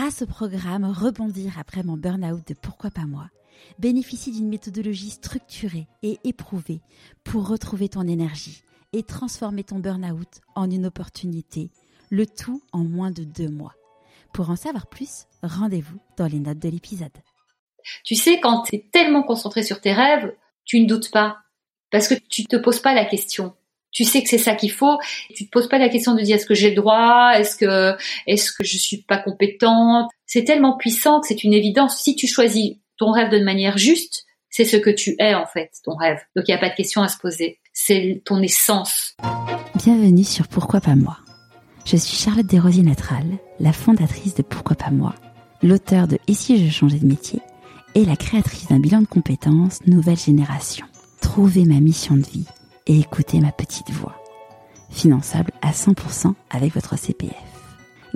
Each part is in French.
grâce au programme Rebondir après mon burn-out de Pourquoi pas moi, bénéficie d'une méthodologie structurée et éprouvée pour retrouver ton énergie et transformer ton burn-out en une opportunité, le tout en moins de deux mois. Pour en savoir plus, rendez-vous dans les notes de l'épisode. Tu sais, quand tu es tellement concentré sur tes rêves, tu ne doutes pas. Parce que tu te poses pas la question. Tu sais que c'est ça qu'il faut. Tu te poses pas la question de dire est-ce que j'ai le droit, est-ce que est-ce que je suis pas compétente? C'est tellement puissant que c'est une évidence. Si tu choisis ton rêve de manière juste, c'est ce que tu es en fait, ton rêve. Donc il n'y a pas de question à se poser. C'est ton essence. Bienvenue sur Pourquoi pas moi. Je suis Charlotte Desrosiers Natral, la fondatrice de Pourquoi pas moi, l'auteur de Et si je changeais de métier et la créatrice d'un bilan de compétences nouvelle génération. Trouvez ma mission de vie et écoutez ma petite voix. Finançable à 100% avec votre CPF.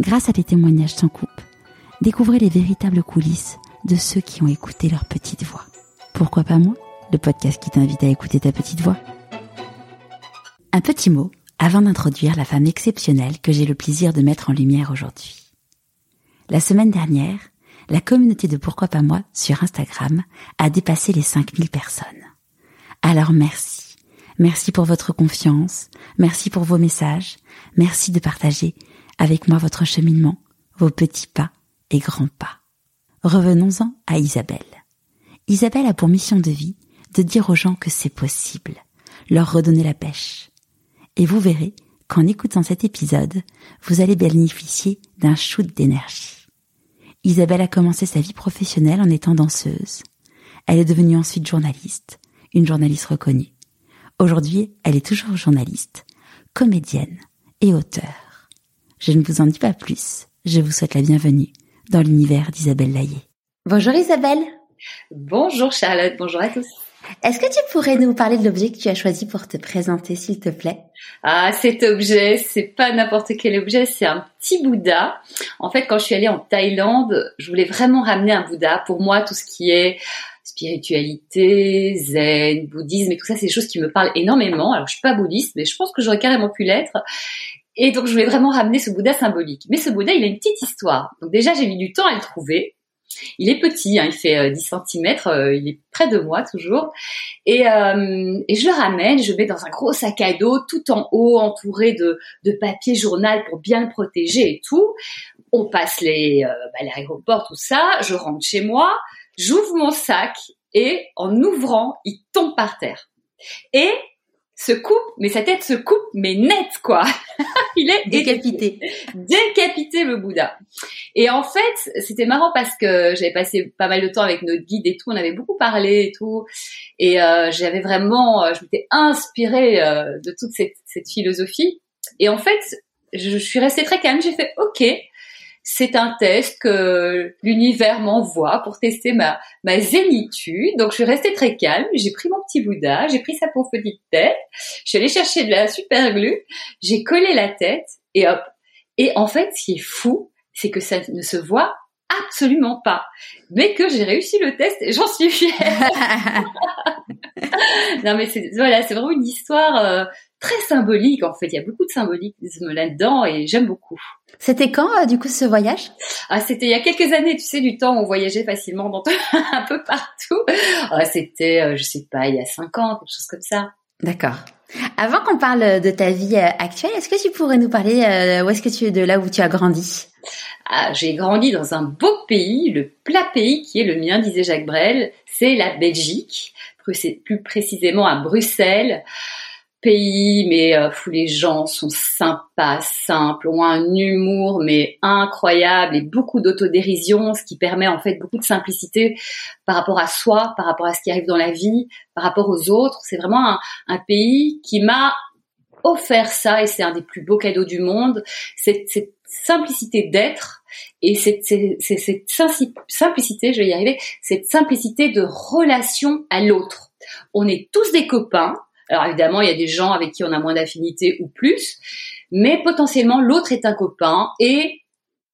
Grâce à des témoignages sans coupe, découvrez les véritables coulisses de ceux qui ont écouté leur petite voix. Pourquoi pas moi Le podcast qui t'invite à écouter ta petite voix? Un petit mot avant d'introduire la femme exceptionnelle que j'ai le plaisir de mettre en lumière aujourd'hui. La semaine dernière, la communauté de Pourquoi pas moi sur Instagram a dépassé les 5000 personnes. Alors merci. Merci pour votre confiance, merci pour vos messages, merci de partager avec moi votre cheminement, vos petits pas et grands pas. Revenons-en à Isabelle. Isabelle a pour mission de vie de dire aux gens que c'est possible, leur redonner la pêche. Et vous verrez qu'en écoutant cet épisode, vous allez bénéficier d'un shoot d'énergie. Isabelle a commencé sa vie professionnelle en étant danseuse. Elle est devenue ensuite journaliste, une journaliste reconnue. Aujourd'hui, elle est toujours journaliste, comédienne et auteure. Je ne vous en dis pas plus. Je vous souhaite la bienvenue dans l'univers d'Isabelle Laillé. Bonjour Isabelle. Bonjour Charlotte, bonjour à tous. Est-ce que tu pourrais nous parler de l'objet que tu as choisi pour te présenter, s'il te plaît? Ah, cet objet, c'est pas n'importe quel objet, c'est un petit Bouddha. En fait, quand je suis allée en Thaïlande, je voulais vraiment ramener un Bouddha. Pour moi, tout ce qui est spiritualité, zen, bouddhisme et tout ça, c'est des choses qui me parlent énormément. Alors, je suis pas bouddhiste, mais je pense que j'aurais carrément pu l'être. Et donc, je voulais vraiment ramener ce Bouddha symbolique. Mais ce Bouddha, il a une petite histoire. Donc déjà, j'ai mis du temps à le trouver. Il est petit, hein, il fait 10 euh, cm, euh, il est près de moi toujours. Et, euh, et, je le ramène, je le mets dans un gros sac à dos, tout en haut, entouré de, de papier journal pour bien le protéger et tout. On passe les, bah, l'aéroport, tout ça. Je rentre chez moi, j'ouvre mon sac et en ouvrant, il tombe par terre. Et se coupe, mais sa tête se coupe, mais net quoi. il est décapité. Décapité le Bouddha. Et en fait, c'était marrant parce que j'avais passé pas mal de temps avec notre guide et tout, on avait beaucoup parlé et tout, et euh, j'avais vraiment, euh, je m'étais inspirée euh, de toute cette, cette philosophie. Et en fait, je, je suis restée très calme. J'ai fait OK c'est un test que l'univers m'envoie pour tester ma, ma zénitude. Donc, je suis restée très calme. J'ai pris mon petit Bouddha, j'ai pris sa pauvre petite tête. Je suis allée chercher de la super glue. J'ai collé la tête et hop. Et en fait, ce qui est fou, c'est que ça ne se voit absolument pas. Mais que j'ai réussi le test et j'en suis fière. non mais c'est voilà, c'est vraiment une histoire euh, très symbolique en fait. Il y a beaucoup de symbolisme là-dedans et j'aime beaucoup. C'était quand euh, du coup ce voyage? Ah c'était il y a quelques années, tu sais, du temps où on voyageait facilement dans un peu partout. Ah, c'était, euh, je sais pas, il y a cinq ans, quelque chose comme ça. D'accord. Avant qu'on parle de ta vie euh, actuelle, est-ce que tu pourrais nous parler où est-ce que tu es de là où tu as grandi? Ah, J'ai grandi dans un beau pays, le plat pays qui est le mien, disait Jacques Brel. C'est la Belgique, plus précisément à Bruxelles pays, mais euh, où les gens sont sympas, simples, ont un humour mais incroyable et beaucoup d'autodérision, ce qui permet en fait beaucoup de simplicité par rapport à soi, par rapport à ce qui arrive dans la vie, par rapport aux autres. C'est vraiment un, pays qui m'a offert ça et c'est un des plus beaux cadeaux du monde. Simplicité d'être et cette, cette, cette simplicité, je vais y arriver, cette simplicité de relation à l'autre. On est tous des copains, alors évidemment, il y a des gens avec qui on a moins d'affinité ou plus, mais potentiellement l'autre est un copain et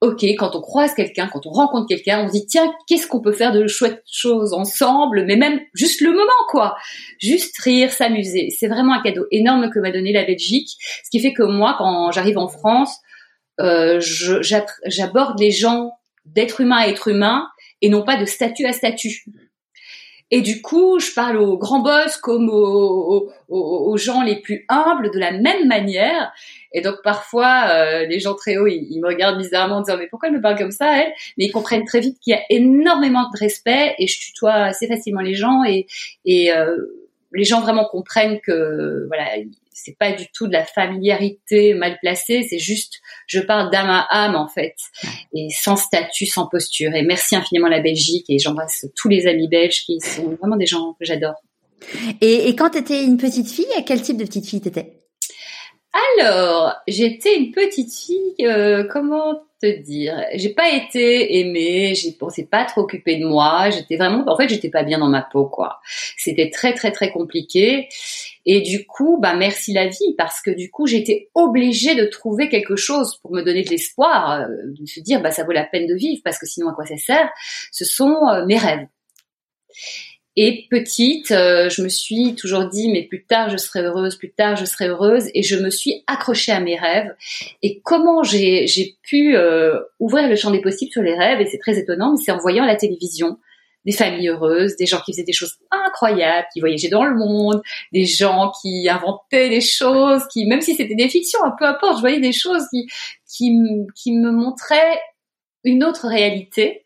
ok, quand on croise quelqu'un, quand on rencontre quelqu'un, on se dit tiens, qu'est-ce qu'on peut faire de chouettes choses ensemble, mais même juste le moment quoi, juste rire, s'amuser. C'est vraiment un cadeau énorme que m'a donné la Belgique, ce qui fait que moi, quand j'arrive en France, euh, j'aborde les gens d'être humain à être humain et non pas de statut à statut. Et du coup, je parle aux grands boss comme aux, aux, gens les plus humbles de la même manière. Et donc parfois, euh, les gens très hauts, ils, me regardent bizarrement en disant mais pourquoi elle me parle comme ça elle? Mais ils comprennent très vite qu'il y a énormément de respect et je tutoie assez facilement les gens et, et euh, les gens vraiment comprennent que voilà c'est pas du tout de la familiarité mal placée, c'est juste je parle d'âme à âme en fait et sans statut, sans posture. Et merci infiniment la Belgique et j'embrasse tous les amis belges qui sont vraiment des gens que j'adore. Et, et quand tu étais une petite fille, à quel type de petite fille t'étais? Alors, j'étais une petite fille, euh, comment te dire? J'ai pas été aimée, j'ai pensé pas trop occupée de moi, j'étais vraiment en fait, j'étais pas bien dans ma peau quoi. C'était très très très compliqué et du coup, bah merci la vie parce que du coup, j'étais obligée de trouver quelque chose pour me donner de l'espoir, euh, de se dire bah ça vaut la peine de vivre parce que sinon à quoi ça sert? Ce sont euh, mes rêves. Et petite, euh, je me suis toujours dit, mais plus tard je serai heureuse, plus tard je serai heureuse, et je me suis accrochée à mes rêves. Et comment j'ai pu euh, ouvrir le champ des possibles sur les rêves, et c'est très étonnant, mais c'est en voyant la télévision des familles heureuses, des gens qui faisaient des choses incroyables, qui voyageaient dans le monde, des gens qui inventaient des choses, qui, même si c'était des fictions, peu importe, je voyais des choses qui, qui, qui me montraient une autre réalité.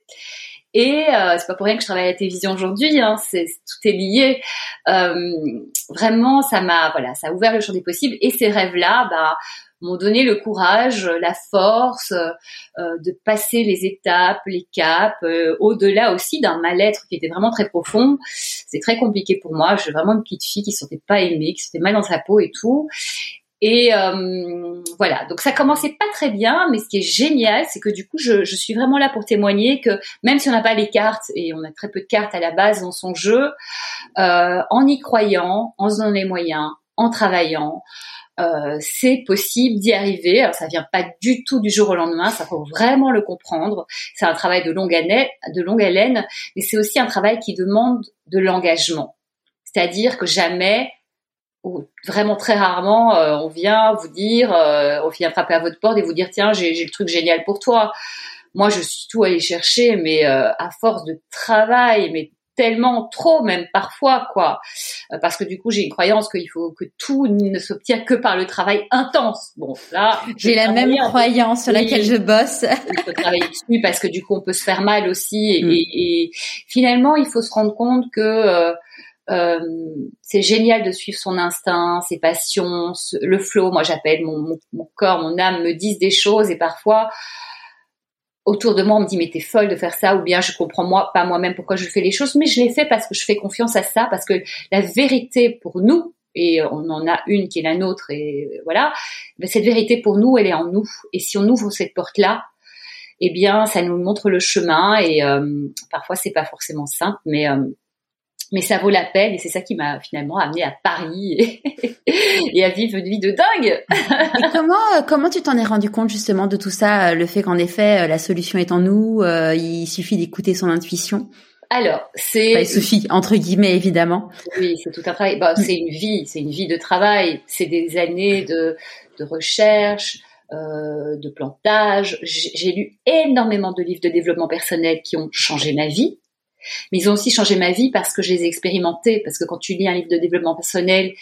Et euh, c'est pas pour rien que je travaille à la télévision aujourd'hui. Hein, c'est tout est lié. Euh, vraiment, ça m'a voilà, ça a ouvert le champ des possibles. Et ces rêves-là, bah, m'ont donné le courage, la force euh, de passer les étapes, les caps, euh, au-delà aussi d'un mal-être qui était vraiment très profond. C'est très compliqué pour moi. Suis vraiment une petite fille qui se sentait pas aimée, qui se sentait mal dans sa peau et tout. Et euh, voilà, donc ça commençait pas très bien, mais ce qui est génial, c'est que du coup, je, je, suis vraiment là pour témoigner que même si on n'a pas les cartes, et on a très peu de cartes à la base dans son jeu, euh, en y croyant, en se donnant les moyens, en travaillant, euh, c'est possible d'y arriver. Alors ça vient pas du tout du jour au lendemain, ça faut vraiment le comprendre. C'est un travail de longue haleine, de longue haleine, mais c'est aussi un travail qui demande de l'engagement. C'est-à-dire que jamais vraiment très rarement, euh, on vient vous dire, euh, on vient frapper à votre porte et vous dire tiens j'ai le truc génial pour toi. Moi je suis tout allé chercher, mais euh, à force de travail, mais tellement trop même parfois quoi, parce que du coup j'ai une croyance qu'il faut que tout ne s'obtient que par le travail intense. Bon là j'ai la même croyance sur laquelle je bosse. il faut travailler dessus parce que du coup on peut se faire mal aussi et, mm. et finalement il faut se rendre compte que euh, c'est génial de suivre son instinct, ses passions, le flow. Moi, j'appelle mon, mon, corps, mon âme me disent des choses et parfois autour de moi on me dit mais t'es folle de faire ça ou bien je comprends moi pas moi-même pourquoi je fais les choses mais je les fais parce que je fais confiance à ça parce que la vérité pour nous et on en a une qui est la nôtre et voilà mais cette vérité pour nous elle est en nous. Et si on ouvre cette porte là eh bien ça nous montre le chemin et euh, parfois c'est pas forcément simple mais euh, mais ça vaut la peine et c'est ça qui m'a finalement amené à Paris et, à vivre une vie de dingue. et comment euh, comment tu t'en es rendu compte justement de tout ça, euh, le fait qu'en effet euh, la solution est en nous, il suffit d'écouter son intuition? Alors, c'est. il suffit, entre guillemets, évidemment. Oui, c'est tout un travail. Bah, c'est une vie, c'est une vie de travail. C'est des années de, de recherche, euh, de plantage. J'ai lu énormément de livres de développement personnel qui ont changé ma vie. Mais ils ont aussi changé ma vie parce que je les ai expérimentés. Parce que quand tu lis un livre de développement personnel,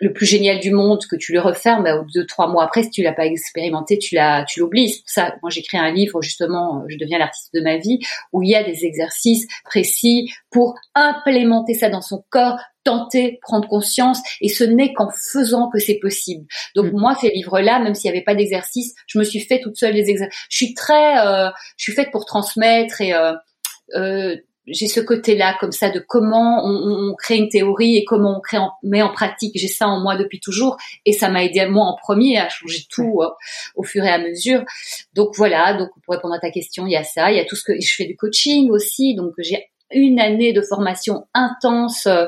le plus génial du monde, que tu le refermes, bah, deux, trois mois après, si tu l'as pas expérimenté, tu l'as, tu l'oublies. Ça, moi, j'écris un livre, justement, je deviens l'artiste de ma vie, où il y a des exercices précis pour implémenter ça dans son corps, tenter, prendre conscience, et ce n'est qu'en faisant que c'est possible. Donc mm. moi, ces livres-là, même s'il n'y avait pas d'exercice, je me suis fait toute seule les exercices. Je suis très, euh, je suis faite pour transmettre et euh, euh, j'ai ce côté-là comme ça de comment on, on, crée une théorie et comment on crée en, met en pratique. J'ai ça en moi depuis toujours et ça m'a aidé moi en premier à changer tout euh, au fur et à mesure. Donc voilà, donc pour répondre à ta question, il y a ça, il y a tout ce que je fais du coaching aussi, donc j'ai une année de formation intense euh,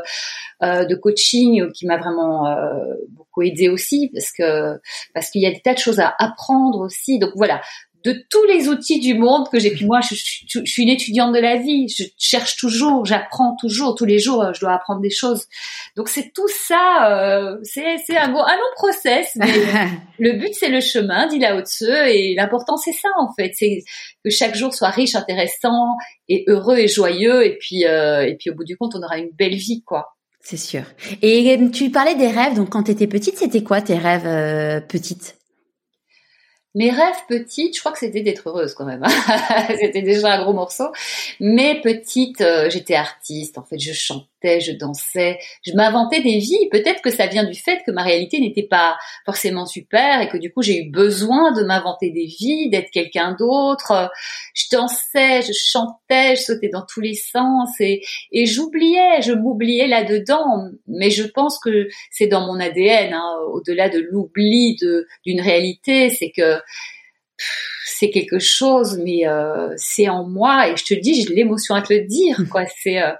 euh de coaching qui m'a vraiment euh, beaucoup aidé aussi parce que parce qu'il y a des tas de choses à apprendre aussi. Donc voilà, de tous les outils du monde que j'ai. Puis moi, je, suis une étudiante de la vie. Je cherche toujours, j'apprends toujours. Tous les jours, je dois apprendre des choses. Donc c'est tout ça. Euh, c'est c'est un, un long process. Mais le but, c'est le chemin, dit Lao Tzu. Et l'important, c'est ça en fait. C'est que chaque jour soit riche, intéressant et heureux et joyeux. Et puis euh, et puis au bout du compte, on aura une belle vie, quoi. C'est sûr. Et euh, tu parlais des rêves. Donc quand tu étais petite, c'était quoi tes rêves euh, petites? Mes rêves petites, je crois que c'était d'être heureuse quand même. Hein. c'était déjà un gros morceau. Mais petite, euh, j'étais artiste. En fait, je chantais je dansais, je m'inventais des vies. Peut-être que ça vient du fait que ma réalité n'était pas forcément super et que du coup j'ai eu besoin de m'inventer des vies, d'être quelqu'un d'autre. Je dansais, je chantais, je sautais dans tous les sens et, j'oubliais, je m'oubliais là-dedans. Mais je pense que c'est dans mon ADN, hein, au-delà de l'oubli d'une réalité, c'est que c'est quelque chose, mais euh, c'est en moi et je te dis, j'ai l'émotion à te le dire, quoi. C'est euh,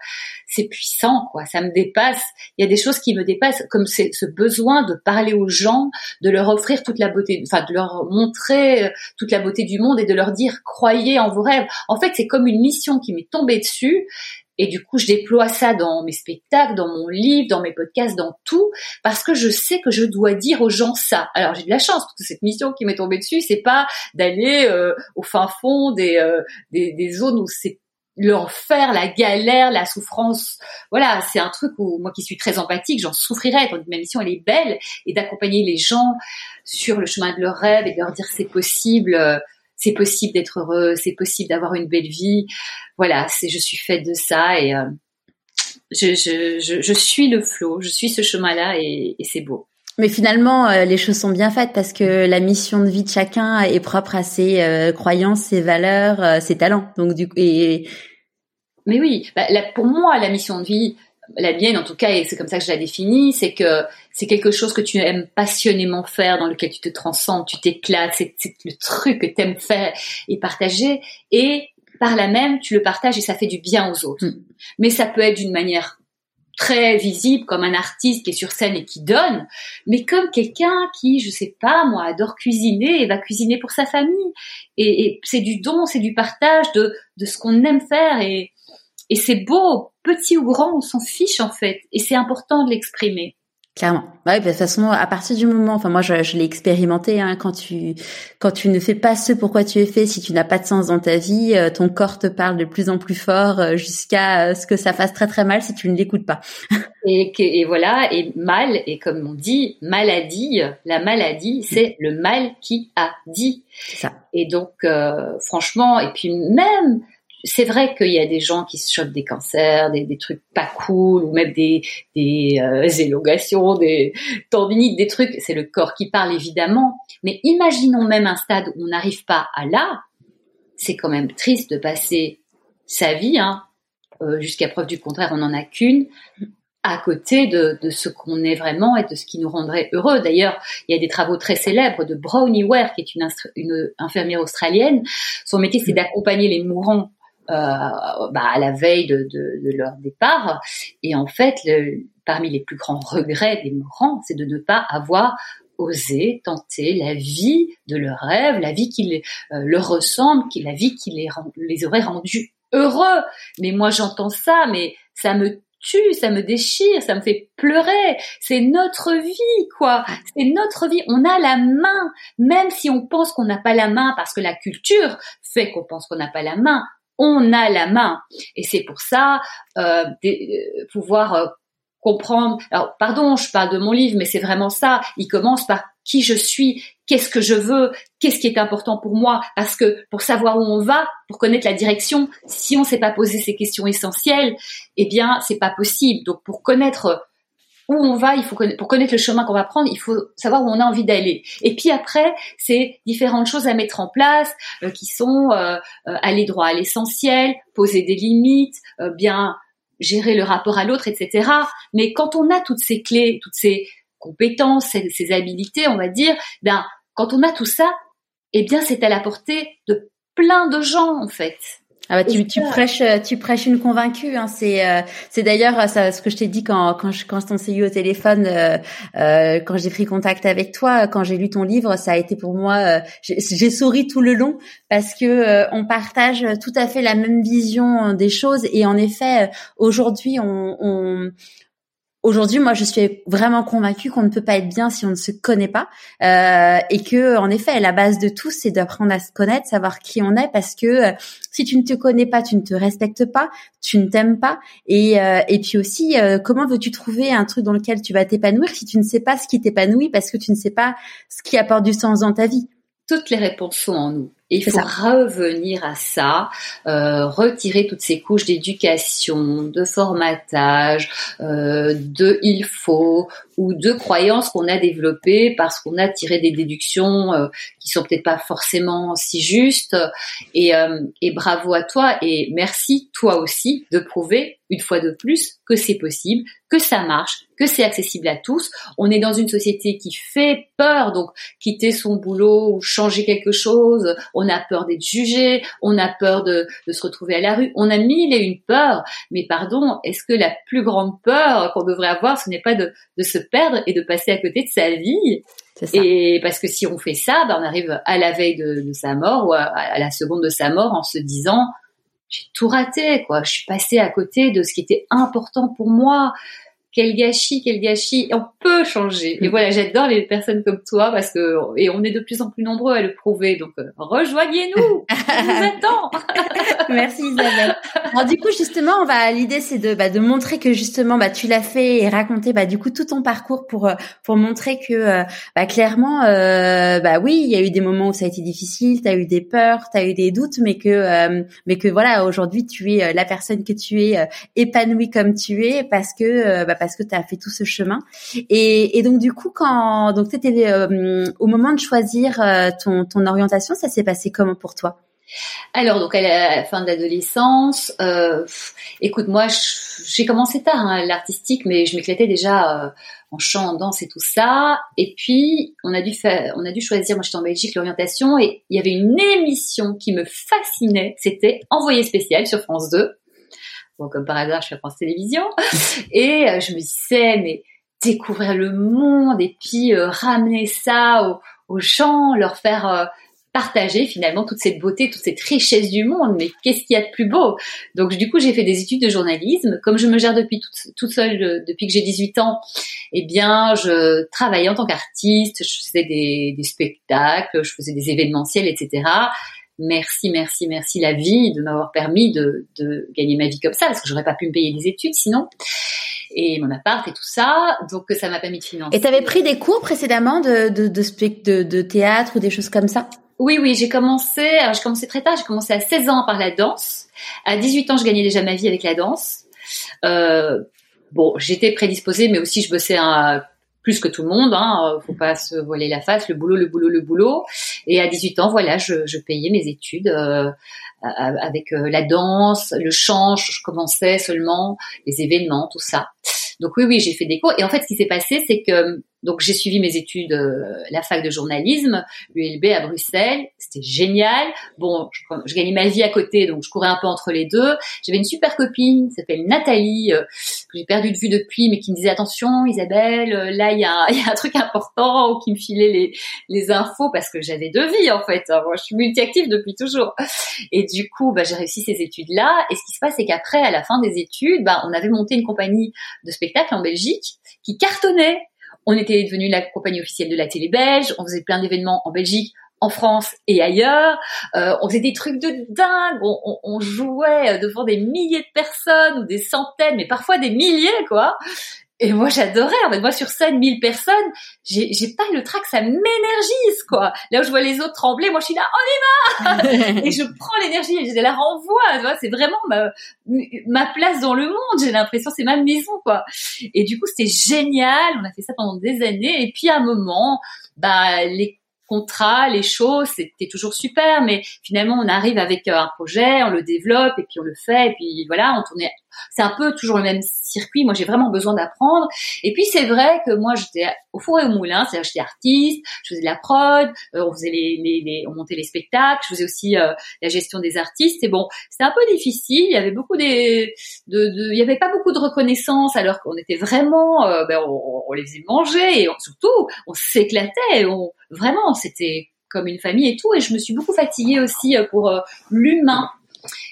c'est puissant, quoi. Ça me dépasse. Il y a des choses qui me dépassent, comme c'est ce besoin de parler aux gens, de leur offrir toute la beauté, enfin de leur montrer euh, toute la beauté du monde et de leur dire croyez en vos rêves. En fait, c'est comme une mission qui m'est tombée dessus et du coup, je déploie ça dans mes spectacles, dans mon livre, dans mes podcasts, dans tout, parce que je sais que je dois dire aux gens ça. Alors j'ai de la chance parce que cette mission qui m'est tombée dessus, c'est pas d'aller euh, au fin fond des, euh, des, zones où c'est l'enfer, la galère, la souffrance. Voilà, c'est un truc où moi qui suis très empathique, j'en souffrirais. Donc ma mission elle est belle et d'accompagner les gens sur le chemin de leur rêve et de leur dire c'est possible, euh, c'est possible d'être heureux, c'est possible d'avoir une belle vie. Voilà, c'est je suis faite de ça et euh, je, je, je, suis le flot, je suis ce chemin-là et, et c'est beau. Mais finalement, euh, les choses sont bien faites parce que la mission de vie de chacun est propre à ses croyances, ses valeurs, ses talents. Donc du coup, et, mais oui, bah, pour moi, la mission de vie, la mienne en tout cas, et c'est comme ça que je la définis, c'est que c'est quelque chose que tu aimes passionnément faire, dans lequel tu te transcendes, tu t'éclates, c'est le truc que tu aimes faire et partager, et par là même, tu le partages et ça fait du bien aux autres. Mm. Mais ça peut être d'une manière très visible comme un artiste qui est sur scène et qui donne, mais comme quelqu'un qui, je sais pas moi, adore cuisiner et va cuisiner pour sa famille. Et, et c'est du don, c'est du partage de, de ce qu'on aime faire et, et c'est beau, petit ou grand, on s'en fiche en fait. Et c'est important de l'exprimer. Clairement. Bah oui, de toute façon, à partir du moment, enfin moi je, je l'ai expérimenté, hein, quand tu quand tu ne fais pas ce pourquoi tu es fait, si tu n'as pas de sens dans ta vie, euh, ton corps te parle de plus en plus fort euh, jusqu'à euh, ce que ça fasse très très mal si tu ne l'écoutes pas. et, voilà, et mal, et comme on dit, maladie, la maladie, c'est le mal qui a dit. Ça. Et donc, franchement, et puis même c'est vrai qu'il y a des gens qui se chopent des cancers, des, des trucs pas cool, ou même des, des euh, élogations, des tendinites, des trucs. C'est le corps qui parle évidemment. Mais imaginons même un stade où on n'arrive pas à là. C'est quand même triste de passer sa vie, hein, euh, jusqu'à preuve du contraire, on n'en a qu'une, à côté de, de ce qu'on est vraiment et de ce qui nous rendrait heureux. D'ailleurs, il y a des travaux très célèbres de Brownie Ware, qui est une, une infirmière australienne. Son métier, c'est d'accompagner les mourants bah, à la veille de, de, de, leur départ. Et en fait, le, parmi les plus grands regrets des mourants, c'est de ne pas avoir osé tenter la vie de leur rêve, la vie qui euh, leur ressemble, qui, la vie qui les, les aurait rendus heureux. Mais moi, j'entends ça, mais ça me tue, ça me déchire, ça me fait pleurer. C'est notre vie, quoi. C'est notre vie. On a la main, même si on pense qu'on n'a pas la main parce que la culture fait qu'on pense qu'on n'a pas la main on a la main. Et c'est pour ça, euh, euh, pouvoir euh, comprendre. Alors, pardon, je parle de mon livre, mais c'est vraiment ça. Il commence par qui je suis, qu'est-ce que je veux, qu'est-ce qui est important pour moi. Parce que pour savoir où on va, pour connaître la direction, si on ne s'est pas posé ces questions essentielles, eh bien, c'est pas possible. Donc, pour connaître où on va, il faut pour connaître le chemin qu'on va prendre, il faut savoir où on a envie d'aller. Et puis après, c'est différentes choses à mettre en place euh, qui sont euh, euh, aller droit à l'essentiel, poser des limites, bien gérer le rapport à l'autre, etc. Mais quand on a toutes ces clés, toutes ces compétences, ces, ces habilités, on va dire, ben quand on a tout ça, eh bien c'est à la portée de plein de gens en fait. Ah bah tu, tu prêches tu prêches une convaincue hein. c'est euh, c'est d'ailleurs euh, ça ce que je t'ai dit quand quand je, quand on s'est eu au téléphone euh, euh, quand j'ai pris contact avec toi quand j'ai lu ton livre ça a été pour moi j'ai souri tout le long parce que on partage tout à fait la même vision des choses et en effet aujourd'hui on, on Aujourd'hui, moi, je suis vraiment convaincue qu'on ne peut pas être bien si on ne se connaît pas, euh, et que, en effet, la base de tout, c'est d'apprendre à se connaître, savoir qui on est, parce que euh, si tu ne te connais pas, tu ne te respectes pas, tu ne t'aimes pas, et euh, et puis aussi, euh, comment veux-tu trouver un truc dans lequel tu vas t'épanouir si tu ne sais pas ce qui t'épanouit, parce que tu ne sais pas ce qui apporte du sens dans ta vie? Toutes les réponses sont en nous. Et il faut revenir à ça, euh, retirer toutes ces couches d'éducation, de formatage, euh, de il faut ou de croyances qu'on a développées parce qu'on a tiré des déductions euh, qui sont peut-être pas forcément si justes. Et, euh, et bravo à toi et merci toi aussi de prouver une fois de plus que c'est possible, que ça marche, que c'est accessible à tous. On est dans une société qui fait peur, donc quitter son boulot ou changer quelque chose, on a peur d'être jugé, on a peur de, se retrouver à la rue, on a mille et une peurs. Mais pardon, est-ce que la plus grande peur qu'on devrait avoir, ce n'est pas de, se perdre et de passer à côté de sa vie? Et parce que si on fait ça, ben on arrive à la veille de, sa mort ou à, la seconde de sa mort en se disant j'ai tout raté, quoi. Je suis passée à côté de ce qui était important pour moi quel gâchis, quel gâchis. on peut changer. Et mm. voilà, j'adore les personnes comme toi parce que et on est de plus en plus nombreux à le prouver. Donc euh, rejoignez-nous. on vous attend. Merci Isabelle. Alors du coup justement, on va l'idée c'est de bah, de montrer que justement bah tu l'as fait et raconter bah du coup tout ton parcours pour euh, pour montrer que euh, bah clairement bah oui, il y a eu des moments où ça a été difficile, tu as eu des peurs, tu as eu des doutes mais que mais que voilà, aujourd'hui tu es la personne que tu es épanouie comme tu es parce que bah, parce que tu as fait tout ce chemin. Et, donc du coup, quand donc étais euh, au moment de choisir euh, ton, ton orientation, ça s'est passé comment pour toi? Alors donc à la fin de l'adolescence, euh, écoute moi j'ai commencé tard hein, l'artistique, mais je m'éclatais déjà euh, en chant, en danse et tout ça. Et puis on a dû faire, on a dû choisir. Moi j'étais en Belgique l'orientation et il y avait une émission qui me fascinait. C'était Envoyé spécial sur France 2 comme par hasard, je suis à France Télévisions. Et euh, je me disais, mais découvrir le monde et puis euh, ramener ça aux, gens, leur faire euh, partager finalement toute cette beauté, toute cette richesse du monde. Mais qu'est-ce qu'il y a de plus beau? Donc du coup, j'ai fait des études de journalisme. Comme je me gère depuis toute, seule depuis que j'ai 18 ans, eh bien, je travaillais en tant qu'artiste, je faisais des, des spectacles, je faisais des événementiels, etc merci, merci, merci la vie de m'avoir permis de, gagner ma vie comme ça, parce que j'aurais pas pu me payer des études sinon. Et mon appart et tout ça, donc ça m'a permis de financer. Et tu avais pris des cours précédemment de, de, de, de théâtre ou des choses comme ça? Oui, oui, j'ai commencé, alors j'ai commencé très tard, j'ai commencé à 16 ans par la danse. À 18 ans, je gagnais déjà ma vie avec la danse. Euh, bon, j'étais prédisposée, mais aussi je bossais un, plus que tout le monde, hein, faut pas se voiler la face, le boulot, le boulot, le boulot. Et à 18 ans, voilà, je, je payais mes études euh, avec euh, la danse, le chant, je commençais seulement, les événements, tout ça. Donc oui, oui, j'ai fait des cours. Et en fait, ce qui s'est passé, c'est que donc j'ai suivi mes études, euh, la fac de journalisme, ULB à Bruxelles. C'était génial. Bon, je, gagnais ma vie à côté, donc je courais un peu entre les deux. J'avais une super copine, qui s'appelle Nathalie, euh, que j'ai perdu de vue depuis, mais qui me disait attention, Isabelle, euh, là il y, a, y a un truc important, ou qui me filait les, les infos parce que j'avais deux vies en fait. Moi, je suis multi-active depuis toujours. Et du coup, bah, j'ai réussi ces études-là. Et ce qui se passe, c'est qu'après, à la fin des études, bah, on avait monté une compagnie de spectacle en Belgique qui cartonnait on était devenu la compagnie officielle de la télé belge, on faisait plein d'événements en Belgique, en France et ailleurs. Euh, on faisait des trucs de dingue. On, jouait devant des milliers de personnes ou des centaines, mais parfois des milliers, quoi. Et moi, j'adorais. En fait, moi, sur scène, 1000 personnes, j'ai, j'ai pas le trac, ça m'énergise, quoi. Là où je vois les autres trembler, moi, je suis là, on y va! et je prends l'énergie et je la renvoie. c'est vraiment ma, ma place dans le monde. J'ai l'impression, c'est ma maison, quoi. Et du coup, c'était génial. On a fait ça pendant des années. Et puis, à un moment, bah, les contrat, les choses, c'était toujours super, mais finalement on arrive avec euh, un projet, on le développe et puis on le fait, et puis voilà, on tournait. C'est un peu toujours le même circuit. Moi, j'ai vraiment besoin d'apprendre. Et puis c'est vrai que moi, j'étais au four et au moulin, c'est-à-dire j'étais artiste, je faisais de la prod, euh, on faisait les, les, les, on montait les spectacles, je faisais aussi euh, la gestion des artistes. Et bon, c'était un peu difficile. Il y avait beaucoup des, de, de, il y avait pas beaucoup de reconnaissance alors qu'on était vraiment, ben, on, on, les faisait manger et surtout on s'éclatait. On, vraiment, c'était comme une famille et tout. Et je me suis beaucoup fatiguée aussi euh, pour euh, l'humain.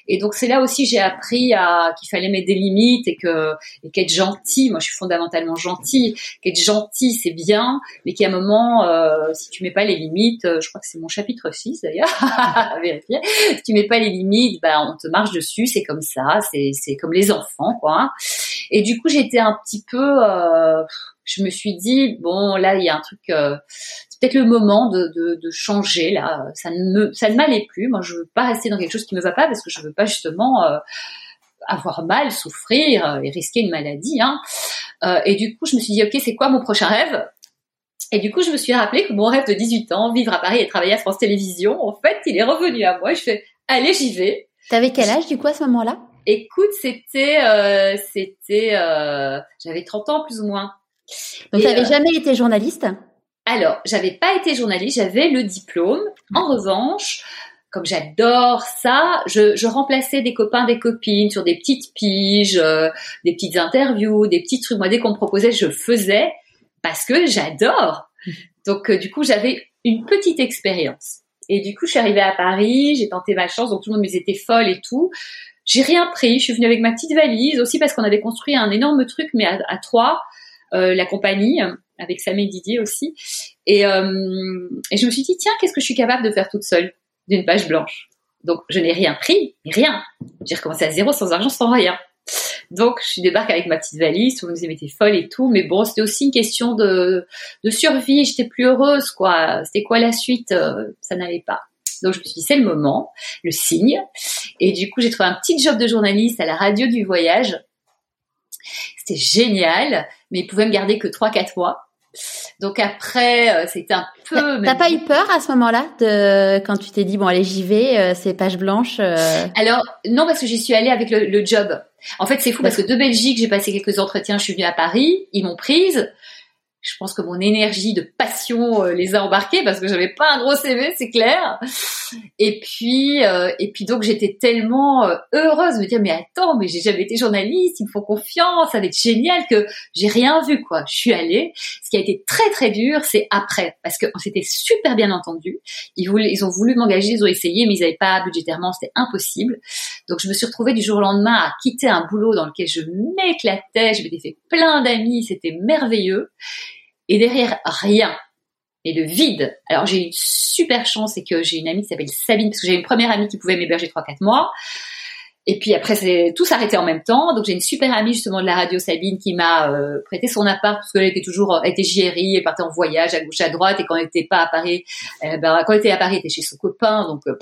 Et donc c'est là aussi j'ai appris à qu'il fallait mettre des limites et que et qu'être gentil, moi je suis fondamentalement gentil, qu'être gentil c'est bien, mais qu'à un moment euh, si tu mets pas les limites, je crois que c'est mon chapitre 6 d'ailleurs, vérifier, si tu mets pas les limites, bah on te marche dessus, c'est comme ça, c'est c'est comme les enfants quoi. Et du coup j'étais un petit peu euh, je me suis dit bon là il y a un truc peut-être le moment de, de, de, changer là. Ça ne me, ça ne m'allait plus. Moi, je veux pas rester dans quelque chose qui me va pas parce que je veux pas justement euh, avoir mal, souffrir euh, et risquer une maladie. Hein. Euh, et du coup, je me suis dit, ok, c'est quoi mon prochain rêve? Et du coup, je me suis rappelé que mon rêve de 18 ans, vivre à Paris et travailler à France Télévisions, en fait, il est revenu à moi. Je fais, allez, j'y vais. T'avais quel âge du coup à ce moment-là? Écoute, c'était, euh, c'était, euh, j'avais 30 ans plus ou moins. Donc, tu n'avais jamais été journaliste alors, j'avais pas été journaliste, j'avais le diplôme. En revanche, comme j'adore ça, je, remplaçais des copains, des copines sur des petites piges, euh, des petites interviews, des petits trucs. Moi, dès qu'on me proposait, je faisais parce que j'adore. Donc, euh, du coup, j'avais une petite expérience. Et du coup, je suis arrivée à Paris, j'ai tenté ma chance, donc tout le monde me disait t'es folle et tout. J'ai rien pris, je suis venue avec ma petite valise, aussi parce qu'on avait construit un énorme truc, mais à, trois, euh, la compagnie avec Sam et Didier aussi. Et, euh, et je me suis dit, tiens, qu'est-ce que je suis capable de faire toute seule d'une page blanche? Donc, je n'ai rien pris, rien. J'ai recommencé à zéro, sans argent, sans rien. Donc, je débarque avec ma petite valise. Monde me disait, mais t'es folle et tout. Mais bon, c'était aussi une question de, de survie. J'étais plus heureuse, quoi. C'était quoi la suite? Euh, Ça n'allait pas. Donc, je me suis dit, c'est le moment, le signe. Et du coup, j'ai trouvé un petit job de journaliste à la radio du voyage. C'était génial, mais ils pouvaient me garder que 3-4 mois. Donc après, euh, c'était un peu. T'as pas eu peur à ce moment-là de quand tu t'es dit bon allez j'y vais, euh, c'est page blanche. Euh Alors non parce que j'y suis allée avec le, le job. En fait c'est fou parce que de Belgique j'ai passé quelques entretiens, je suis venue à Paris, ils m'ont prise je pense que mon énergie de passion euh, les a embarqués parce que j'avais pas un gros CV, c'est clair. Et puis, euh, et puis donc j'étais tellement euh, heureuse de me dire mais attends, mais j'ai jamais été journaliste, ils me font confiance, ça va être génial que j'ai rien vu quoi. Je suis allée. Ce qui a été très très dur, c'est après parce qu'on s'était super bien entendu. Ils voulaient, ils ont voulu m'engager, ils ont essayé, mais ils n'avaient pas budgétairement, c'était impossible. Donc je me suis retrouvée du jour au lendemain à quitter un boulot dans lequel je m'éclatais, je m'étais fait plein d'amis, c'était merveilleux et derrière rien et le vide. Alors j'ai une super chance, c'est que j'ai une amie qui s'appelle Sabine, parce que j'ai une première amie qui pouvait m'héberger 3-4 mois. Et puis après, c'est tout s'arrêtait en même temps. Donc j'ai une super amie justement de la radio Sabine qui m'a euh, prêté son appart parce qu'elle était toujours, elle était JRI, elle partait en voyage à gauche à droite et quand elle n'était pas à Paris, euh, ben, quand elle était à Paris, elle était chez son copain, donc euh,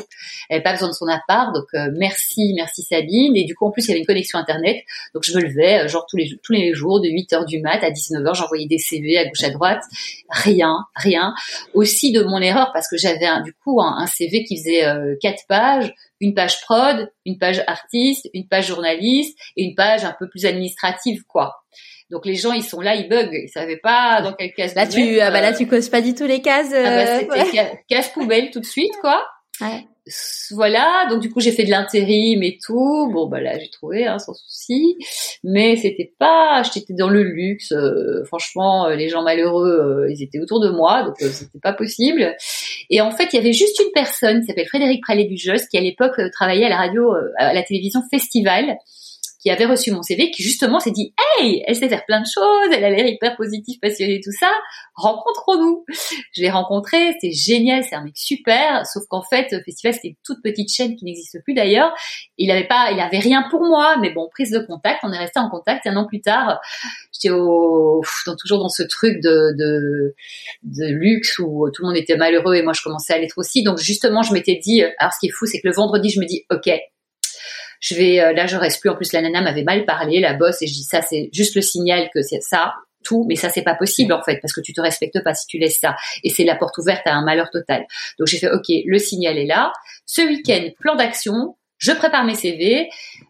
elle n'avait pas besoin de son appart. Donc merci, merci Sabine. Et du coup en plus il y avait une connexion internet, donc je me levais genre tous les tous les jours de 8 heures du mat à 19 h j'envoyais des CV à gauche à droite, rien, rien. Aussi de mon erreur parce que j'avais du coup un, un, CV qui faisait quatre pages une page prod, une page artiste, une page journaliste et une page un peu plus administrative, quoi. Donc les gens ils sont là, ils bug, ils savaient pas dans quelle case. Là tu, ah bah là euh, tu causes pas du tout les cases. Ah bah, euh, c'était case poubelle tout de suite, quoi. Ouais voilà, donc du coup j'ai fait de l'intérim et tout. Bon bah là j'ai trouvé hein, sans souci, mais c'était pas, j'étais dans le luxe. Euh, franchement, euh, les gens malheureux, euh, ils étaient autour de moi, donc c'était pas possible. Et en fait, il y avait juste une personne qui s'appelle Frédéric Pralet Dujos, qui à l'époque travaillait à la radio, à la télévision Festival, qui avait reçu mon CV, qui justement s'est dit Hey, elle sait faire plein de choses, elle a l'air hyper positive, passionnée, tout ça, rencontrons-nous. Je l'ai rencontré, c'était génial, c'est un mec super, sauf qu'en fait, le festival, c'était une toute petite chaîne qui n'existe plus d'ailleurs. Il avait pas, il avait rien pour moi, mais bon, prise de contact, on est resté en contact. un an plus tard, j'étais au, toujours dans ce truc de, de, de luxe où tout le monde était malheureux et moi je commençais à l'être aussi. Donc justement, je m'étais dit, alors ce qui est fou, c'est que le vendredi, je me dis, ok, je vais euh, là je reste plus en plus la nana m'avait mal parlé la bosse et je dis ça c'est juste le signal que c'est ça tout, mais ça c'est pas possible en fait parce que tu te respectes pas si tu laisses ça et c'est la porte ouverte à un malheur total. Donc j'ai fait ok, le signal est là. Ce week-end, plan d'action. Je prépare mes CV,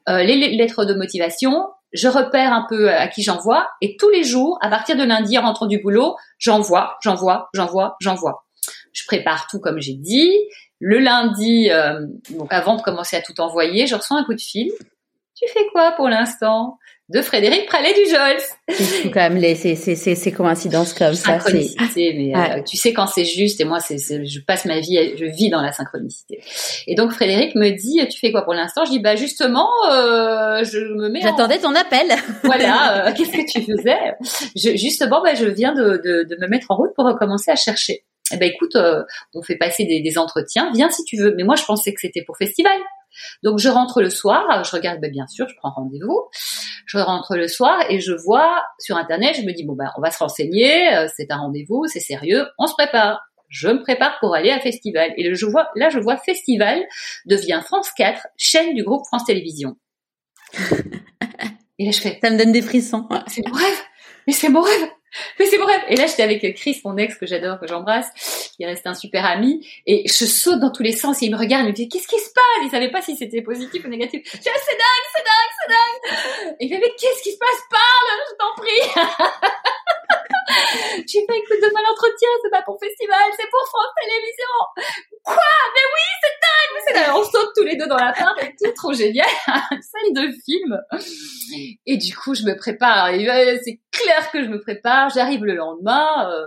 euh, les lettres de motivation, je repère un peu à qui j'envoie et tous les jours, à partir de lundi en rentrant du boulot, j'envoie, j'envoie, j'envoie, j'envoie. Je prépare tout comme j'ai dit. Le lundi, euh, donc avant de commencer à tout envoyer, je reçois un coup de fil. Tu fais quoi pour l'instant? De Frédéric Pralet du Jols. C'est quand même les, ces, ces, ces, coïncidences comme ça. Synchronicité, mais euh, tu sais quand c'est juste et moi c'est, je passe ma vie, je vis dans la synchronicité. Et donc Frédéric me dit, tu fais quoi pour l'instant? Je dis bah justement, euh, je me mets. J'attendais ton appel. Voilà, euh, qu'est-ce que tu faisais? Je, Justement, bah, je viens de, de, de, me mettre en route pour recommencer à chercher. Eh ben écoute, euh, on fait passer des, des entretiens, viens si tu veux. Mais moi je pensais que c'était pour festival. Donc je rentre le soir, je regarde, ben, bien sûr, je prends rendez-vous. Je rentre le soir et je vois sur internet, je me dis bon ben on va se renseigner, euh, c'est un rendez-vous, c'est sérieux, on se prépare. Je me prépare pour aller à festival et je vois là je vois festival devient France 4, chaîne du groupe France Télévisions. et là je fais ça me donne des frissons. C'est mon rêve. Mais c'est mon rêve mais c'est bref. Et là, j'étais avec Chris, mon ex que j'adore, que j'embrasse, qui est resté un super ami. Et je saute dans tous les sens et il me regarde il me dit, qu'est-ce qui se passe? Il savait pas si c'était positif ou négatif. Je dis, c'est dingue, c'est dingue, c'est dingue. Et il fait, mais qu'est-ce qui se passe? Parle, je t'en prie. J'ai fait, écoute, demain l'entretien, c'est pas pour festival, c'est pour France Télévisions. Quoi? Mais oui, c'est dingue, c'est. On saute tous les deux dans la et tout, trop génial. Scène de film. Et du coup, je me prépare. C'est clair que je me prépare. J'arrive le lendemain. Euh,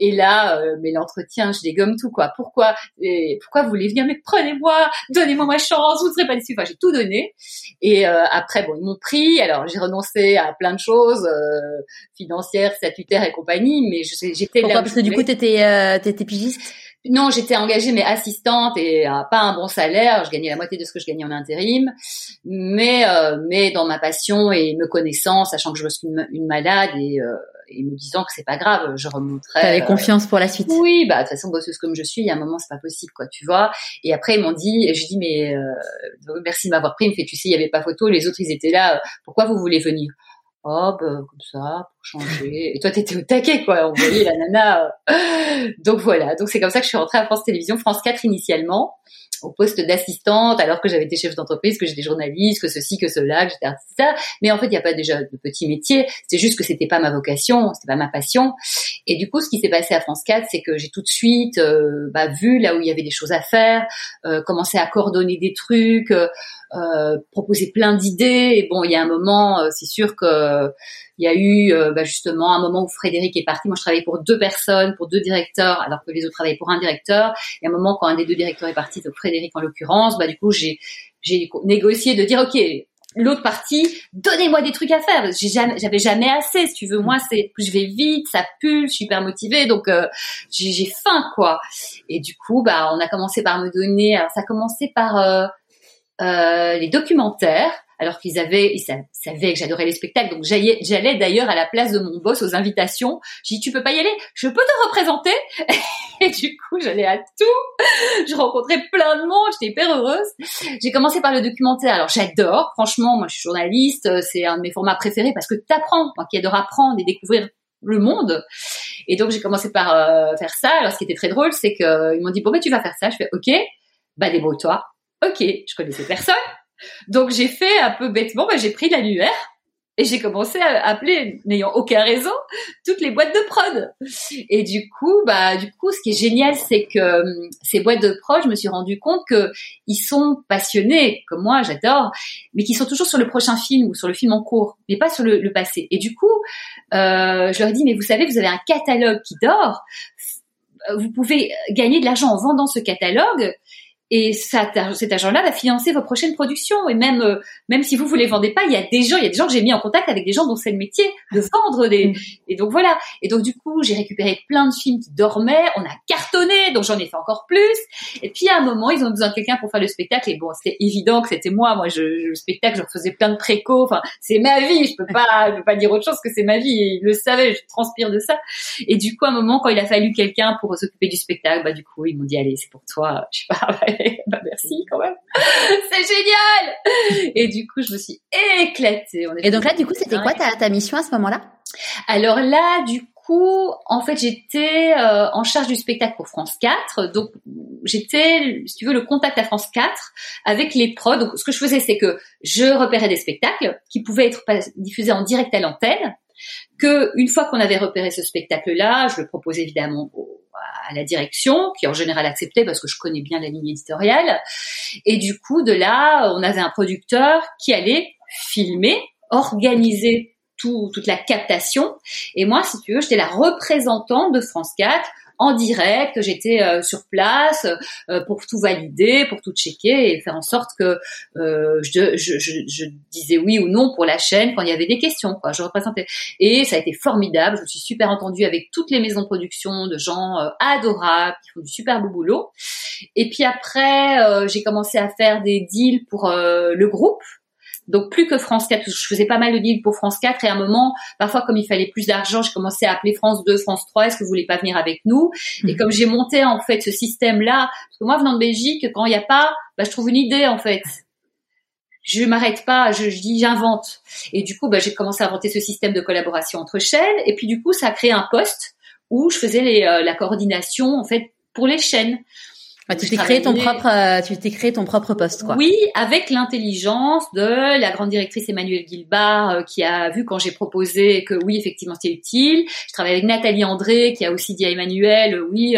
et là, euh, mais l'entretien, je dégomme tout, quoi. Pourquoi? Et pourquoi vous voulez venir? Mais prenez-moi, donnez-moi ma chance, vous ne serez pas déçus. J'ai tout donné. Et euh, après, bon, ils m'ont pris. Alors, j'ai renoncé à plein de choses, financières, statutaires et compagnie, mais j'étais là. Parce que du coup, t'étais, euh, t'étais pigiste? Non, j'étais engagée mais assistante et à pas un bon salaire. Je gagnais la moitié de ce que je gagnais en intérim, mais euh, mais dans ma passion et me connaissant, sachant que je suis une, malade et, euh, et me disant que c'est pas grave, je remonterai. T'avais confiance pour la suite. Oui, bah de toute façon bosseuse comme je suis, il y a un moment c'est pas possible quoi, tu vois. Et après ils m'ont dit, je dis mais euh, merci de m'avoir pris. Il me fait tu sais il y avait pas photo, les autres ils étaient là. Pourquoi vous voulez venir? Hop, euh, comme ça, pour changer. Et toi, t'étais au taquet, quoi. On voyait la nana. Euh. Donc voilà. Donc c'est comme ça que je suis rentrée à France Télévisions, France 4 initialement au poste d'assistante alors que j'avais été chef d'entreprise, que j'étais journaliste, que ceci, que cela, que j'étais artiste. Mais en fait, il n'y a pas déjà de petits métiers. C'est juste que c'était pas ma vocation, c'était pas ma passion. Et du coup, ce qui s'est passé à France 4, c'est que j'ai tout de suite euh, bah, vu là où il y avait des choses à faire, euh, commencé à coordonner des trucs, euh, euh proposer plein d'idées. Bon, il y a un moment, euh, c'est sûr que il y a eu euh, bah, justement un moment où Frédéric est parti. Moi, je travaillais pour deux personnes, pour deux directeurs, alors que les autres travaillaient pour un directeur. Et un moment, quand un des deux directeurs est parti, donc Frédéric en l'occurrence, bah du coup, j'ai j'ai négocié de dire ok, l'autre partie, donnez-moi des trucs à faire. J'ai jamais, j'avais jamais assez. Si tu veux, moi, c'est, je vais vite, ça pue, je suis hyper motivée, donc j'ai faim, quoi. Et du coup, bah, on a commencé par me donner. Alors, ça a commencé par euh, euh, les documentaires alors qu'ils avaient, ils savaient que j'adorais les spectacles, donc j'allais d'ailleurs à la place de mon boss aux invitations. J'ai dit tu peux pas y aller, je peux te représenter. Et du coup j'allais à tout, je rencontrais plein de monde, j'étais hyper heureuse. J'ai commencé par le documentaire, alors j'adore, franchement, moi je suis journaliste, c'est un de mes formats préférés parce que t'apprends, moi qui adore apprendre et découvrir le monde. Et donc j'ai commencé par euh, faire ça. Alors ce qui était très drôle, c'est qu'ils m'ont dit bon ben tu vas faire ça. Je fais ok, bah débrouille-toi. Ok, je connaissais personne. Donc j'ai fait un peu bêtement, bah, j'ai pris l'annuaire et j'ai commencé à appeler, n'ayant aucun réseau, toutes les boîtes de prod. Et du coup, bah, du coup, ce qui est génial, c'est que hum, ces boîtes de prod, je me suis rendu compte que ils sont passionnés, comme moi, j'adore, mais qui sont toujours sur le prochain film ou sur le film en cours, mais pas sur le, passé. Et du coup, euh, je leur dit, mais vous savez, vous avez un catalogue qui dort. Vous pouvez gagner de l'argent en vendant ce catalogue et cet argent-là va financer vos prochaines productions. Et même, euh, même si vous vous les vendez pas, il y a des gens, il y a des gens que j'ai mis en contact avec des gens dont c'est le métier de vendre des. Mm. Et donc voilà. Et donc du coup, j'ai récupéré plein de films qui dormaient. On a cartonné, donc j'en ai fait encore plus. Et puis à un moment, ils ont besoin de quelqu'un pour faire le spectacle. Et bon, c'était évident que c'était moi. Moi, je, le spectacle, je faisais plein de préco. Enfin, c'est ma vie. Je peux pas, je peux pas dire autre chose que c'est ma vie. Et ils le savaient. Je transpire de ça. Et du coup, à un moment, quand il a fallu quelqu'un pour s'occuper du spectacle, bah du coup, ils m'ont dit allez, c'est pour toi. Je sais pas. bah merci quand même. C'est génial. Et du coup, je me suis éclatée. et donc là, du coup, c'était quoi ta, ta mission à ce moment-là? Alors là, du coup, en fait, j'étais euh, en charge du spectacle pour France 4. Donc, j'étais, si tu veux, le contact à France 4 avec les pros. Donc, ce que je faisais, c'est que je repérais des spectacles qui pouvaient être diffusés en direct à l'antenne. Que une fois qu'on avait repéré ce spectacle-là, je le proposais évidemment à la direction, qui en général acceptait parce que je connais bien la ligne éditoriale. Et du coup, de là, on avait un producteur qui allait filmer, organiser toute la captation. Et moi, si tu veux, j'étais la représentante de France 4 en direct, j'étais euh, sur place euh, pour tout valider, pour tout checker et faire en sorte que euh, je, disais oui ou non pour la chaîne quand il y avait des questions. Je représentais et ça a été formidable. Je me suis super entendue avec toutes les maisons de production de gens adorables qui font du super beau boulot. Et puis après, j'ai commencé à faire des deals pour le groupe donc plus que France 4, je faisais pas mal de deals pour France 4 et à un moment, parfois comme il fallait plus d'argent, je commençais à appeler France 2, France 3, est-ce que vous voulez pas venir avec nous? Et mhm. comme j'ai monté en fait ce système-là, parce que moi venant de Belgique, quand il n'y a pas, bah, je trouve une idée en fait. Je m'arrête pas, je, dis j'invente. Et du coup, bah, j'ai commencé à inventer ce système de collaboration entre chaînes. Et puis du coup, ça a créé un poste où je faisais les, euh, la coordination en fait pour les chaînes. Ah, tu t'es créé ton propre, euh, tu t'es créé ton propre poste, quoi. Oui, avec l'intelligence de la grande directrice Emmanuelle Guilbard, euh, qui a vu quand j'ai proposé que oui, effectivement, c'était utile. Je travaille avec Nathalie André, qui a aussi dit à Emmanuel, euh, oui,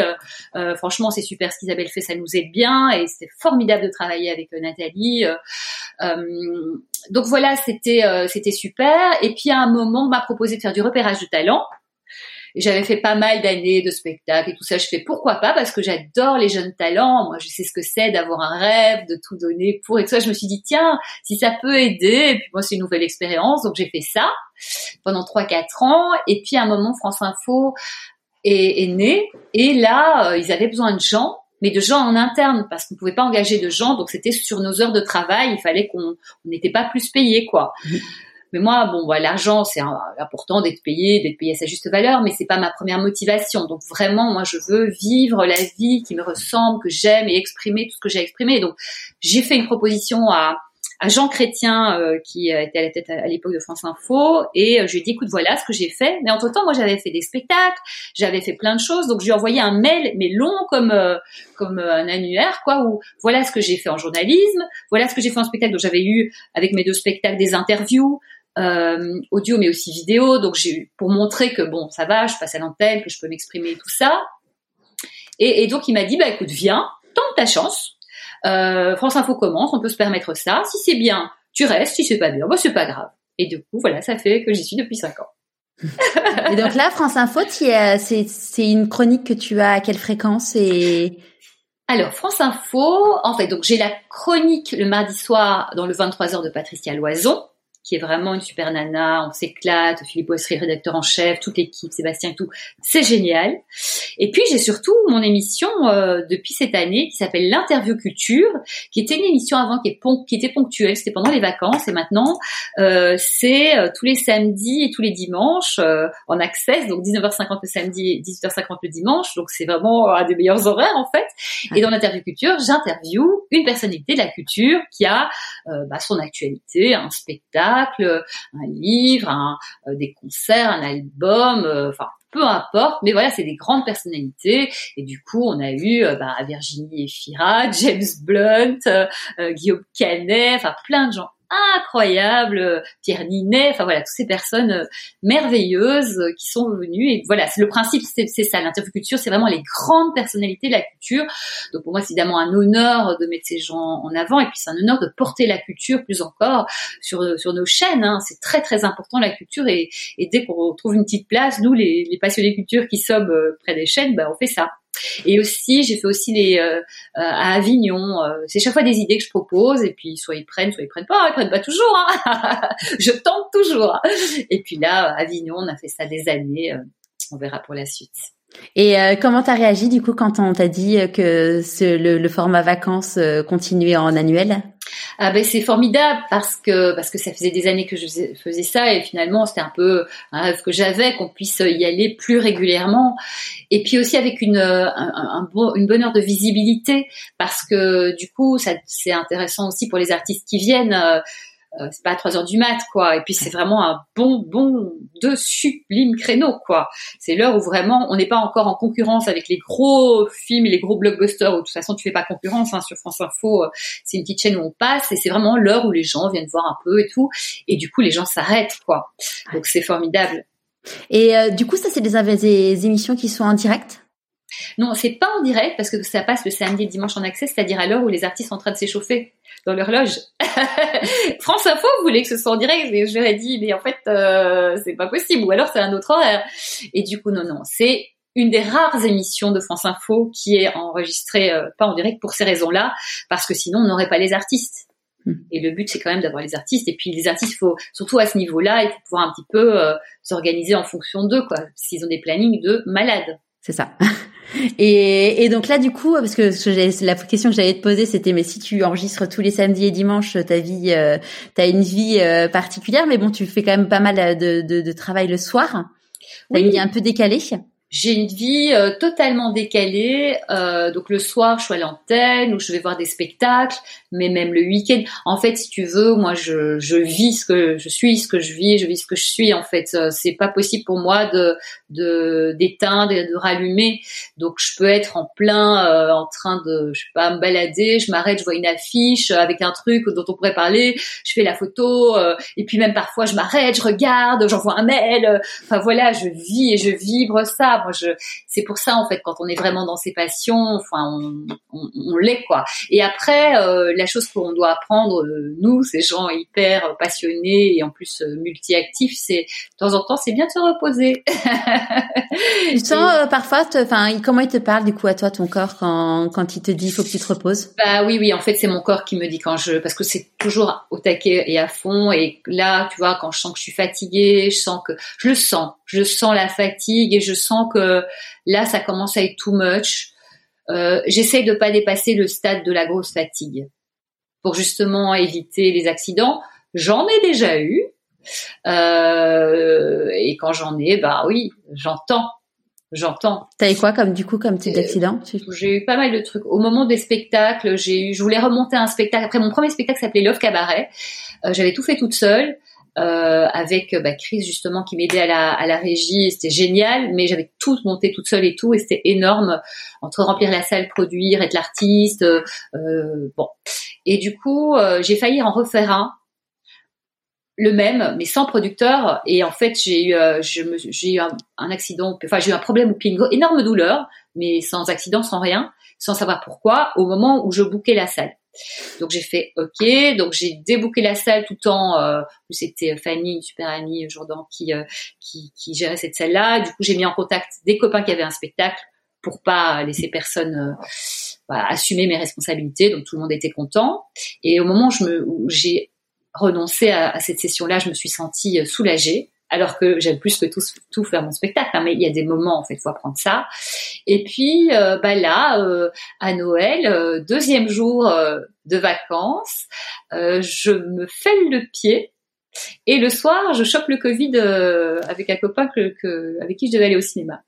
euh, franchement, c'est super ce qu'Isabelle fait, ça nous aide bien, et c'était formidable de travailler avec Nathalie. donc voilà, c'était c'était super. Et puis à un moment, on m'a proposé de faire du repérage de talent j'avais fait pas mal d'années de spectacles et tout ça. Je fais pourquoi pas parce que j'adore les jeunes talents. Moi, je sais ce que c'est d'avoir un rêve, de tout donner pour et tout ça. Je me suis dit tiens, si ça peut aider. Et puis moi, c'est une nouvelle expérience, donc j'ai fait ça pendant trois quatre ans. Et puis à un moment, France Info est, est né et là, euh, ils avaient besoin de gens mais de gens en interne parce qu'on pouvait pas engager de gens donc c'était sur nos heures de travail il fallait qu'on n'était pas plus payé quoi mmh. Mais moi, bon, voilà, l'argent, c'est important d'être payé, d'être payé à sa juste valeur, mais c'est pas ma première motivation. Donc vraiment, moi, je veux vivre la vie qui me ressemble, que j'aime et exprimer tout ce que j'ai exprimé. Donc j'ai fait une proposition à, à Jean Chrétien euh, qui était à la tête à, l'époque de France Info et euh, je lui ai dit écoute voilà ce que j'ai fait mais entre temps moi j'avais fait des spectacles j'avais fait plein de choses donc je lui ai envoyé un mail mais long comme euh, comme un annuaire quoi où voilà ce que j'ai fait en journalisme voilà ce que j'ai fait en spectacle donc j'avais eu avec mes deux spectacles des interviews euh, audio mais aussi vidéo. Donc j'ai pour montrer que bon ça va, je passe à l'antenne, que je peux m'exprimer tout ça. Et, et, donc il m'a dit bah écoute viens, tente ta chance. Euh, France Info commence, on peut se permettre ça. Si c'est bien, tu restes. Si c'est pas bien, bah c'est pas grave. Et du coup voilà, ça fait que j'y suis depuis cinq ans. et donc là, France Info, c'est une chronique que tu as à quelle fréquence et alors, France Info, en fait, donc j'ai la chronique le mardi soir dans le 23h de Patricia Loison qui est vraiment une super nana, on s'éclate, Philippe Ossery, rédacteur en chef, toute l'équipe, Sébastien et tout, c'est génial. Et puis j'ai surtout mon émission euh, depuis cette année qui s'appelle l'interview culture, qui était une émission avant qui, est qui était ponctuelle, c'était pendant les vacances. Et maintenant euh, c'est euh, tous les samedis et tous les dimanches en accès, donc 19h50 le samedi et 18h50 le dimanche, donc c'est vraiment un des meilleurs horaires en fait. Et dans l'interview culture, j'interview une personnalité de la culture qui a bah, son actualité, un spectacle un livre, euh, des concerts, un album, euh, enfin peu importe, mais voilà, c'est des grandes personnalités. Et du coup, on a eu euh, bah, Virginie Efira, James Blunt, Guillaume Canet, enfin plein de gens incroyable, Pierre Ninet, enfin voilà, toutes ces personnes euh, merveilleuses euh, qui sont venues. Et voilà, le principe, c'est ça, l'interview culture, c'est vraiment les grandes personnalités de la culture. Donc pour moi, c'est évidemment un honneur de mettre ces gens en avant, et puis c'est un honneur de porter la culture plus encore sur sur nos chaînes. Hein. C'est très très important la culture, et, dès qu'on trouve une petite place, nous les, les passionnés culture qui sommes euh, près des chaînes, ben on fait ça. Et aussi, j'ai fait aussi les euh, euh, à Avignon. Euh, c'est chaque fois des idées que je propose et puis soit ils prennent, soit ils prennent pas. Ils prennent pas toujours. Hein je tente toujours. Et puis là, à Avignon, on a fait ça des années. on verra pour la suite. Et comment t'as réagi du coup quand on t'a dit que le, format vacances continuait en annuel? Ah ben c'est formidable parce que parce que ça faisait des années que je faisais ça et finalement c'était un peu un rêve que j'avais qu'on puisse y aller plus régulièrement. Et puis aussi avec une un, une bonne heure de visibilité parce que du coup ça c'est intéressant aussi pour les artistes qui viennent euh, c'est pas à 3 heures du mat, quoi. Et puis c'est vraiment un bon, bon, de sublime créneau, quoi. C'est l'heure où vraiment on n'est pas encore en concurrence avec les gros films et les gros blockbusters. Où, de toute façon, tu fais pas concurrence hein, sur France Info. Euh, c'est une petite chaîne où on passe et c'est vraiment l'heure où les gens viennent voir un peu et tout. Et du coup, les gens s'arrêtent, quoi. Donc c'est formidable. Et euh, du coup, ça, c'est des, des émissions qui sont en direct? Non, c'est pas en direct parce que ça passe le samedi et le dimanche en accès, c'est-à-dire à, l'heure où les artistes sont en train de s'échauffer dans l'horloge. France Info voulait que ce soit en direct, mais je leur ai dit, mais en fait, euh, c'est pas possible. Ou alors c'est un autre horaire. Et du coup, non, non, c'est une des rares émissions de France Info qui est enregistrée euh, pas en direct pour ces raisons-là, parce que sinon on n'aurait pas les artistes. Hmm. Et le but, c'est quand même d'avoir les artistes. Et puis les artistes, faut surtout à ce niveau-là, il faut pouvoir un petit peu euh, s'organiser en fonction d'eux, quoi. S'ils ont des plannings de malades. C'est ça. Et, et, donc là, du coup, parce que la question que j'allais te poser, c'était mais si tu enregistres tous les samedis et dimanches, ta vie, euh, t'as une vie euh, particulière, mais bon, tu fais quand même pas mal de, de, de travail le soir. T'as une vie un peu décalée. J'ai une vie euh, totalement décalée. Euh, donc le soir, je suis à l'antenne ou je vais voir des spectacles, mais même le week-end. En fait, si tu veux, moi, je, je vis ce que je suis, ce que je vis, je vis ce que je suis. En fait, euh, c'est pas possible pour moi de de d'éteindre et de rallumer. Donc je peux être en plein euh, en train de, je sais pas, me balader. Je m'arrête, je vois une affiche avec un truc dont on pourrait parler. Je fais la photo et puis même parfois je m'arrête, je regarde, j'envoie un mail. Enfin voilà, je vis et je vibre ça moi, je, c'est pour ça en fait, quand on est vraiment dans ses passions, enfin, on, on, l'est quoi. Et après, euh, la chose qu'on doit apprendre, euh, nous, ces gens hyper passionnés et en plus euh, multi-actifs, c'est de temps en temps, c'est bien de se reposer. tu sens parfois, enfin, comment il te parle du coup à toi, ton corps, quand, quand il te dit, il faut que tu te reposes? Bah oui, oui. En fait, c'est mon corps qui me dit quand je, parce que c'est toujours au taquet et à fond. Et là, tu vois, quand je sens que je suis fatiguée, je sens que, je le sens, je sens la fatigue et je sens que là, ça commence à être too much. Euh, J'essaye de pas dépasser le stade de la grosse fatigue pour justement éviter les accidents. J'en ai déjà eu. Euh, et quand j'en ai, bah oui, j'entends. J'entends. T'as eu quoi comme du coup comme type euh, d'accident? J'ai eu pas mal de trucs. Au moment des spectacles, j'ai eu, je voulais remonter un spectacle. Après mon premier spectacle s'appelait Love Cabaret. Euh, J'avais tout fait toute seule. Euh, avec bah, Chris justement qui m'aidait à la, à la régie, c'était génial, mais j'avais tout monté toute seule et tout, et c'était énorme entre remplir la salle, produire, être l'artiste, euh, bon. Et du coup, euh, j'ai failli en refaire un, le même, mais sans producteur. Et en fait, j'ai eu, euh, eu un, accident, enfin j'ai eu un problème au une énorme douleur, mais sans accident, sans rien, sans savoir pourquoi, au moment où je bouquais la salle. Donc j'ai fait OK, donc j'ai débouqué la salle tout en euh, c'était Fanny, une super amie Jourdan qui, euh, qui, qui gérait cette salle-là. Du coup j'ai mis en contact des copains qui avaient un spectacle pour pas laisser personne euh, assumer mes responsabilités. Donc tout le monde était content. Et au moment où j'ai renoncé à, à cette session-là, je me suis sentie soulagée alors que j'aime plus que tout, faire mon spectacle. Hein, mais il y a des moments, en fait, faut apprendre ça. Et puis, euh, bah là, euh, à Noël, euh, deuxième jour de vacances, je me fêle le pied. Et le soir, je chope le Covid avec un copain que, avec qui je devais aller au cinéma.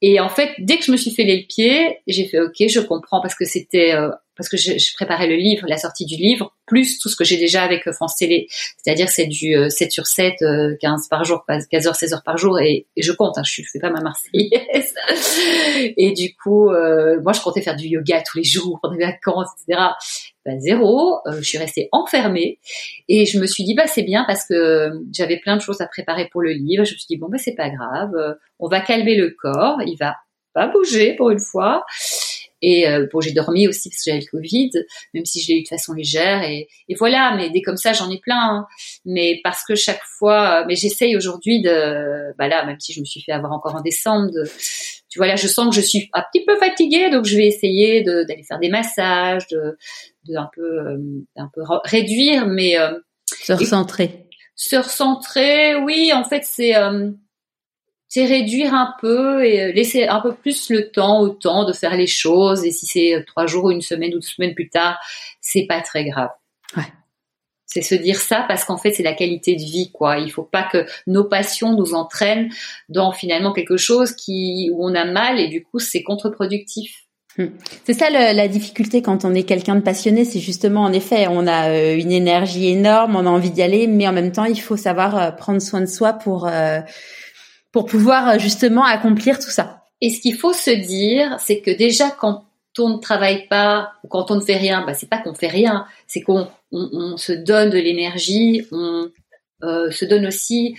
Et en fait, dès que je me suis fait le pied, j'ai fait OK, je comprends parce que c'était parce que je, préparais le livre, la sortie du livre, plus tout ce que j'ai déjà avec France Télé. C'est-à-dire c'est du 7 euh, sur 7, 15 euh, par jour, 15 heures, 16 heures par jour, et, je compte, hein, je, fais pas ma Marseillaise. et du coup, euh, moi je comptais faire du yoga tous les jours, les vacances, etc. Ben, zéro, je suis restée enfermée, et je me suis dit, bah c'est bien parce que j'avais plein de choses à préparer pour le livre. Je me suis dit, bon, bah c'est pas grave, on va calmer le corps, il va pas bouger pour une fois. Et euh, bon, j'ai dormi aussi parce que j'avais le Covid, même si je l'ai eu de façon légère. Et, et voilà, mais des comme ça, j'en ai plein. Hein. Mais parce que chaque fois, mais j'essaye aujourd'hui de, bah là, même si je me suis fait avoir encore en décembre, de, tu vois là, je sens que je suis un petit peu fatiguée, donc je vais essayer d'aller faire des massages, de, de un peu, euh, un peu réduire, mais euh, se recentrer. se recentrer, oui, en fait, c'est euh, c'est réduire un peu et euh, laisser un peu plus le temps au temps de faire les choses. Et si c'est euh, trois jours ou une semaine ou deux semaines plus tard, c'est pas très grave. Ouais. C'est se dire ça parce qu'en fait c'est la qualité de vie quoi. Il faut pas que nos passions nous entraînent dans finalement quelque chose qui où on a mal et du coup c'est contre-productif. Hmm. C'est ça la difficulté quand on est quelqu'un de passionné, c'est justement en effet, on a euh, une énergie énorme, on a envie d'y aller, mais en même temps, il faut savoir euh, prendre soin de soi pour euh, pour pouvoir justement accomplir tout ça. Et ce qu'il faut se dire, c'est que déjà quand on ne travaille pas ou quand on ne fait rien, bah c'est pas qu'on fait rien, c'est qu'on on, se donne de l'énergie, on se donne aussi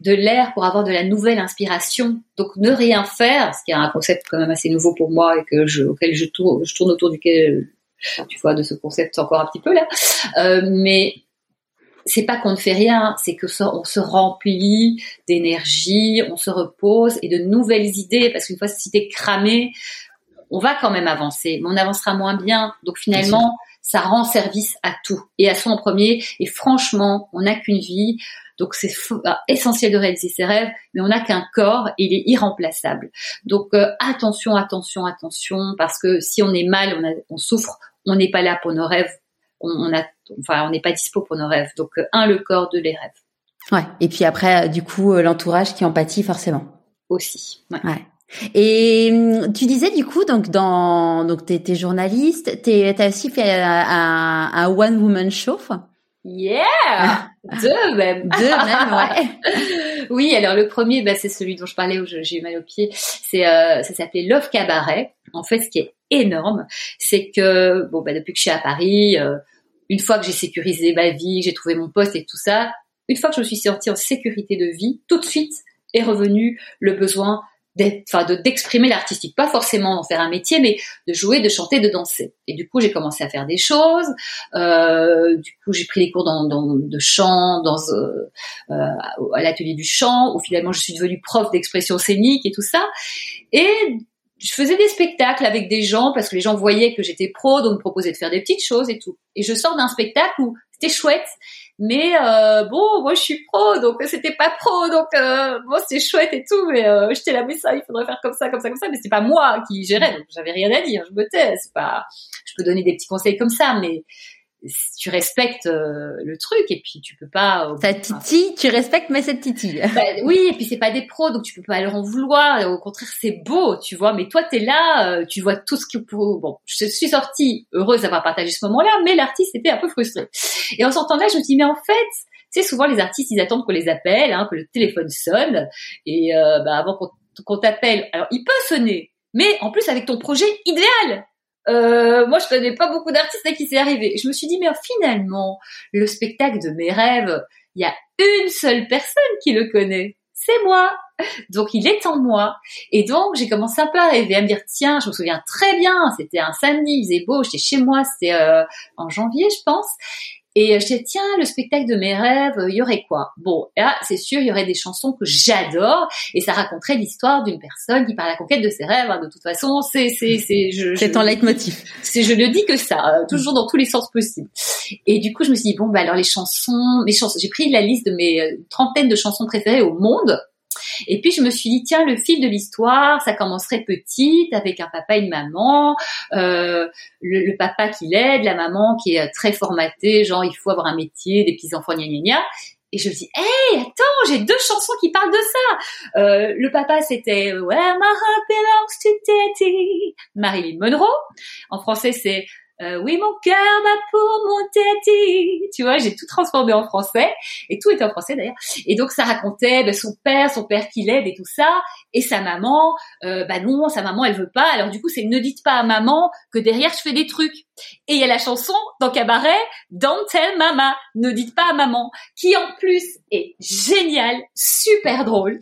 de l'air pour avoir de la nouvelle inspiration. Donc ne rien faire, ce qui est un concept quand même assez nouveau pour moi et que je, auquel je tourne, je tourne autour duquel tu vois de ce concept encore un petit peu là. Euh, mais c'est pas qu'on ne fait rien, c'est que on se remplit d'énergie, on se repose et de nouvelles idées parce qu'une fois si t'es cramé, on va quand même avancer, mais on avancera moins bien. Donc finalement, ça rend service à tout et à soi en premier. Et franchement, on n'a qu'une vie. Donc c'est bah, essentiel de réaliser ses rêves, mais on n'a qu'un corps et il est irremplaçable. Donc euh, attention, attention, attention, parce que si on est mal, on, souffre, on n'est pas là pour nos rêves, on, a, enfin on n'est pas dispo pour nos rêves. Donc euh, un le corps, deux les rêves. Ouais. Et puis après, euh, du coup, l'entourage qui en pâtit forcément. Aussi. Ouais. Et hum, tu disais du coup donc dans donc t'es, es journaliste, t'es t'as aussi fait un, un one woman show. Yeah Deux même Deux même, ouais. oui, alors le premier, bah, c'est celui dont je parlais où j'ai eu mal au pied. C'est euh, ça s'appelait Love Cabaret. En fait, ce qui est énorme, c'est que bon, bah, depuis que je suis à Paris, euh, une fois que j'ai sécurisé ma vie, j'ai trouvé mon poste et tout ça, une fois que je me suis sortie en sécurité de vie, tout de suite est revenu le besoin enfin de d'exprimer l'artistique, pas forcément d'en faire un métier, mais de jouer, de chanter, de danser. Et du coup, j'ai commencé à faire des choses. Euh, du coup, j'ai pris des cours dans, dans, de chant, dans euh, euh, à l'atelier du chant, où finalement je suis devenue prof d'expression scénique et tout ça. Et je faisais des spectacles avec des gens parce que les gens voyaient que j'étais pro, donc me proposaient de faire des petites choses et tout. Et je sors d'un spectacle où c'était chouette mais euh, bon, moi je suis pro, donc c'était pas pro, donc euh, bon c'est chouette et tout, mais euh, j'étais là mais ça, il faudrait faire comme ça, comme ça, comme ça, mais c'est pas moi qui gérais, donc j'avais rien à dire, je me tais, c'est pas, je peux donner des petits conseils comme ça, mais tu respectes euh, le truc et puis tu peux pas. Ta titi, tu respectes mais cette titi. Bah, oui, et puis c'est pas des pros donc tu peux pas leur en vouloir. Au contraire, c'est beau, tu vois. Mais toi, t'es là, euh, tu vois tout ce que bon. Je suis sortie heureuse d'avoir partagé ce moment-là, mais l'artiste était un peu frustré. Et en sortant là, je me dis mais en fait. Tu sais, souvent les artistes, ils attendent qu'on les appelle, hein, que le téléphone sonne, et euh, bah, avant qu'on t'appelle, alors il peut sonner, mais en plus avec ton projet idéal. Euh, moi, je connais pas beaucoup d'artistes à qui c'est arrivé. Je me suis dit, mais finalement, le spectacle de mes rêves, il y a une seule personne qui le connaît. C'est moi. Donc, il est en moi. Et donc, j'ai commencé un peu à rêver, à me dire, tiens, je me souviens très bien, c'était un samedi, il faisait beau, j'étais chez moi, c'était euh, en janvier, je pense. Et je disais, tiens, le spectacle de mes rêves, il y aurait quoi? Bon, là, c'est sûr, il y aurait des chansons que j'adore, et ça raconterait l'histoire d'une personne qui part à la conquête de ses rêves. Hein. De toute façon, c'est c'est c'est je, c'est ton leitmotiv. C'est je ne dis que ça, euh, toujours dans tous les sens possibles. Et du coup, je me suis dit bon, bah alors les chansons, mes chansons, j'ai pris la liste de mes euh, trentaines de chansons préférées au monde. Et puis je me suis dit tiens le fil de l'histoire ça commencerait petite avec un papa et une maman, euh, le, papa qui l'aide, la maman qui est très formatée, genre il faut avoir un métier, des petits enfants gna gna gna. Et je me dis, hey, attends, j'ai deux chansons qui parlent de ça. Euh, le papa, c'était Where my heart belongs to daddy, Marilyn Monroe. En français, c'est euh, oui, mon cœur bat pour mon tati. Tu vois, j'ai tout transformé en français et tout était en français d'ailleurs. Et donc ça racontait ben, son père, son père qui l'aide et tout ça, et sa maman. Euh, bah non, sa maman elle veut pas. Alors du coup c'est ne dites pas à maman que derrière je fais des trucs. Et il y a la chanson dans Cabaret, Don't tell mama, ne dites pas à maman, qui en plus est géniale, super drôle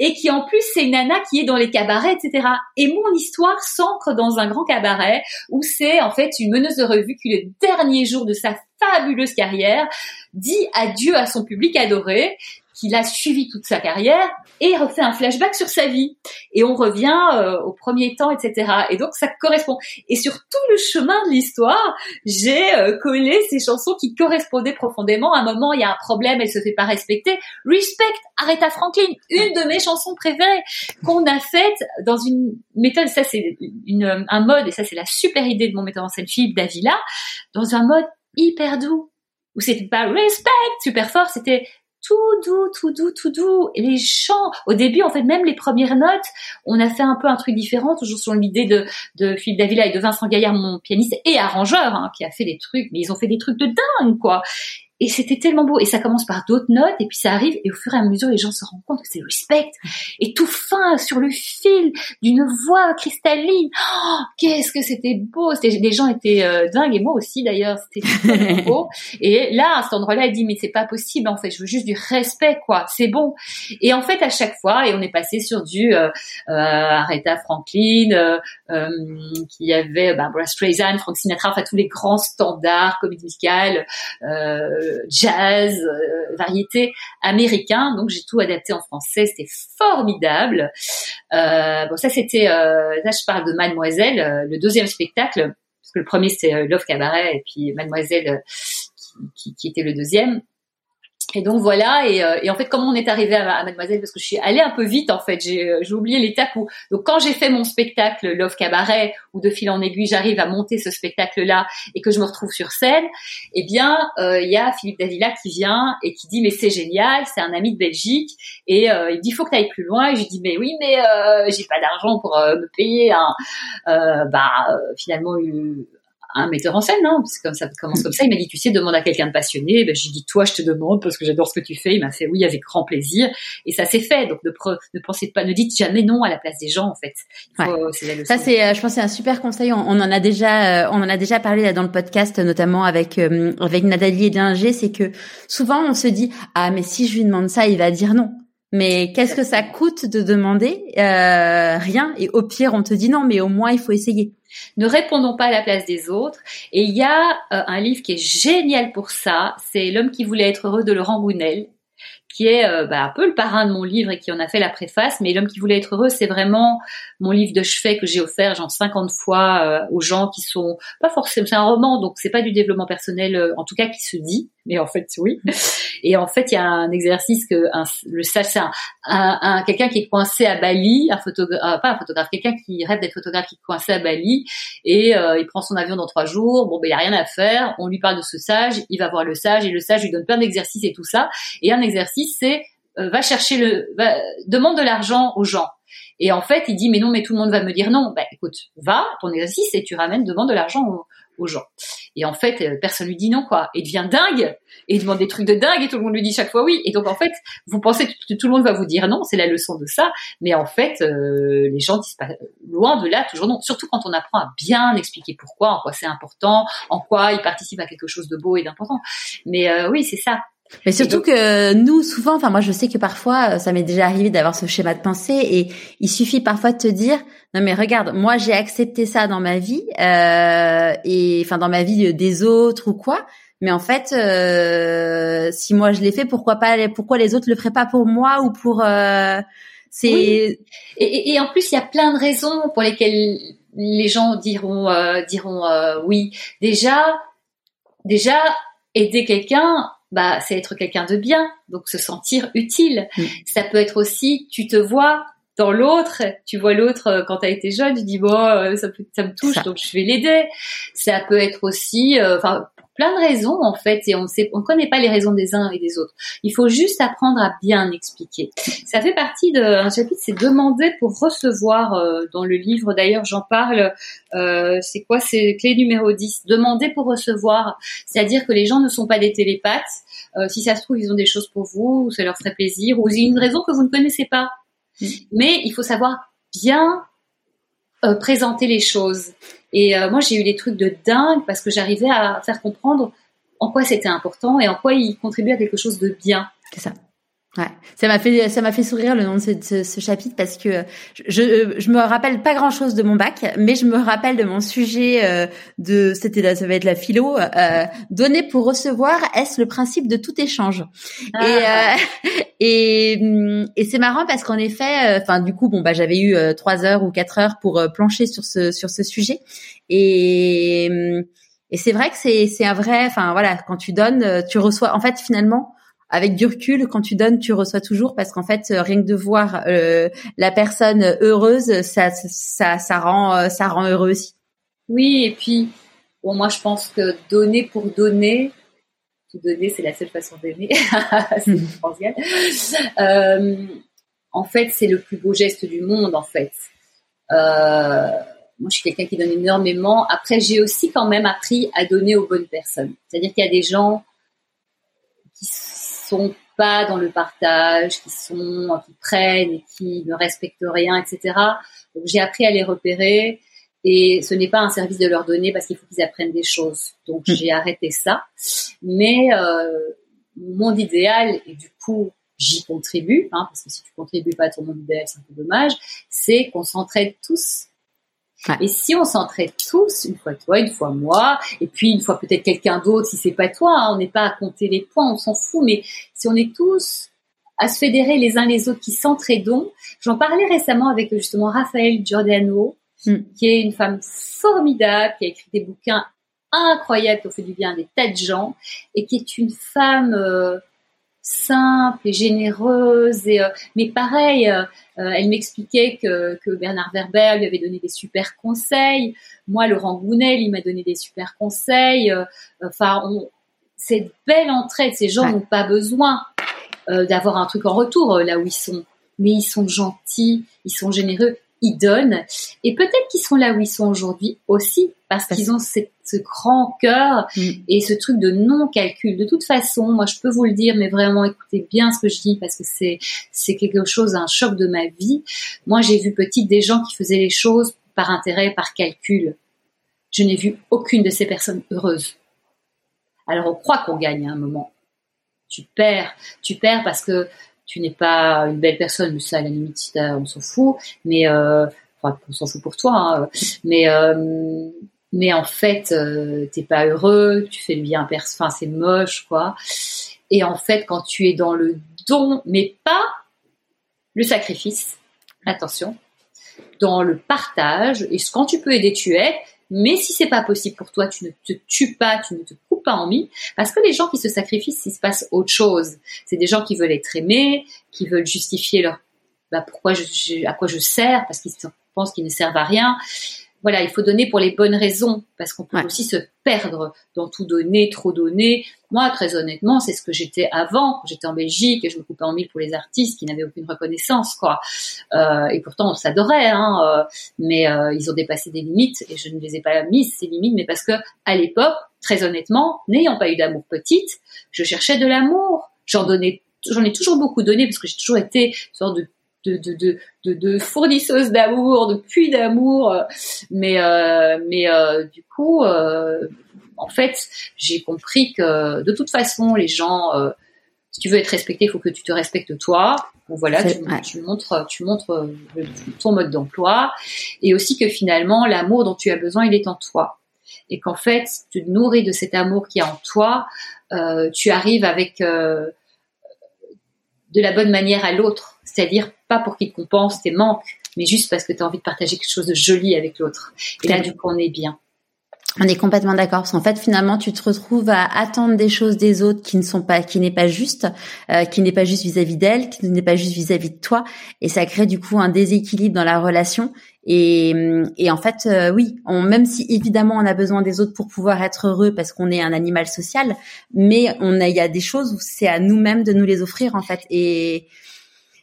et qui en plus c'est une nana qui est dans les cabarets, etc. Et mon histoire s'ancre dans un grand cabaret où c'est en fait une meneuse de revue qui le dernier jour de sa fabuleuse carrière dit adieu à son public adoré qu'il a suivi toute sa carrière et refait un flashback sur sa vie. Et on revient euh, au premier temps, etc. Et donc ça correspond. Et sur tout le chemin de l'histoire, j'ai euh, collé ces chansons qui correspondaient profondément. À un moment, il y a un problème, elle se fait pas respecter. Respect, Aretha Franklin, une de mes chansons préférées qu'on a faite dans une méthode. Ça c'est une, un mode et ça c'est la super idée de mon metteur en scène Philippe Davila, dans un mode hyper doux où c'était pas respect super fort, c'était tout doux, tout doux, tout doux. Et les chants, au début, en fait, même les premières notes, on a fait un peu un truc différent, toujours sur l'idée de, de Philippe Davila et de Vincent Gaillard, mon pianiste et arrangeur, hein, qui a fait des trucs, mais ils ont fait des trucs de dingue, quoi. Et c'était tellement beau. Et ça commence par d'autres notes, et puis ça arrive, et au fur et à mesure, les gens se rendent compte que c'est respect. Et tout fin, sur le fil d'une voix cristalline. Oh, qu'est-ce que c'était beau. Les gens étaient euh, dingues, et moi aussi d'ailleurs, c'était beau. Et là, à cet endroit-là, elle dit, mais c'est pas possible, en fait, je veux juste du respect, quoi. C'est bon. Et en fait, à chaque fois, et on est passé sur du euh, euh Aretha Franklin, euh, euh, qui avait Barbara Streisand, Frank Sinatra, enfin tous les grands standards comédie musicale, euh, jazz, euh, variété américain. Donc j'ai tout adapté en français, c'était formidable. Euh, bon ça c'était, euh, là je parle de Mademoiselle, le deuxième spectacle, parce que le premier c'était Love Cabaret et puis Mademoiselle qui, qui était le deuxième. Et donc voilà, et, euh, et, en fait, comment on est arrivé à, Mademoiselle? Parce que je suis allée un peu vite, en fait. J'ai, euh, oublié l'étape où. Donc quand j'ai fait mon spectacle Love Cabaret, où de fil en aiguille, j'arrive à monter ce spectacle-là et que je me retrouve sur scène, eh bien, euh, il y a Philippe Davila qui vient et qui dit mais c'est génial, c'est un ami de Belgique et il dit faut que tu ailles plus loin. Et je dis mais oui, mais j'ai pas d'argent pour me payer un, bah finalement un metteur en scène, hein, parce que comme ça commence comme ça. Il m'a dit, tu sais, demande à quelqu'un de passionné. Ben, j'ai dit, toi, je te demande parce que j'adore ce que tu fais. Il m'a fait, oui, avec grand plaisir. Et ça s'est fait. Donc, ne, ne pensez pas, ne dites jamais non à la place des gens, en fait. ça, c'est, euh, je pense, c'est un super conseil. On, on, en a déjà, euh, on en a déjà parlé là dans le podcast, notamment avec euh, avec Nathalie et Dinger. C'est que souvent, on se dit, ah, mais si je lui demande ça, il va dire non. Mais qu'est-ce que ça coûte de demander euh, Rien? Et au pire, on te dit non, mais au moins, il faut essayer. Ne répondons pas à la place des autres. Et il y a euh, un livre qui est génial pour ça. C'est L'homme qui voulait être heureux de Laurent Gounel qui est euh, bah, un peu le parrain de mon livre et qui en a fait la préface. Mais L'homme qui voulait être heureux, c'est vraiment mon livre de chevet que j'ai offert genre 50 fois aux gens qui sont pas forcément c'est un roman donc c'est pas du développement personnel en tout cas qui se dit mais en fait oui. Et en fait il y a un exercice que un, le sage c'est un, un, quelqu'un qui est coincé à Bali un photographe pas un photographe quelqu'un qui rêve d'être photographe qui est coincé à Bali et il prend son avion dans trois jours. Bon ben il y a rien à faire. On lui parle de ce sage. Il va voir le sage et le sage lui donne plein d'exercices et tout ça. Et un exercice c'est va chercher le demande de l'argent aux gens. Et en fait, il dit, mais non, mais tout le monde va me dire non. Ben, écoute, va, ton exercice, et tu ramènes, demande de l'argent aux, gens. Et en fait, euh, personne lui dit non, quoi. Et il devient dingue, et il demande des trucs de dingue, et tout le monde lui dit chaque fois oui. Et donc, en fait, vous pensez que tout le monde va vous dire non, c'est la leçon de ça. Mais en fait, euh, les gens disent pas, loin de là, toujours non. Surtout quand on apprend à bien expliquer pourquoi, en quoi c'est important, en quoi il participe à quelque chose de beau et d'important. Mais euh, oui, c'est ça. Mais surtout que nous, souvent, enfin moi je sais que parfois, euh, ça m'est déjà arrivé d'avoir ce schéma de pensée et il suffit parfois de te dire, non mais regarde, moi j'ai accepté ça dans ma vie euh, et enfin dans ma vie des autres ou quoi. Mais en fait, euh, si moi je l'ai fait, pourquoi pas Pourquoi les autres le feraient pas pour moi ou pour euh, C'est et, et, en plus il y a plein de raisons pour lesquelles les gens diront euh, diront euh, oui. Déjà, déjà aider quelqu'un bah c'est être quelqu'un de bien, donc se sentir utile. Mm. Ça peut être aussi tu te vois dans l'autre, tu vois l'autre euh, quand tu as été jeune, tu dis bon euh, ça, ça me touche donc je vais l'aider. Ça peut être aussi euh, enfin plein de raisons en fait et on sait on connaît pas les raisons des uns et des autres. Il faut juste apprendre à bien expliquer. Ça fait partie d'un chapitre c'est demander pour recevoir euh, dans le livre d'ailleurs j'en parle euh, c'est quoi c'est clé numéro 10 demander pour recevoir c'est-à-dire que les gens ne sont pas des télépathes euh, si ça se trouve ils ont des choses pour vous ou ça leur ferait plaisir ou une raison que vous ne connaissez pas. Mm. Mais il faut savoir bien présenter les choses. Et euh, moi, j'ai eu des trucs de dingue parce que j'arrivais à faire comprendre en quoi c'était important et en quoi il contribuait à quelque chose de bien. C'est ça. Ouais, ça m'a fait ça m'a fait sourire le nom de ce, ce, chapitre parce que je je me rappelle pas grand chose de mon bac, mais je me rappelle de mon sujet euh, de c'était ça va être la philo euh, donner pour recevoir est-ce le principe de tout échange? Ah. et euh, et et c'est marrant parce qu'en effet euh, enfin du coup bon bah j'avais eu euh, trois heures ou quatre heures pour plancher sur ce sur ce sujet. Et et c'est vrai que c'est c'est un vrai enfin voilà quand tu donnes tu reçois en fait finalement avec du recul, quand tu donnes, tu reçois toujours parce qu'en fait, euh, rien que de voir euh, la personne heureuse, ça, ça, ça rend, euh, ça rend heureux aussi. Oui, et puis, bon, moi, je pense que donner pour donner, tout donner, c'est la seule façon d'aimer. c'est euh, en fait, c'est le plus beau geste du monde, en fait. Euh, moi, je suis quelqu'un qui donne énormément. Après, j'ai aussi quand même appris à donner aux bonnes personnes. C'est-à-dire qu'il y a des gens sont pas dans le partage, qui sont, qui prennent et qui ne respectent rien, etc. Donc, j'ai appris à les repérer. Et ce n'est pas un service de leur donner parce qu'il faut qu'ils apprennent des choses. Donc mm. j'ai arrêté ça. Mais euh, mon monde idéal, et du coup j'y contribue, hein, parce que si tu contribues pas à ton monde idéal, c'est un peu dommage, c'est qu'on s'entraide tous. Et si on s'entraide tous, une fois toi, une fois moi, et puis une fois peut-être quelqu'un d'autre, si c'est pas toi, hein, on n'est pas à compter les points, on s'en fout, mais si on est tous à se fédérer les uns les autres, qui s'entraidons, j'en parlais récemment avec justement Raphaël Giordano, Mm. qui est une femme formidable, qui a écrit des bouquins incroyables qui ont fait du bien à des tas de gens, et qui est une femme euh, simple et généreuse. Et, euh, mais pareil, euh, elle m'expliquait que, que, Bernard Werber lui avait donné des super conseils. Moi, Laurent Gounel, il m'a donné des super conseils. Enfin, cette belle entraide, ces gens n'ont pas besoin d'avoir un truc en retour là où ils sont. Mais ils sont gentils, ils sont généreux, ils donnent. Et peut-être qu'ils sont là où ils sont aujourd'hui aussi parce qu'ils ont cette, ce grand cœur mm. et ce truc de non-calcul. De toute façon, moi, je peux vous le dire, mais vraiment, écoutez bien ce que je dis parce que c'est c'est quelque chose, un choc de ma vie. Moi, j'ai vu petite des gens qui faisaient les choses par intérêt, par calcul. Je n'ai vu aucune de ces personnes heureuses. Alors, on croit qu'on gagne à un moment. Tu perds, tu perds parce que tu n'es pas une belle personne, mais ça à la limite on s'en fout, mais euh, on s'en fout pour toi, hein, mais euh, mais en fait euh, t'es pas heureux, tu fais le bien, enfin c'est moche quoi. Et en fait quand tu es dans le don, mais pas le sacrifice, attention, dans le partage et quand tu peux aider tu es, mais si c'est pas possible pour toi, tu ne te tues pas, tu ne te en mille, parce que les gens qui se sacrifient, il se passe autre chose. C'est des gens qui veulent être aimés, qui veulent justifier leur, bah, pourquoi je, à quoi je sers, parce qu'ils pensent qu'ils ne servent à rien voilà, il faut donner pour les bonnes raisons, parce qu'on peut aussi se perdre dans tout donner, trop donner. Moi, très honnêtement, c'est ce que j'étais avant, quand j'étais en Belgique et je me coupais en mille pour les artistes qui n'avaient aucune reconnaissance, quoi. Euh, et pourtant, on s'adorait, hein, euh, mais euh, ils ont dépassé des limites et je ne les ai pas mises ces limites, mais parce que à l'époque, très honnêtement, n'ayant pas eu d'amour petite, je cherchais de l'amour. J'en donnais, j'en ai toujours beaucoup donné parce que j'ai toujours été une sorte de de, de, de, de, fournisseuse d'amour, de puits d'amour. Mais, euh, mais euh, du coup, euh, en fait, j'ai compris que de toute façon, les gens, si tu veux être respecté, il faut que tu te respectes toi. Donc voilà, tu, tu, montres, tu montres ton mode d'emploi, et aussi que finalement, l'amour dont tu as besoin, il est en toi, et qu'en fait, tu te nourris de cet amour qui est en toi. tu arrives avec de la bonne manière à l'autre c'est-à-dire pas pour qu'il compense tes manques, mais juste parce que tu as envie de partager quelque chose de joli avec l'autre. Et là, du coup, on est bien. On est complètement d'accord parce qu'en fait finalement tu te retrouves à attendre des choses des autres qui ne sont pas qui n'est pas juste euh, qui n'est pas juste vis-à-vis d'elle qui n'est pas juste vis-à-vis de toi et ça crée du coup un déséquilibre dans la relation et, et en fait euh, oui on, même si évidemment on a besoin des autres pour pouvoir être heureux parce qu'on est un animal social mais on a il y a des choses où c'est à nous-mêmes de nous les offrir en fait. Et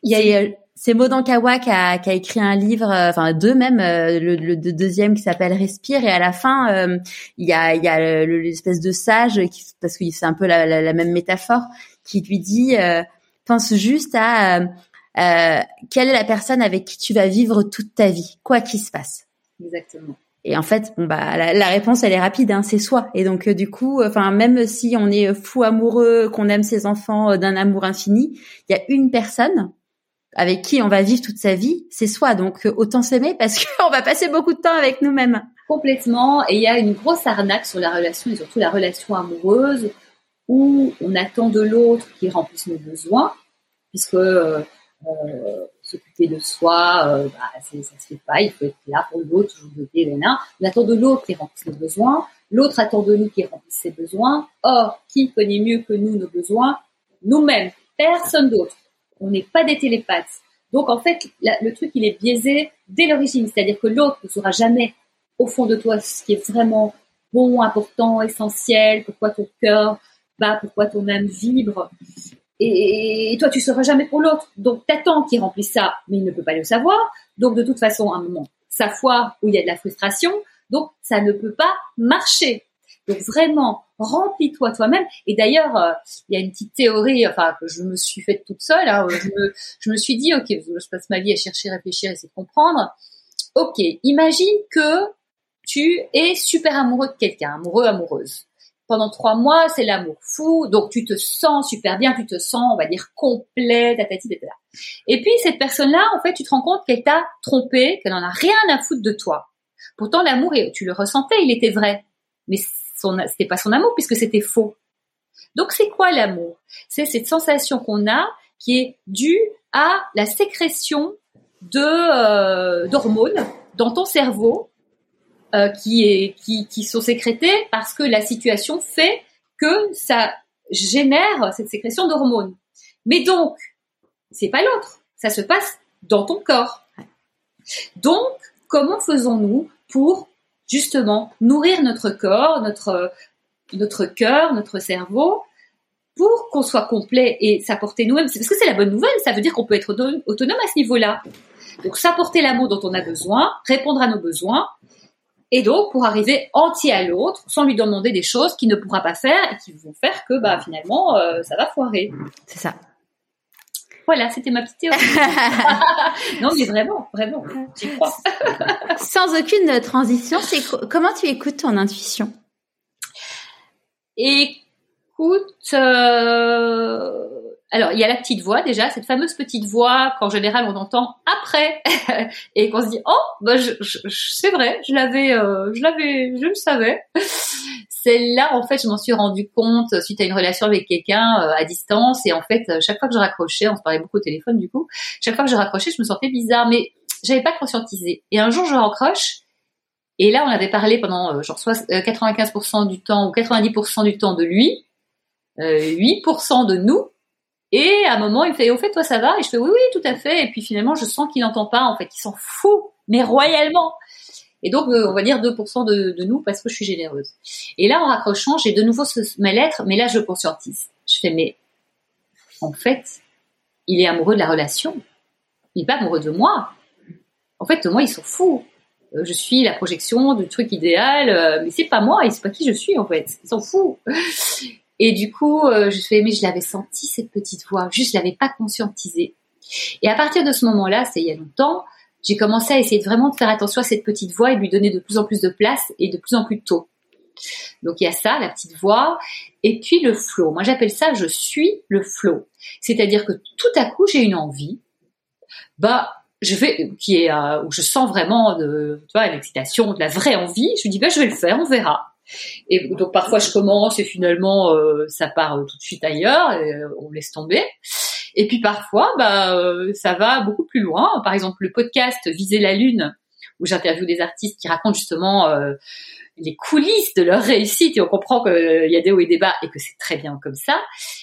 il y a c'est Modankawa qui a, qui a écrit un livre, euh, enfin deux même, euh, le, deuxième qui s'appelle Respire, et à la fin euh, il y a, il y a l'espèce de sage qui, parce que c'est un peu la, la, même métaphore, qui lui dit pense juste à quelle est la personne avec qui tu vas vivre toute ta vie, quoi qu'il se passe? Exactement. Et en fait, bon bah la, réponse elle est rapide, hein, c'est soi. Et donc du coup, enfin même si on est fou amoureux, qu'on aime ses enfants d'un amour infini, il y a une personne avec qui on va vivre toute sa vie, c'est soi. Donc euh, autant s'aimer parce qu'on va passer beaucoup de temps avec nous-mêmes. Complètement. Et il y a une grosse arnaque sur la relation et surtout la relation amoureuse où on attend de l'autre qui remplisse nos besoins, puisque euh, s'occuper de soi, euh, bah, ça se fait pas. Il faut être là pour l'autre, toujours doter, On attend de l'autre qui remplisse nos besoins. L'autre attend de nous qui remplisse ses besoins. Or, qui connaît mieux que nous nos besoins? Nous-mêmes. Personne d'autre on n'est pas des télépathes. Donc en fait, le truc il est biaisé dès l'origine, c'est-à-dire que l'autre ne saura jamais au fond de toi ce qui est vraiment bon, important, essentiel, pourquoi ton cœur bah pourquoi ton âme vibre et, toi tu seras jamais pour l'autre. Donc t'attends qu'il remplisse ça, mais il ne peut pas le savoir. Donc de toute façon, à un moment, ça foire où il y a de la frustration, donc ça ne peut pas marcher. Donc vraiment, remplis-toi toi-même. Et d'ailleurs, euh, il y a une petite théorie, enfin que je me suis faite toute seule. Hein, je, me, je, me, suis dit, ok, je passe ma vie à chercher, réfléchir, essayer de comprendre. Ok, imagine que tu es super amoureux de quelqu'un, amoureux, amoureuse. Pendant trois mois, c'est l'amour fou, donc tu te sens super bien, tu te sens, on va dire, complet, tatati, etc. Et puis cette personne-là, en fait, tu te rends compte qu'elle t'a trompé, qu'elle n'en a rien à foutre de toi. Pourtant, l'amour, tu le ressentais, il était vrai, mais c'était pas son amour puisque c'était faux. Donc c'est quoi l'amour? C'est cette sensation qu'on a qui est due à la sécrétion de euh, d'hormones dans ton cerveau euh, qui sont sécrétées parce que la situation fait que ça génère cette sécrétion d'hormones. Mais donc c'est pas l'autre, ça se passe dans ton corps. Donc comment faisons-nous pour justement nourrir notre corps, notre notre cœur, notre cerveau pour qu'on soit complet et s'apporter nous-mêmes? Parce que c'est la bonne nouvelle, ça veut dire qu'on peut être autonome à ce niveau-là. Donc s'apporter l'amour dont on a besoin, répondre à nos besoins, et donc pour arriver entier à l'autre, sans lui demander des choses qu'il ne pourra pas faire et qui vont faire que bah finalement euh, ça va foirer. C'est ça. Voilà, c'était ma petite théorie. non, mais vraiment, vraiment, j'y crois. Sans aucune transition, c'est comment tu écoutes ton intuition? Écoute, euh, alors il y a la petite voix déjà, cette fameuse petite voix qu'en général on entend après et qu'on se dit oh bah je, c'est vrai, je l'avais, euh, je l'avais, je le savais. Celle-là, en fait, je m'en suis rendu compte suite à une relation avec quelqu'un euh, à distance. Et en fait, euh, chaque fois que je raccrochais, on se parlait beaucoup au téléphone du coup, chaque fois que je raccrochais, je me sentais bizarre, mais j'avais pas conscientisé. Et un jour, je raccroche. Et là, on avait parlé pendant euh, genre 95% du temps ou 90% du temps de lui, 8% de nous. Et à un moment, il me fait, au fait, toi, ça va? Et je fais, oui, oui, tout à fait. Et puis finalement, je sens qu'il n'entend pas, en fait, il s'en fout, mais royalement. Et donc, euh, on va dire 2% de, de, nous parce que je suis généreuse. Et là, en raccrochant, j'ai de nouveau ma lettre, mais là, je conscientise. Je fais, mais en fait, il est amoureux de la relation. Il n'est pas amoureux de moi. En fait, moi, il s'en fout. Euh, je suis la projection du truc idéal, euh, mais c'est pas moi et c'est pas qui je suis en fait. Il s'en fout. Et du coup, je fais, mais je l'avais senti cette petite voix, juste je l'avais pas conscientisée. Et à partir de ce moment-là, c'est il y a longtemps, j'ai commencé à essayer vraiment de faire attention à cette petite voix et lui donner de plus en plus de place et de plus en plus tôt. Donc il y a ça, la petite voix, et puis le flow. Moi j'appelle ça je suis le flow. C'est-à-dire que tout à coup j'ai une envie, bah je vais, qui est euh, où je sens vraiment de, tu vois, l'excitation, de la vraie envie. Je me dis bah je vais le faire, on verra. Et donc parfois je commence et finalement euh, ça part tout de suite ailleurs, et euh, on laisse tomber. Et puis parfois, bah, euh, ça va beaucoup plus loin. Par exemple, le podcast Viser la Lune, où j'interviewe des artistes qui racontent justement euh, les coulisses de leur réussite et on comprend qu'il y a des hauts et des bas et que c'est très bien comme ça.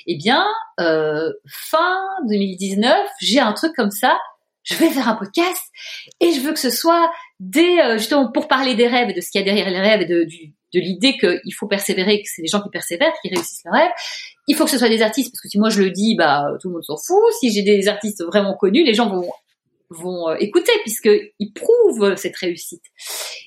Eh bien, euh, fin 2019, j'ai un truc comme ça. Je vais faire un podcast et je veux que ce soit des justement pour parler des rêves de ce qu'il y a derrière les rêves et de, du, de l'idée qu'il faut persévérer, que c'est les gens qui persévèrent, qui réussissent leurs rêves. Il faut que ce soit des artistes, parce que si moi je le dis, bah tout le monde s'en fout. Si j'ai des artistes vraiment connus, les gens vont vont euh, écouter puisqu'ils prouvent cette réussite.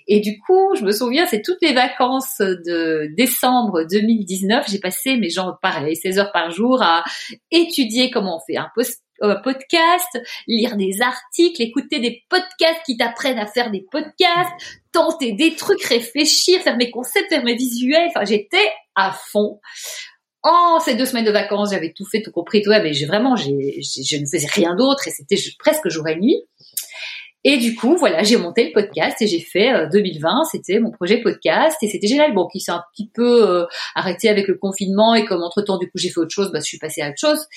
Et du coup, je me souviens, c'est toutes les vacances de décembre 2019, j'ai passé, mes gens, pareil, 16 heures par jour à étudier comment on fait un post euh, podcast, lire des articles, écouter des podcasts qui t'apprennent à faire des podcasts, tenter des trucs, réfléchir, faire mes concepts, faire mes visuels. Enfin, j'étais à fond. En ces deux semaines de vacances, j'avais tout fait, tout compris, tout. Mais j'ai vraiment, j'ai, je ne faisais rien d'autre et c'était presque jour et nuit. Et du coup, voilà, j'ai monté le podcast et j'ai fait 2020, euh, c'était mon projet podcast et c'était génial. Bon, qui s'est un petit peu euh, arrêté avec le confinement et comme entre temps, du coup, j'ai fait autre chose, bah, je suis passée à autre chose.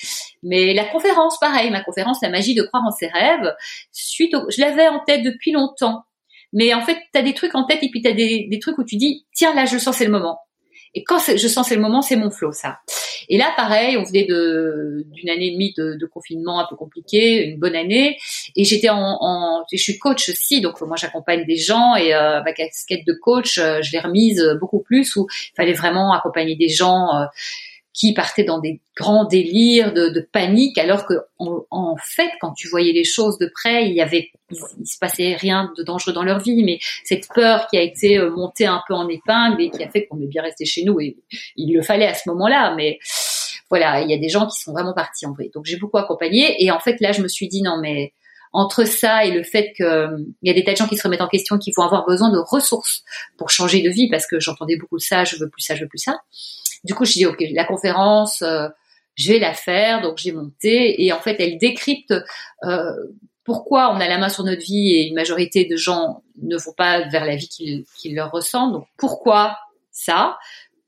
Mais la conférence, pareil, ma conférence, la magie de croire en ses rêves, suite au, je l'avais en tête depuis longtemps. Mais en fait, tu as des trucs en tête et puis tu as des, des trucs où tu dis, tiens, là, je sens, c'est le moment. Et quand je sens c'est le moment, c'est mon flow, ça. Et là, pareil, on venait de d'une année et demie de, de, confinement un peu compliqué, une bonne année. Et j'étais en, en, je suis coach aussi, donc moi j'accompagne des gens et euh, ma casquette de coach, euh, je l'ai remise beaucoup plus où il fallait vraiment accompagner des gens. Euh, qui partaient dans des grands délires de, de panique, alors que en, fait, quand tu voyais les choses de près, il y avait, il, se passait rien de dangereux dans leur vie, mais cette peur qui a été euh, montée un peu en épingle et qui a fait qu'on est bien resté chez nous, et il le fallait à ce moment-là, mais voilà, il y a des gens qui sont vraiment partis en vrai. Donc j'ai beaucoup accompagné, et en fait là, je me suis dit non mais entre ça et le fait qu'il y a des tas de gens qui se remettent en question, qui vont avoir besoin de ressources pour changer de vie, parce que j'entendais beaucoup de ça, je veux plus ça, je veux plus ça. Du coup, je dis ok, la conférence, euh, je vais la faire, donc j'ai monté et en fait, elle décrypte euh, pourquoi on a la main sur notre vie et une majorité de gens ne vont pas vers la vie qui leur ressemble. Donc pourquoi ça?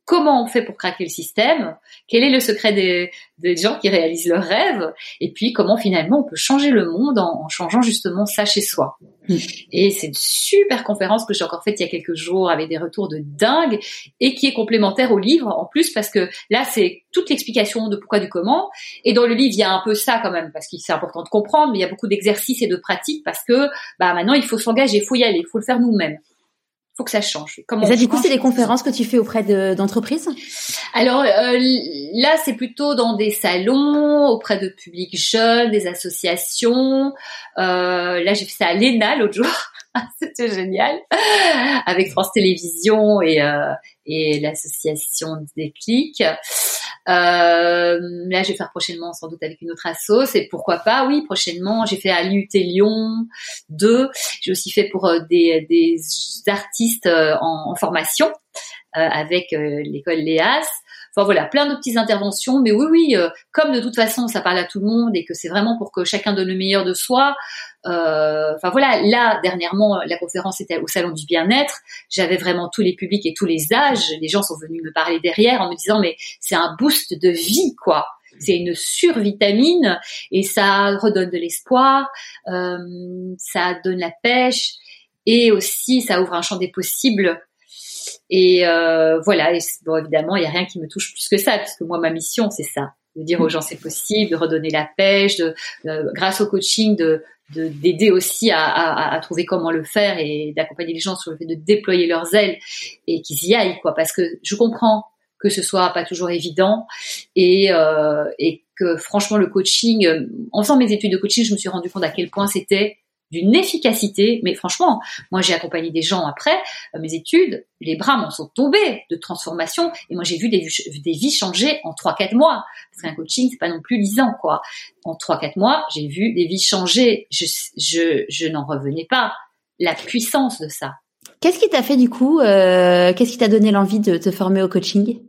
Comment on fait pour craquer le système, quel est le secret des, gens qui réalisent leurs rêves, et puis comment finalement on peut changer le monde en, changeant justement ça chez soi. Mm. Et c'est une super conférence que j'ai encore faite il y a quelques jours avec des retours de dingue et qui est complémentaire au livre en plus parce que là c'est toute l'explication de pourquoi du comment et dans le livre il y a un peu ça quand même parce que c'est important de comprendre mais il y a beaucoup d'exercices et de pratiques parce que bah maintenant il faut s'engager, il faut y aller, il faut le faire nous-mêmes faut que ça change. Comment ça, du coup, c'est des conférences que tu fais auprès d'entreprises? Alors euh, là, c'est plutôt dans des salons, auprès de publics jeunes, des associations. Euh, là, j'ai fait ça à l'ENA l'autre jour. C'était génial. Avec France Télévisions et, euh, et l'association Déclic. Euh, là, je vais faire prochainement sans doute avec une autre asso. Et pourquoi pas, oui, prochainement, j'ai fait à l'UT Lyon 2. J'ai aussi fait pour euh, des, des artistes euh, en, en formation avec l'école Léas. Enfin voilà, plein de petites interventions. Mais oui, oui, comme de toute façon, ça parle à tout le monde et que c'est vraiment pour que chacun donne le meilleur de soi. Euh, enfin voilà, là dernièrement, la conférence était au salon du bien-être. J'avais vraiment tous les publics et tous les âges. Les gens sont venus me parler derrière en me disant mais c'est un boost de vie quoi. C'est une survitamine et ça redonne de l'espoir, euh, ça donne la pêche et aussi ça ouvre un champ des possibles et euh, voilà, et bon, évidemment, il n'y a rien qui me touche plus que ça, puisque moi, ma mission, c'est ça, de dire aux gens c'est possible, de redonner la pêche, de, grâce au coaching, de d'aider aussi à, à, à, trouver comment le faire et d'accompagner les gens sur le fait de déployer leurs ailes et qu'ils y aillent, quoi. Parce que je comprends que ce soit pas toujours évident et, euh, et que franchement le coaching, en faisant mes études de coaching, je me suis rendu compte à quel point c'était d'une efficacité. Mais franchement, moi j'ai accompagné des gens après euh, mes études, les bras m'en sont tombés de transformation et moi j'ai vu des, des vies changer en 3-4 mois. Parce qu'un coaching c'est pas non plus lisant quoi. En 3-4 mois j'ai vu des vies changer. Je, je, je n'en revenais pas. La puissance de ça. Qu'est-ce qui t'a fait du coup euh, Qu'est-ce qui t'a donné l'envie de te former au coaching?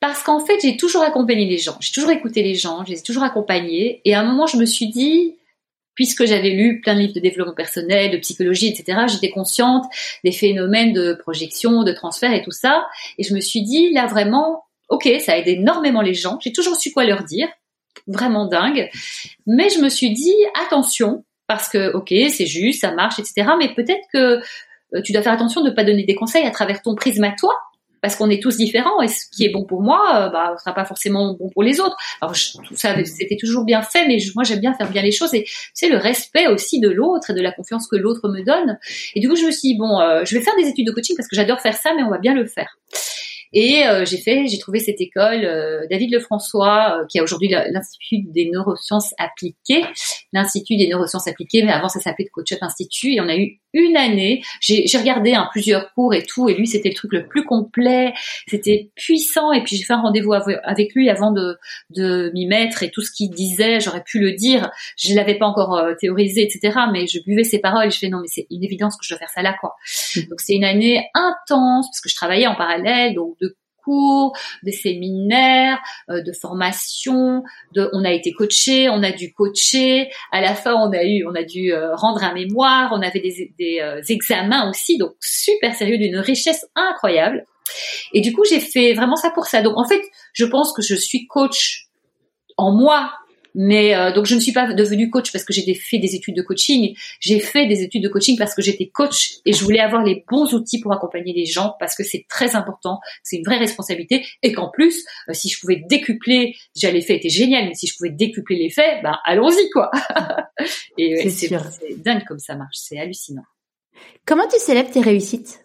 Parce qu'en fait, j'ai toujours accompagné les gens, j'ai toujours écouté les gens, j'ai toujours accompagné. Et à un moment, je me suis dit, puisque j'avais lu plein de livres de développement personnel, de psychologie, etc., j'étais consciente des phénomènes de projection, de transfert et tout ça. Et je me suis dit, là vraiment, ok, ça aide énormément les gens. J'ai toujours su quoi leur dire, vraiment dingue. Mais je me suis dit, attention, parce que, ok, c'est juste, ça marche, etc. Mais peut-être que euh, tu dois faire attention de ne pas donner des conseils à travers ton prisme à toi, parce qu'on est tous différents et ce qui est bon pour moi, euh, bah, sera pas forcément bon pour les autres. Alors tout ça, c'était toujours bien fait, mais moi j'aime bien faire bien les choses et c'est le respect aussi de l'autre et de la confiance que l'autre me donne. Et du coup, je me suis dit bon, euh, je vais faire des études de coaching parce que j'adore faire ça, mais on va bien le faire. Et euh, j'ai fait, j'ai trouvé cette école, euh, David Lefrançois, euh, qui a aujourd'hui l'Institut des neurosciences appliquées, l'Institut des neurosciences appliquées, mais avant ça s'appelait le Coach Up Institut, et on a eu une année. J'ai regardé hein, plusieurs cours et tout, et lui c'était le truc le plus complet, c'était puissant, et puis j'ai fait un rendez-vous avec lui avant de, de m'y mettre, et tout ce qu'il disait, j'aurais pu le dire, je l'avais pas encore théorisé, etc., mais je buvais ses paroles, et je fais non mais c'est une évidence que je dois faire ça là, quoi. Mmh. Donc c'est une année intense, parce que je travaillais en parallèle, donc cours, des séminaires, euh, de formation, de, on a été coaché, on a dû coacher. À la fin, on a eu, on a dû euh, rendre un mémoire, on avait des, des euh, examens aussi, donc super sérieux, d'une richesse incroyable. Et du coup, j'ai fait vraiment ça pour ça. Donc en fait, je pense que je suis coach en moi mais euh, donc je ne suis pas devenue coach parce que j'ai fait des études de coaching. J'ai fait des études de coaching parce que j'étais coach et je voulais avoir les bons outils pour accompagner les gens parce que c'est très important, c'est une vraie responsabilité et qu'en plus, euh, si je pouvais décupler, déjà l'effet était génial, mais si je pouvais décupler l'effet, ben allons-y quoi. et c'est dingue comme ça marche, c'est hallucinant. Comment tu célèbres tes réussites?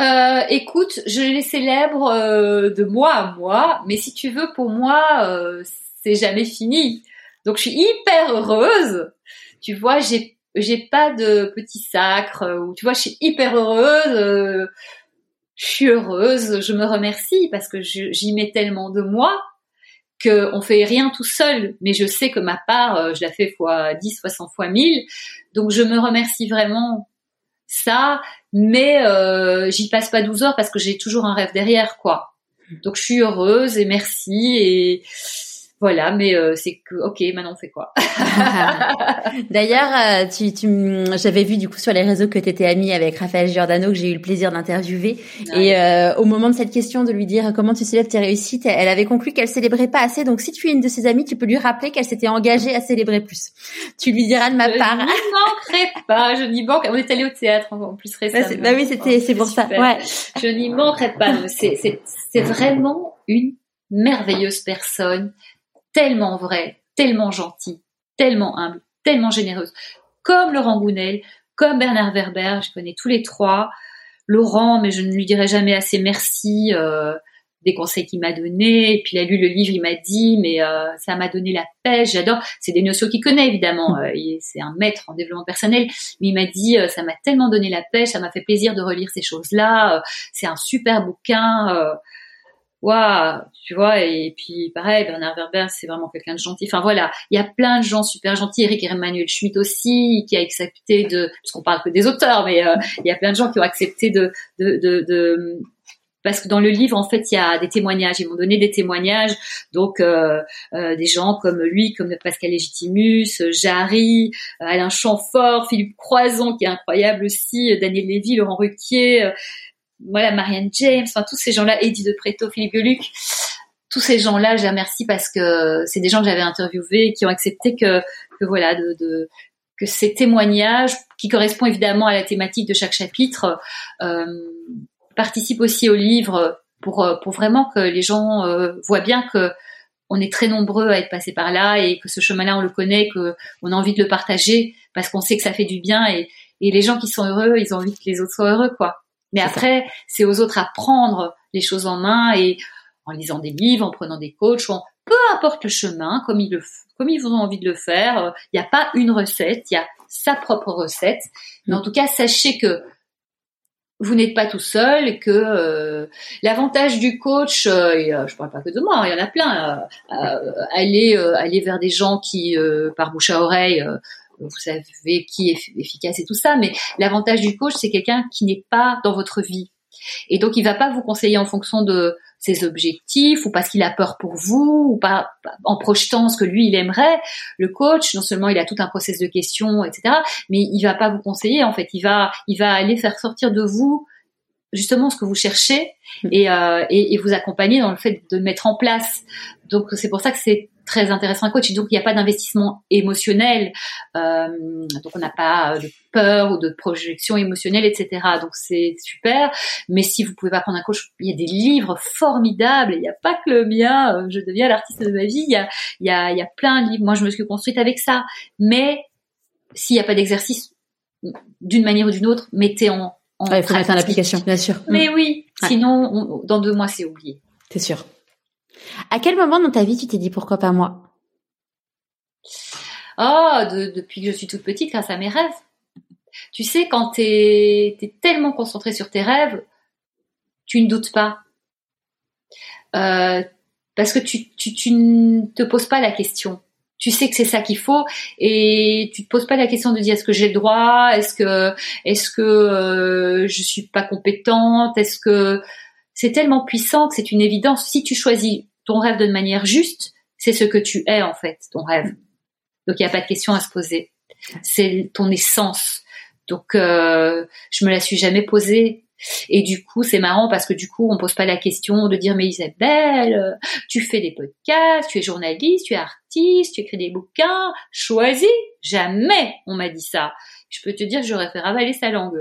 Euh, écoute, je les célèbre euh, de mois à mois, mais si tu veux, pour moi, euh, c'est jamais fini. Donc je suis hyper heureuse. Tu vois, j'ai j'ai pas de petit sacre ou tu vois, je suis hyper heureuse. je suis heureuse, je me remercie parce que j'y mets tellement de moi que on fait rien tout seul. Mais je sais que ma part, je la fais fois 10, fois 100 fois 1000. Donc je me remercie vraiment ça, mais euh, j'y passe pas 12 heures parce que j'ai toujours un rêve derrière, quoi. Donc je suis heureuse et merci et voilà, mais euh, c'est que ok, maintenant on fait quoi? D'ailleurs, euh, tu, tu j'avais vu du coup sur les réseaux que tu étais amie avec Raphaël Giordano que j'ai eu le plaisir d'interviewer et euh, au moment de cette question de lui dire comment tu célèbres tes réussites, elle avait conclu qu'elle célébrait pas assez. Donc si tu es une de ses amies, tu peux lui rappeler qu'elle s'était engagée à célébrer plus. Tu lui diras de ma part. Je n'y manquerai pas, je n'y manquerai. On est allé au théâtre en plus récemment. Bah, oui, c'était c'est pour ça. Ouais. Je n'y manquerai pas. C'est c'est c'est vraiment une merveilleuse personne tellement vrai, tellement gentil, tellement humble, tellement généreuse. Comme Laurent Gounel, comme Bernard Werber, je connais tous les trois. Laurent, mais je ne lui dirai jamais assez merci euh, des conseils qu'il m'a donnés. Et puis il a lu le livre, il m'a dit, mais euh, ça m'a donné la pêche. J'adore. C'est des notions qu'il connaît évidemment. Euh, c'est un maître en développement personnel, mais il m'a dit, ça m'a tellement donné la pêche, ça m'a fait plaisir de relire ces choses-là. c'est un super bouquin waouh, tu vois, et puis pareil, Bernard Werber, c'est vraiment quelqu'un de gentil. Enfin voilà, il y a plein de gens super gentils. Eric Emmanuel Schmitt aussi, qui a accepté de, parce qu'on parle que des auteurs, mais euh, il y a plein de gens qui ont accepté de, de, de, parce que dans le livre, en fait, il y a des témoignages. Ils m'ont donné des témoignages, donc euh, euh, des gens comme lui, comme Pascal Légitimus, Jarry, Alain Chamfort, Philippe Croison, qui est incroyable aussi, Daniel Lévy, Laurent Ruquier, voilà, Marianne James, enfin tous ces gens-là, Eddie de Preto, Philippe Geluc, tous ces gens-là, je les remercie parce que c'est des gens que j'avais interviewés qui ont accepté que, que voilà, de, de, que ces témoignages, qui correspondent évidemment à la thématique de chaque chapitre, euh, participent aussi au livre pour, pour vraiment que les gens euh, voient bien que on est très nombreux à être passés par là et que ce chemin-là, on le connaît, que on a envie de le partager parce qu'on sait que ça fait du bien et, et les gens qui sont heureux, ils ont envie que les autres soient heureux, quoi. Mais après, c'est aux autres à prendre les choses en main et en lisant des livres, en prenant des coachs, peu importe le chemin, comme ils, le, comme ils ont envie de le faire. Il n'y a pas une recette, il y a sa propre recette. Mais en tout cas, sachez que vous n'êtes pas tout seul, que euh, l'avantage du coach, euh, et, euh, je parle pas que de moi, hein, il y en a plein, aller aller vers des gens qui par bouche à oreille vous savez qui est efficace et tout ça, mais l'avantage du coach, c'est quelqu'un qui n'est pas dans votre vie. Et donc, il va pas vous conseiller en fonction de ses objectifs ou parce qu'il a peur pour vous ou pas en projetant ce que lui il aimerait. Le coach, non seulement il a tout un process de questions, etc., mais il va pas vous conseiller. En fait, il va, il va aller faire sortir de vous justement ce que vous cherchez et, euh, vous accompagner dans le fait de mettre en place. Donc c'est pour ça que c'est très intéressant un coach. Donc il n'y a pas d'investissement émotionnel, euh, donc on n'a pas de peur ou de projection émotionnelle, etc. Donc c'est super. Mais si vous pouvez pas prendre un coach, il y a des livres formidables. Il n'y a pas que le mien. Euh, je deviens l'artiste de ma vie. Il y a, il y a, il y a plein de livres. Moi je me suis construite avec ça. Mais s'il n'y a pas d'exercice d'une manière ou d'une autre, mettez en il faut mettre en application, bien sûr. Mais oui, sinon, dans deux mois, c'est oublié. C'est sûr. À quel moment dans ta vie tu t'es dit pourquoi pas moi? Oh, depuis que je suis toute petite, grâce à mes rêves. Tu sais, quand tu es, tellement concentré sur tes rêves, tu ne doutes pas. Euh, parce que tu, tu ne te poses pas la question tu sais que c'est ça qu'il faut et tu te poses pas la question de dire est-ce que j'ai le droit, est-ce que est-ce que euh, je suis pas compétente, est-ce que c'est tellement puissant que c'est une évidence. Si tu choisis ton rêve de manière juste, c'est ce que tu es en fait, ton rêve. Donc il n'y a pas de question à se poser. C'est ton essence. Donc euh, je me la suis jamais posée. Et du coup, c'est marrant parce que du coup, on pose pas la question de dire mais Isabelle, tu fais des podcasts, tu es journaliste, tu es artiste, tu écris des bouquins, choisis. Jamais on m'a dit ça. Je peux te dire que j'aurais fait ravaler sa langue.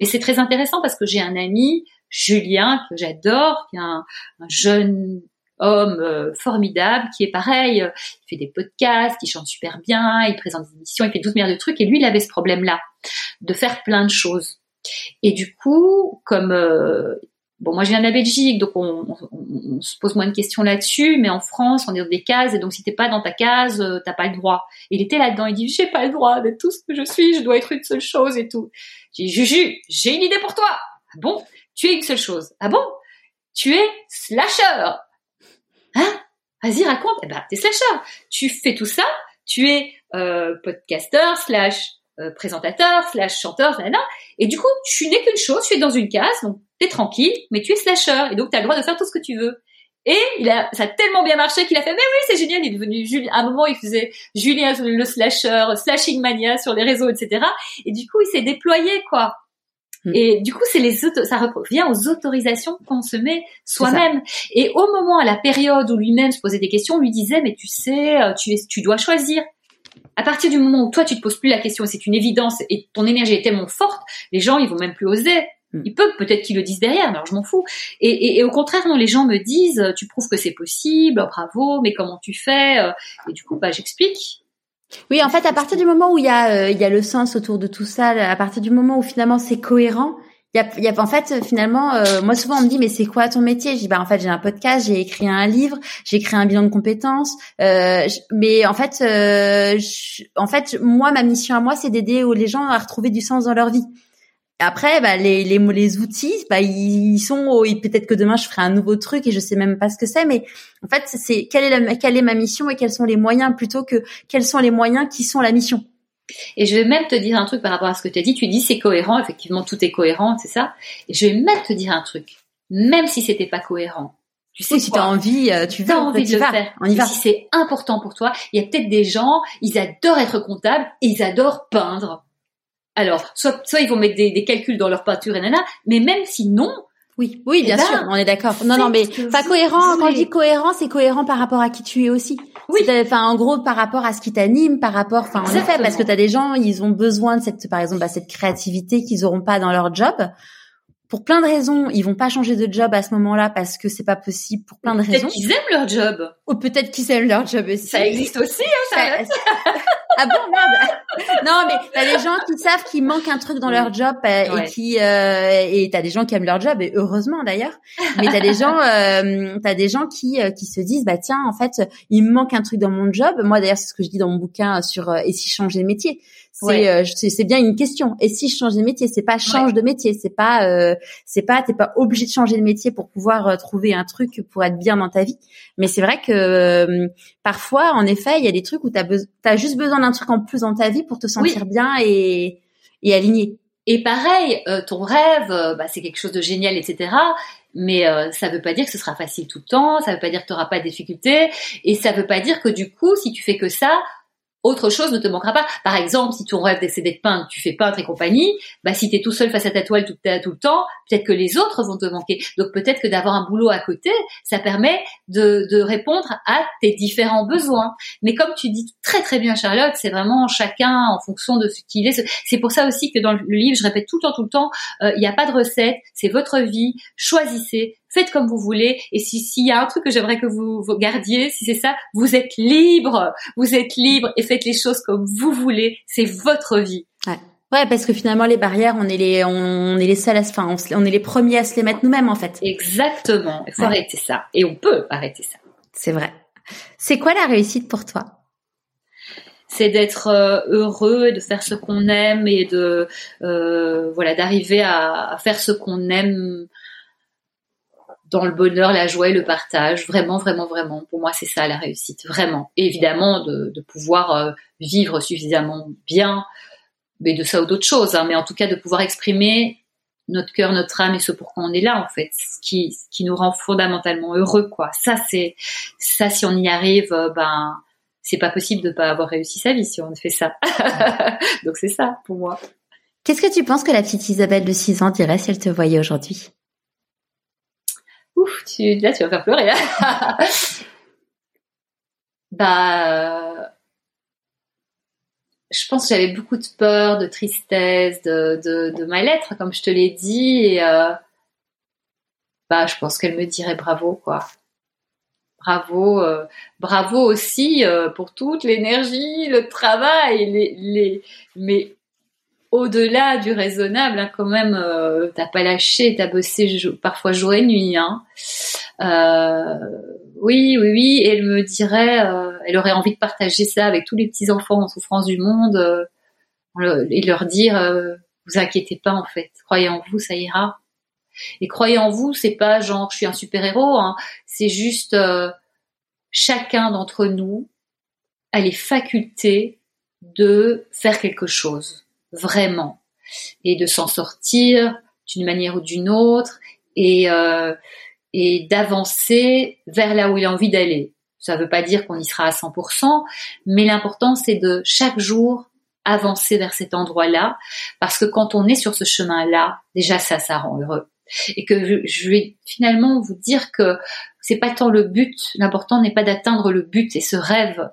Et c'est très intéressant parce que j'ai un ami, Julien, que j'adore, qui est un, jeune homme euh, formidable qui est pareil, euh, il fait des podcasts, il chante super bien, il présente des émissions, il fait toute merde de trucs et lui il avait ce problème là de faire plein de choses Et du coup, comme Bon, moi je viens de la Belgique, donc on, se pose moins de questions là-dessus, mais en France, on est dans des cases, et donc si t'es pas dans ta case, euh, t'as pas le droit. il était là-dedans, il dit j'ai pas le droit d'être tout ce que je suis, je dois être une seule chose et tout. J'ai Juju, j'ai une idée pour toi. Ah bon, tu es une seule chose. Ah bon, tu es slasher. Hein? Vas-y raconte. Eh ben t'es slasher. Tu fais tout ça. Tu es euh, podcaster slash euh, présentateur slash chanteur, et du coup tu n'es qu'une chose, tu es dans une case, donc t'es tranquille, mais tu es slasher, et donc tu as le droit de faire tout ce que tu veux. Et il a, ça a tellement bien marché qu'il a fait, mais oui, c'est génial, il est devenu Julien. À un moment, il faisait Julien le slasher, slashing mania sur les réseaux, etc. Et du coup, il s'est déployé, quoi. Hmm. Et du coup, c'est les ça revient aux autorisations qu'on se met soi-même. Et au moment, à la période où lui-même se posait des questions, on lui disait, mais tu sais, euh, tu, es, tu dois choisir. À partir du moment où toi, tu te poses plus la question, c'est une évidence, et ton énergie est tellement forte, les gens, ils vont même plus oser. Mm. Ils peuvent peut-être qu'ils le disent derrière, mais alors je m'en fous. Et, au contraire, non, les gens me disent, tu prouves que c'est possible, bravo, mais comment tu fais euh, Et du coup, bah, j'explique. Oui, en fait, à partir du moment où il y a, euh, il y a le sens autour de tout ça, à partir du moment où finalement c'est cohérent, il y a, y a, en fait finalement, euh, moi souvent on me dit mais c'est quoi ton métier? Je dis bah en fait j'ai un podcast, j'ai écrit un livre, j'ai écrit un bilan de compétences, mais en fait, en fait moi ma mission à moi c'est d'aider les gens à retrouver du sens dans leur vie. Après, bah, les, les, les outils, bah, ils sont, peut-être que demain je ferai un nouveau truc et je sais même pas ce que c'est, mais en fait, c'est quelle est, la, quelle est ma mission et quels sont les moyens plutôt que quels sont les moyens qui sont la mission. Et je vais même te dire un truc par rapport à ce que tu as dit. Tu dis c'est cohérent, effectivement, tout est cohérent, c'est ça. Et je vais même te dire un truc, même si c'était pas cohérent. Tu sais, si tu as envie, euh, tu as envie de le faire. On y va. Si c'est important pour toi, il y a peut-être des gens, ils adorent être comptables et ils adorent peindre. Alors, soit, soit ils vont mettre des, calculs dans leur peinture, et nana, mais même si non, oui, oui, bien eh sûr, ben, on est d'accord. Non, non, mais pas cohérent. Quand je dis cohérent, c'est cohérent par rapport à qui tu es aussi. Oui. Enfin, en gros, par rapport à ce qui t'anime, par rapport, enfin, en effet, parce que tu as des gens, ils ont besoin de cette, par exemple, bah, cette créativité qu'ils auront pas dans leur job pour plein de raisons, ils vont pas changer de job à ce moment-là parce que c'est pas possible pour plein de raisons. Peut-être qu'ils aiment leur job. Ou peut-être qu'ils aiment leur job aussi. Ça existe aussi, hein, ça. ah bon, merde. non, mais t'as des gens qui savent qu'il manque un truc dans leur job euh, et qui euh, et t'as des gens qui aiment leur job et heureusement d'ailleurs. Mais t'as des gens, euh, t'as des gens qui euh, qui se disent bah tiens en fait il me manque un truc dans mon job. Moi d'ailleurs c'est ce que je dis dans mon bouquin sur et si je changeais de métier. C'est c'est bien une question. Et si je changeais de métier, c'est pas change de métier, c'est pas c'est pas t'es pas obligé de changer de métier pour pouvoir trouver un truc pour être bien dans ta vie. Mais c'est vrai que parfois en effet il y a des trucs où t'as as juste besoin un truc en plus dans ta vie pour te sentir bien et, et aligné. Et pareil, euh, ton rêve, euh, bah, c'est quelque chose de génial, etc. Mais euh, ça veut pas dire que ce sera facile tout le temps, ça veut pas dire que tu n'auras pas de difficultés, et ça veut pas dire que du coup, si tu fais que ça, autre chose ne te manquera pas. Par exemple, si ton rêve c'est d'être peintre, tu fais peintre et compagnie, bah si tu es tout seul face à ta toile tout, tout le temps, peut-être que les autres vont te manquer. Donc peut-être que d'avoir un boulot à côté, ça permet de, de répondre à tes différents besoins. Mais comme tu dis très très bien Charlotte, c'est vraiment chacun en fonction de ce qu'il est. C'est pour ça aussi que dans le livre, je répète tout le temps, tout le temps, euh, il n'y a pas de recette, c'est votre vie, choisissez, faites comme vous voulez. Et si s'il y a un truc que j'aimerais que vous, vous gardiez, si c'est ça, vous êtes libre, vous êtes libre et faites les choses comme vous voulez. C'est votre vie. Ouais. Ouais, parce que finalement les barrières, on est les, on, est les seuls, à, enfin, on, est les premiers à se les mettre nous-mêmes en fait. Exactement. Il faut arrêter ça, et on peut arrêter ça. C'est vrai. C'est quoi la réussite pour toi? C'est d'être euh, heureux, de faire ce qu'on aime et de euh, voilà d'arriver à, à, faire ce qu'on aime dans le bonheur, la joie et le partage. Vraiment, vraiment, vraiment. Pour moi, c'est ça la réussite. Vraiment. Et évidemment, de, de pouvoir euh, vivre suffisamment bien, mais de ça ou d'autres choses. Hein. mais en tout cas, de pouvoir exprimer notre cœur, notre âme et ce pourquoi on est là, en fait. Ce qui, ce qui nous rend fondamentalement heureux, quoi. Ça, c'est, ça, si on y arrive, euh, ben, c'est pas possible de pas avoir réussi sa vie si on fait ça. Donc c'est ça, pour moi. Qu'est-ce que tu penses que la petite Isabelle de 6 ans dirait si elle te voyait aujourd'hui? Ouf, là, tu vas faire pleurer. bah, je pense que j'avais beaucoup de peur, de tristesse, de, de, de mal-être, comme je te l'ai dit, et euh, bah, je pense qu'elle me dirait bravo, quoi. Bravo, euh, bravo aussi euh, pour toute l'énergie, le travail, les, les, mais au-delà du raisonnable, hein, quand même, euh, t'as pas lâché, t'as bossé parfois jour et nuit. Hein. Euh, oui, oui, oui. Elle me dirait, euh, elle aurait envie de partager ça avec tous les petits enfants en souffrance du monde euh, et leur dire, vous inquiétez pas en fait, croyez en vous, ça ira. Et croyez en vous, c'est pas genre je suis un super héros, hein. c'est juste chacun d'entre nous a les facultés de faire quelque chose vraiment et de s'en sortir d'une manière ou d'une autre et euh, et d'avancer vers là où il a envie d'aller. Ça ne veut pas dire qu'on y sera à 100%, mais l'important c'est de chaque jour avancer vers cet endroit-là, parce que quand on est sur ce chemin-là, déjà ça, ça rend heureux. Et que je vais finalement vous dire que c'est pas tant le but, l'important n'est pas d'atteindre le but et ce rêve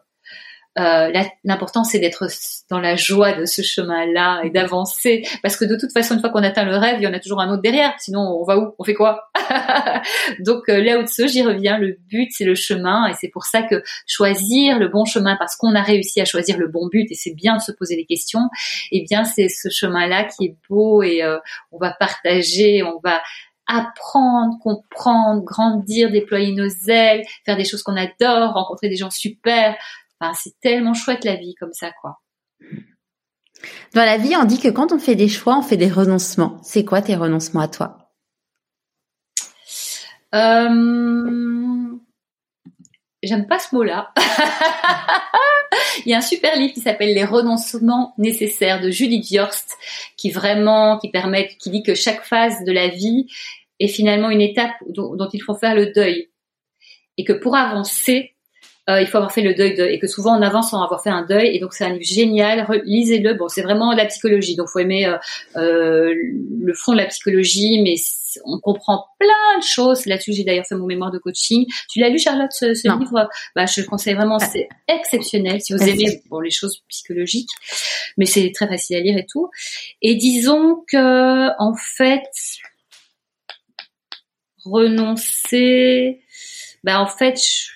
euh, l'important c'est d'être dans la joie de ce chemin-là et d'avancer. Parce que de toute façon une fois qu'on atteint le rêve il y en a toujours un autre derrière. Sinon on va où? On fait quoi? Donc euh, là où j'y reviens. Le but c'est le chemin. Et c'est pour ça que choisir le bon chemin parce qu'on a réussi à choisir le bon but et c'est bien de se poser des questions eh bien c'est ce chemin-là qui est beau et euh, on va partager on va apprendre, comprendre, grandir, déployer nos ailes, faire des choses qu'on adore, rencontrer des gens super, c'est tellement chouette la vie comme ça, quoi. Dans la vie, on dit que quand on fait des choix, on fait des renoncements. C'est quoi tes renoncements à toi? Euh... J'aime pas ce mot-là. Il y a un super livre qui s'appelle Les renoncements nécessaires de Judith Viorst, qui vraiment, qui permet, qui dit que chaque phase de la vie est finalement une étape dont il faut faire le deuil. Et que pour avancer, euh, il faut avoir fait le deuil de, et que souvent on avance sans avoir fait un deuil. Et donc c'est un livre génial. Lisez-le. Bon c'est vraiment de la psychologie. Donc faut aimer euh, euh, le fond de la psychologie mais on comprend plein de choses là-dessus. J'ai d'ailleurs fait mon mémoire de coaching. Tu l'as lu Charlotte ce, ce livre? Bah je le conseille vraiment. Ah. c'est exceptionnel si vous aimez bon les choses psychologiques. Mais c'est très facile à lire et tout. Et disons que en fait renoncer bah en fait je,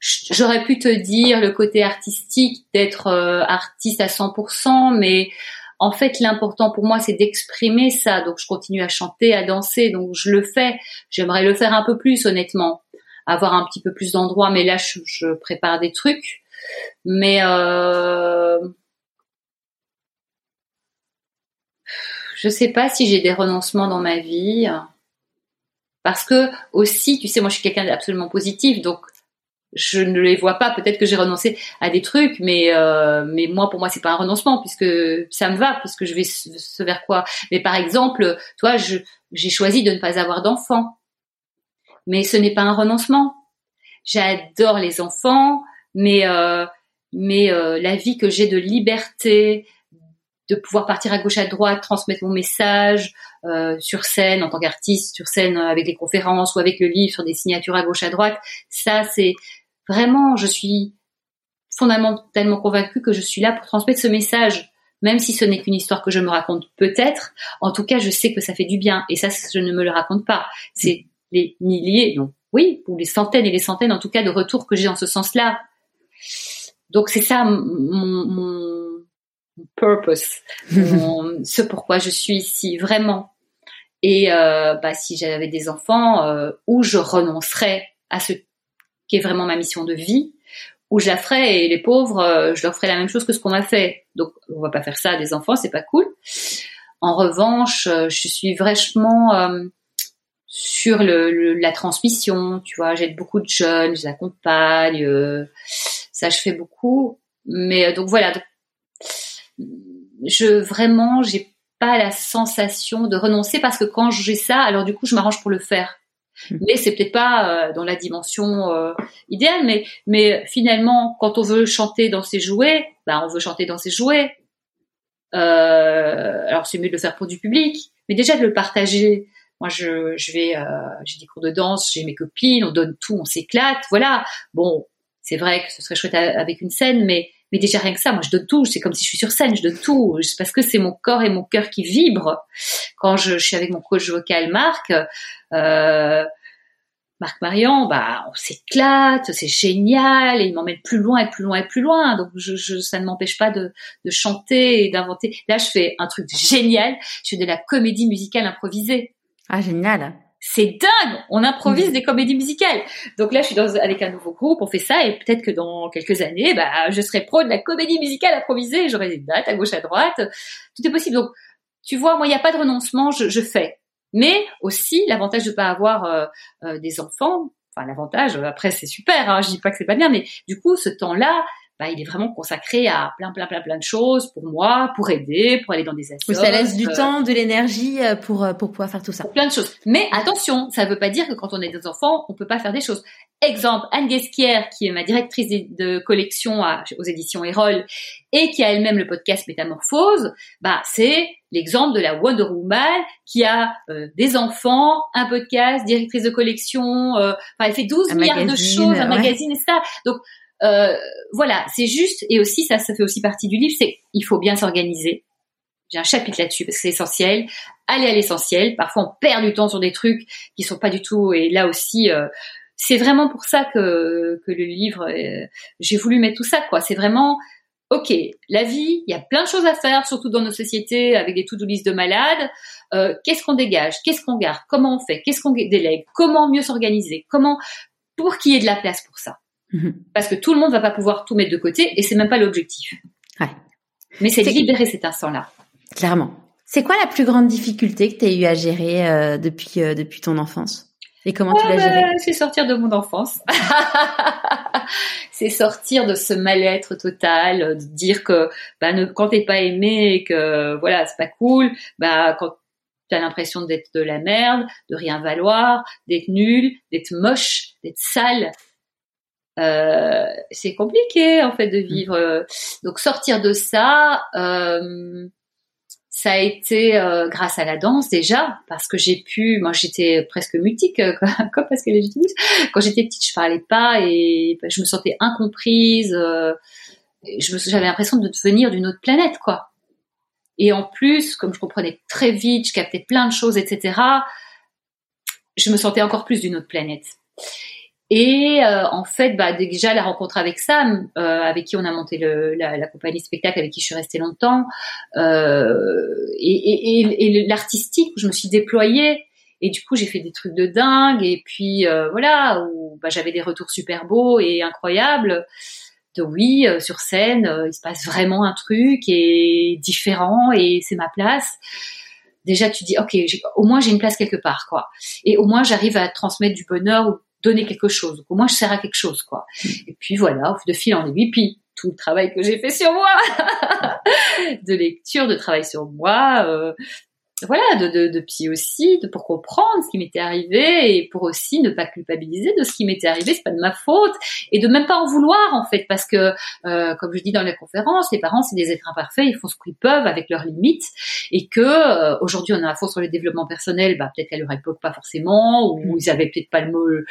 j'aurais pu te dire le côté artistique d'être euh, artiste à 100%, mais en fait l'important pour moi c'est d'exprimer ça. Donc je continue à chanter, à danser, donc je le fais. J'aimerais le faire un peu plus honnêtement, avoir un petit peu plus d'endroits, mais là je, prépare des trucs. Mais euh, je sais pas si j'ai des renoncements dans ma vie. Parce que aussi, tu sais, moi je suis quelqu'un d'absolument positif, donc je ne les vois pas. Peut-être que j'ai renoncé à des trucs, mais euh, mais moi pour moi c'est pas un renoncement puisque ça me va puisque je vais ce vers quoi. Mais par exemple, toi, j'ai choisi de ne pas avoir d'enfants, mais ce n'est pas un renoncement. J'adore les enfants, mais euh, mais euh, la vie que j'ai de liberté, de pouvoir partir à gauche à droite, transmettre mon message euh, sur scène en tant qu'artiste, sur scène avec les conférences ou avec le livre, sur des signatures à gauche à droite, ça c'est Vraiment, je suis fondamentalement convaincue que je suis là pour transmettre ce message, même si ce n'est qu'une histoire que je me raconte peut-être. En tout cas, je sais que ça fait du bien, et ça, je ne me le raconte pas. C'est les milliers, non, oui, ou les centaines et les centaines, en tout cas, de retours que j'ai dans ce sens-là. Donc c'est ça mon, mon, purpose, ce pourquoi je suis ici, vraiment. Et euh, bah, si j'avais des enfants, euh, où je renoncerais à ce qui est vraiment ma mission de vie, où je la ferai et les pauvres, euh, je leur ferai la même chose que ce qu'on m'a fait. Donc, on va pas faire ça à des enfants, c'est pas cool. En revanche, euh, je suis vachement euh, sur le, la transmission, tu vois. J'aide beaucoup de jeunes, je les accompagne, ça je fais beaucoup. Mais donc voilà, je vraiment, j'ai pas la sensation de renoncer parce que quand j'ai ça, alors du coup, je m'arrange pour le faire. Hmm. Mais c'est peut-être pas euh, dans la dimension euh, idéale, mais mais finalement, quand on veut chanter dans ses jouets, bah on veut chanter dans ses jouets. Euh, alors c'est mieux de le faire pour du public, mais déjà de le partager. Moi, je, je vais, j'ai des cours de danse, j'ai mes copines, on donne tout, on s'éclate, voilà. Bon, c'est vrai que ce serait chouette avec une scène, mais mais déjà rien que ça, moi je donne tout. C'est comme si je suis sur scène, je donne tout. Parce que c'est mon corps et mon cœur qui vibrent. Quand je, suis avec mon coach vocal Marc, euh, Marc Marion, bah, on s'éclate, c'est génial, et il m'emmène plus loin et plus loin et plus loin. Donc, je, je ça ne m'empêche pas de, de chanter et d'inventer. Là, je fais un truc génial. Je fais de la comédie musicale improvisée. Ah, génial. C'est dingue. On improvise des comédies musicales. Donc là, je suis dans, avec un nouveau groupe, on fait ça, et peut-être que dans quelques années, bah, je serai pro de la comédie musicale improvisée. J'aurai des dates à gauche, à droite. Tout est possible. Donc, tu vois, moi, il n'y a pas de renoncement. Je, je fais. Mais aussi l'avantage de pas avoir euh, euh, des enfants. Enfin, l'avantage. Après, c'est super. Hein, je dis pas que c'est pas bien, mais du coup, ce temps-là, bah, il est vraiment consacré à plein, plein, plein, plein de choses pour moi, pour aider, pour aller dans des assos. Ça laisse du euh, temps, de l'énergie pour pour pouvoir faire tout ça. Plein de choses. Mais attention, ça ne veut pas dire que quand on est des enfants, on peut pas faire des choses. Exemple, Anne Guesquière, qui est ma directrice de collection aux éditions Erol et qui a elle-même le podcast Métamorphose, bah c'est l'exemple de la Wonder Woman qui a euh, des enfants, un podcast, directrice de collection, euh, enfin elle fait 12 milliards de choses, un magazine et ça. Donc euh, voilà, c'est juste et aussi ça, ça fait aussi partie du livre, c'est il faut bien s'organiser. J'ai un chapitre là-dessus parce que c'est essentiel. Aller à l'essentiel. Parfois on perd du temps sur des trucs qui sont pas du tout et là aussi c'est vraiment pour ça que, que le livre, euh, j'ai voulu mettre tout ça, quoi. C'est vraiment, ok, la vie, il y a plein de choses à faire, surtout dans nos sociétés avec des to-do de malades. Euh, qu'est-ce qu'on dégage? Qu'est-ce qu'on garde? Comment on fait? Qu'est-ce qu'on délègue? Comment mieux s'organiser? Comment pour qu'il y ait de la place pour ça? Mhm. Parce que tout le monde va pas pouvoir tout mettre de côté et c'est même pas l'objectif. Ouais. Mais c'est libérer cet instant-là. Clairement. C'est quoi la plus grande difficulté que tu as eu à gérer euh, depuis euh, depuis ton enfance? Et comment tu l'as géré C'est sortir de mon enfance. c'est sortir de ce mal-être total, de dire que bah, ne, quand t'es pas aimé et que voilà, c'est pas cool, bah quand tu as l'impression d'être de la merde, de rien valoir, d'être nul, d'être moche, d'être sale. Euh, c'est compliqué en fait de vivre. Donc sortir de ça, euh, ça a été euh, grâce à la danse déjà, parce que j'ai pu, moi j'étais presque mutique, euh, comme parce que quand j'étais petite je parlais pas et je me sentais incomprise, euh, j'avais l'impression de devenir d'une autre planète quoi. Et en plus, comme je comprenais très vite, je captais plein de choses, etc., je me sentais encore plus d'une autre planète. Et euh, en fait, bah, déjà la rencontre avec Sam, euh, avec qui on a monté le, la, la, compagnie spectacle, avec qui je suis restée longtemps, euh, et, et, et l'artistique, je me suis déployée. Et du coup, j'ai fait des trucs de dingue. Et puis euh, voilà, où bah, j'avais des retours super beaux et incroyables. De oui, euh, sur scène, il se passe vraiment un truc et différent et c'est ma place déjà tu dis ok au moins j'ai une place quelque part quoi et au moins j'arrive à transmettre du bonheur donner quelque chose. Donc au moins je sers à quelque chose, quoi. Et puis voilà, de fil en aiguille, puis tout le travail que j'ai fait sur moi, de lecture, de travail sur moi, euh, voilà, de, de, de psy aussi, de, pour comprendre ce qui m'était arrivé et pour aussi ne pas culpabiliser de ce qui m'était arrivé, c'est pas de ma faute et de même pas en vouloir en fait parce que euh, comme je dis dans les conférences, les parents c'est des êtres imparfaits, ils font ce qu'ils peuvent avec leurs limites et que euh, aujourd'hui on a un fond sur le développement personnel, bah peut-être qu'à leur époque pas forcément ou mm. ils avaient peut-être pas le mot. Euh,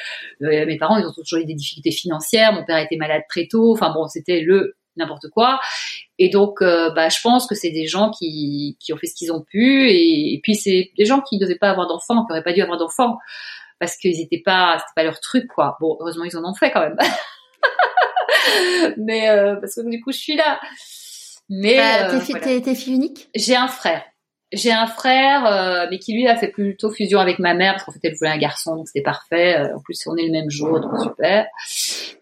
mes parents ils ont toujours eu des difficultés financières, mon père était malade très tôt, enfin bon c'était le n'importe quoi. Et donc, euh, bah, je pense que c'est des gens qui, qui ont fait ce qu'ils ont pu, et, puis c'est des gens qui ne devaient pas avoir d'enfants, qui n'auraient pas dû avoir d'enfants, parce qu'ils n'étaient pas, c'était pas leur truc, quoi. Bon, heureusement, ils en ont fait quand même. Mais euh, parce que du coup, je suis là. Mais bah, euh, t'es, fille unique? J'ai un frère. J'ai un frère, euh, mais qui lui a fait plutôt fusion avec ma mère parce qu'en fait elle voulait un garçon, donc c'était parfait. Euh, en plus on est le même jour, donc super.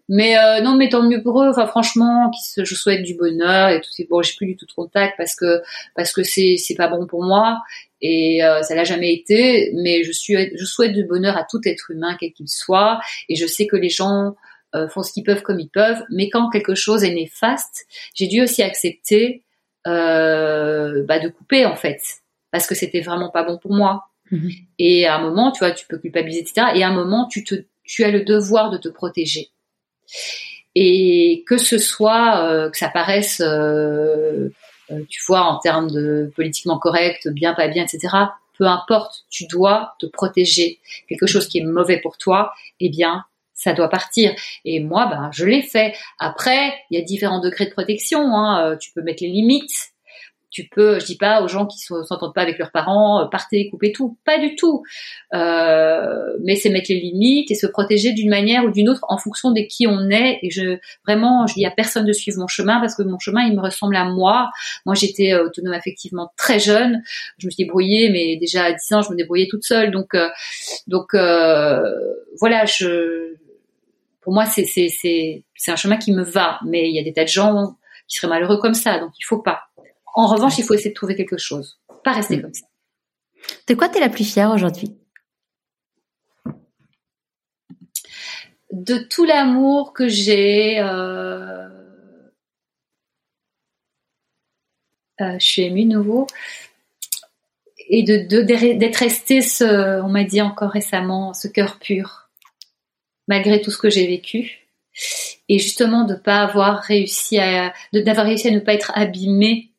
Mais euh, non, mais tant mieux pour eux. Enfin franchement, je souhaite du bonheur et tout. Bon, j'ai plus du tout de contact parce que parce que c'est c'est pas bon pour moi et ça l'a jamais été. Mais je suis je souhaite du bonheur à tout être humain quel qu'il soit et je sais que les gens font ce qu'ils peuvent comme ils peuvent. Mais quand quelque chose est néfaste, j'ai dû aussi accepter euh, bah, de couper en fait, parce que c'était vraiment pas bon pour moi. Mhm. Et à un moment, tu vois, tu peux culpabiliser, etc. Et à un moment, tu te, tu as le devoir de te protéger. Et que ce soit, euh, que ça paraisse, euh, euh, tu vois, en termes de politiquement correct, bien, pas bien, etc. Peu importe, tu dois te protéger. Quelque chose qui est mauvais pour toi, eh bien, ça doit partir. Et moi, ben, je l'ai fait. Après, il y a différents degrés de protection. Hein. Euh, tu peux mettre les limites. tu peux, je dis pas aux gens qui s'entendent pas avec leurs parents, euh, partez, coupez tout, pas du tout. Euh, mais c'est mettre les limites et se protéger d'une manière ou d'une autre en fonction de qui on est. Et je vraiment, je dis à personne de suivre mon chemin parce que mon chemin, il me ressemble à moi. Moi, j'étais euh, autonome effectivement très jeune. Je me suis débrouillée, mais déjà à 10 ans, je me débrouillais toute seule. Donc, donc voilà, je pour moi, c'est c'est c'est c'est un chemin qui me va. Mais il y a des tas de gens qui seraient malheureux comme ça, donc il faut pas. En revanche, il faut essayer de trouver quelque chose, pas rester mm. comme ça. De quoi tu es la plus fière aujourd'hui? De tout l'amour que j'ai. Euh... Euh, je suis émue nouveau. Et de d'être resté, ce, on m'a dit encore récemment, ce cœur pur, malgré tout ce que j'ai vécu. Et justement de pas avoir réussi à, d'avoir réussi à ne pas être abîmé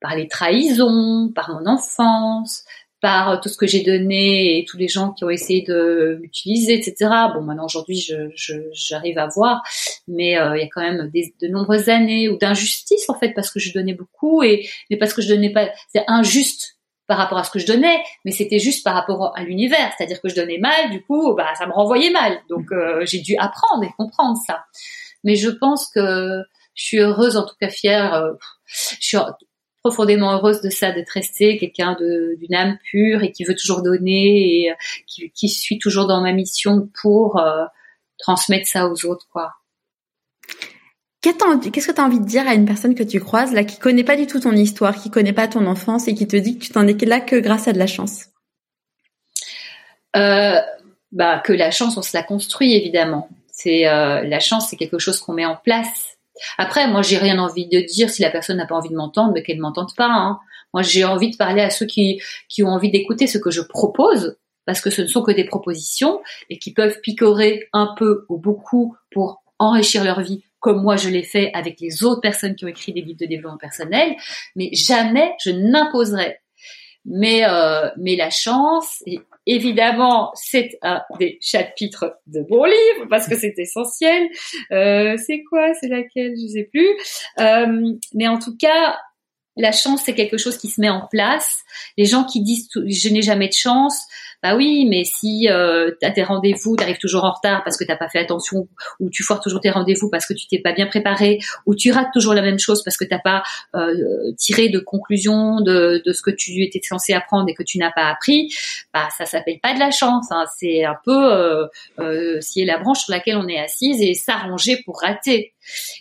par les trahisons, par mon enfance, par tout ce que j'ai donné et tous les gens qui ont essayé de m'utiliser, etc. Bon, maintenant aujourd'hui, j'arrive je, à voir, mais euh, il y a quand même de nombreuses années ou d'injustice en fait parce que je donnais beaucoup et mais parce que je donnais pas, c'est injuste par rapport à ce que je donnais, mais c'était juste par rapport à l'univers, c'est-à-dire que je donnais mal, du coup, bah ça me renvoyait mal, donc euh, j'ai dû apprendre et comprendre ça. Mais je pense que je suis heureuse, en tout cas fière. je suis profondément heureuse de ça, d'être restée quelqu'un d'une âme pure et qui veut toujours donner et euh, qui, qui suit toujours dans ma mission pour euh, transmettre ça aux autres, quoi. Qu'est-ce que tu as envie de dire à une personne que tu croises là qui connaît pas du tout ton histoire, qui connaît pas ton enfance et qui te dit que tu t'en es là que grâce à de la chance? Euh, Bah que la chance on se la construit évidemment. C'est euh, la chance c'est quelque chose qu'on met en place après, moi, j'ai rien envie de dire si la personne n'a pas envie de m'entendre, mais qu'elle m'entende pas. Hein. Moi, j'ai envie de parler à ceux qui, qui ont envie d'écouter ce que je propose, parce que ce ne sont que des propositions et qui peuvent picorer un peu ou beaucoup pour enrichir leur vie, comme moi je l'ai fait avec les autres personnes qui ont écrit des livres de développement personnel. Mais jamais je n'imposerai. Mais, euh, mais la chance, et Évidemment, c'est un des chapitres de mon livre parce que c'est essentiel. Euh, c'est quoi? C'est laquelle? Je sais plus. Euh, mais en tout cas, la chance, c'est quelque chose qui se met en place. Les gens qui disent je n'ai jamais de chance, bah oui, mais si euh, tu as tes rendez-vous, tu arrives toujours en retard parce que t'as pas fait attention, ou tu foires toujours tes rendez-vous parce que tu t'es pas bien préparé, ou tu rates toujours la même chose parce que t'as pas euh, tiré de conclusion de, de, ce que tu étais censé apprendre et que tu n'as pas appris, bah ça s'appelle pas de la chance. Hein. C'est un peu euh, euh, la branche sur laquelle on est assise et s'arranger pour rater.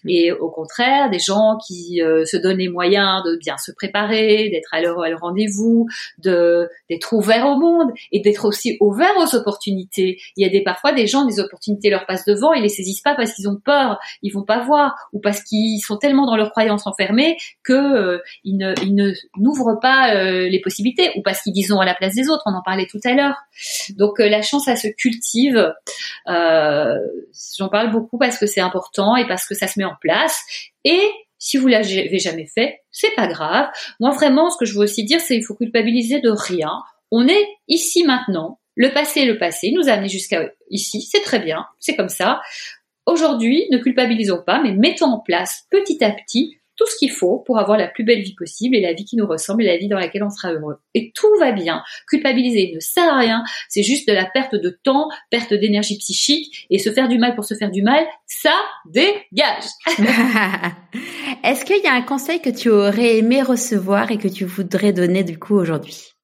Et au contraire, des gens qui euh, se donnent les moyens de bien se préparer, d'être à leur, rendez-vous, de d'être ouverts au monde et d'être aussi ouverts aux opportunités. Il y a des parfois des gens, des opportunités leur passent devant, ils les saisissent pas parce qu'ils ont peur, ils vont pas voir, ou parce qu'ils sont tellement dans leurs croyances enfermées que euh, ils ne ils ne n'ouvrent pas euh, les possibilités, ou parce qu'ils disent non à la place des autres. On en parlait tout à l'heure. Donc la chance, ça se cultive. J'en parle beaucoup parce que c'est important et parce que ça se met en place. Et si vous l'avez jamais fait, c'est pas grave. Moi, vraiment, ce que je veux aussi dire, c'est qu'il faut culpabiliser de rien. On est ici maintenant. Le passé est le passé. nous a amené jusqu'à ici. C'est très bien. C'est comme ça. Aujourd'hui, ne culpabilisons pas, mais mettons en place petit à petit tout ce qu'il faut pour avoir la plus belle vie possible et la vie qui nous ressemble et la vie dans laquelle on sera heureux. Et tout va bien. Culpabiliser ne sert à rien. C'est juste de la perte de temps, perte d'énergie psychique et se faire du mal pour se faire du mal, ça dégage. Est-ce qu'il y a un conseil que tu aurais aimé recevoir et que tu voudrais donner du coup aujourd'hui?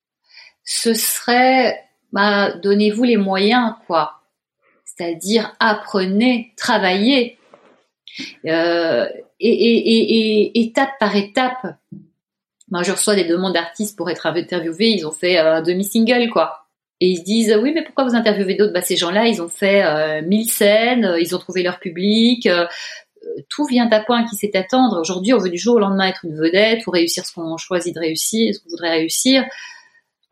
Ce serait, bah, donnez-vous les moyens, quoi. C'est-à-dire apprenez, travaillez. Euh, et, étape par étape, moi je reçois des demandes d'artistes pour être interviewés, ils ont fait euh, un demi-single quoi. Et ils se disent oui mais pourquoi vous interviewez d'autres Bah ces gens-là ils ont fait euh, mille scènes, euh, ils ont trouvé leur public, tout vient à point qui sait attendre. Aujourd'hui on veut du jour au lendemain être une vedette ou réussir ce qu'on choisit de réussir, ce qu'on voudrait réussir.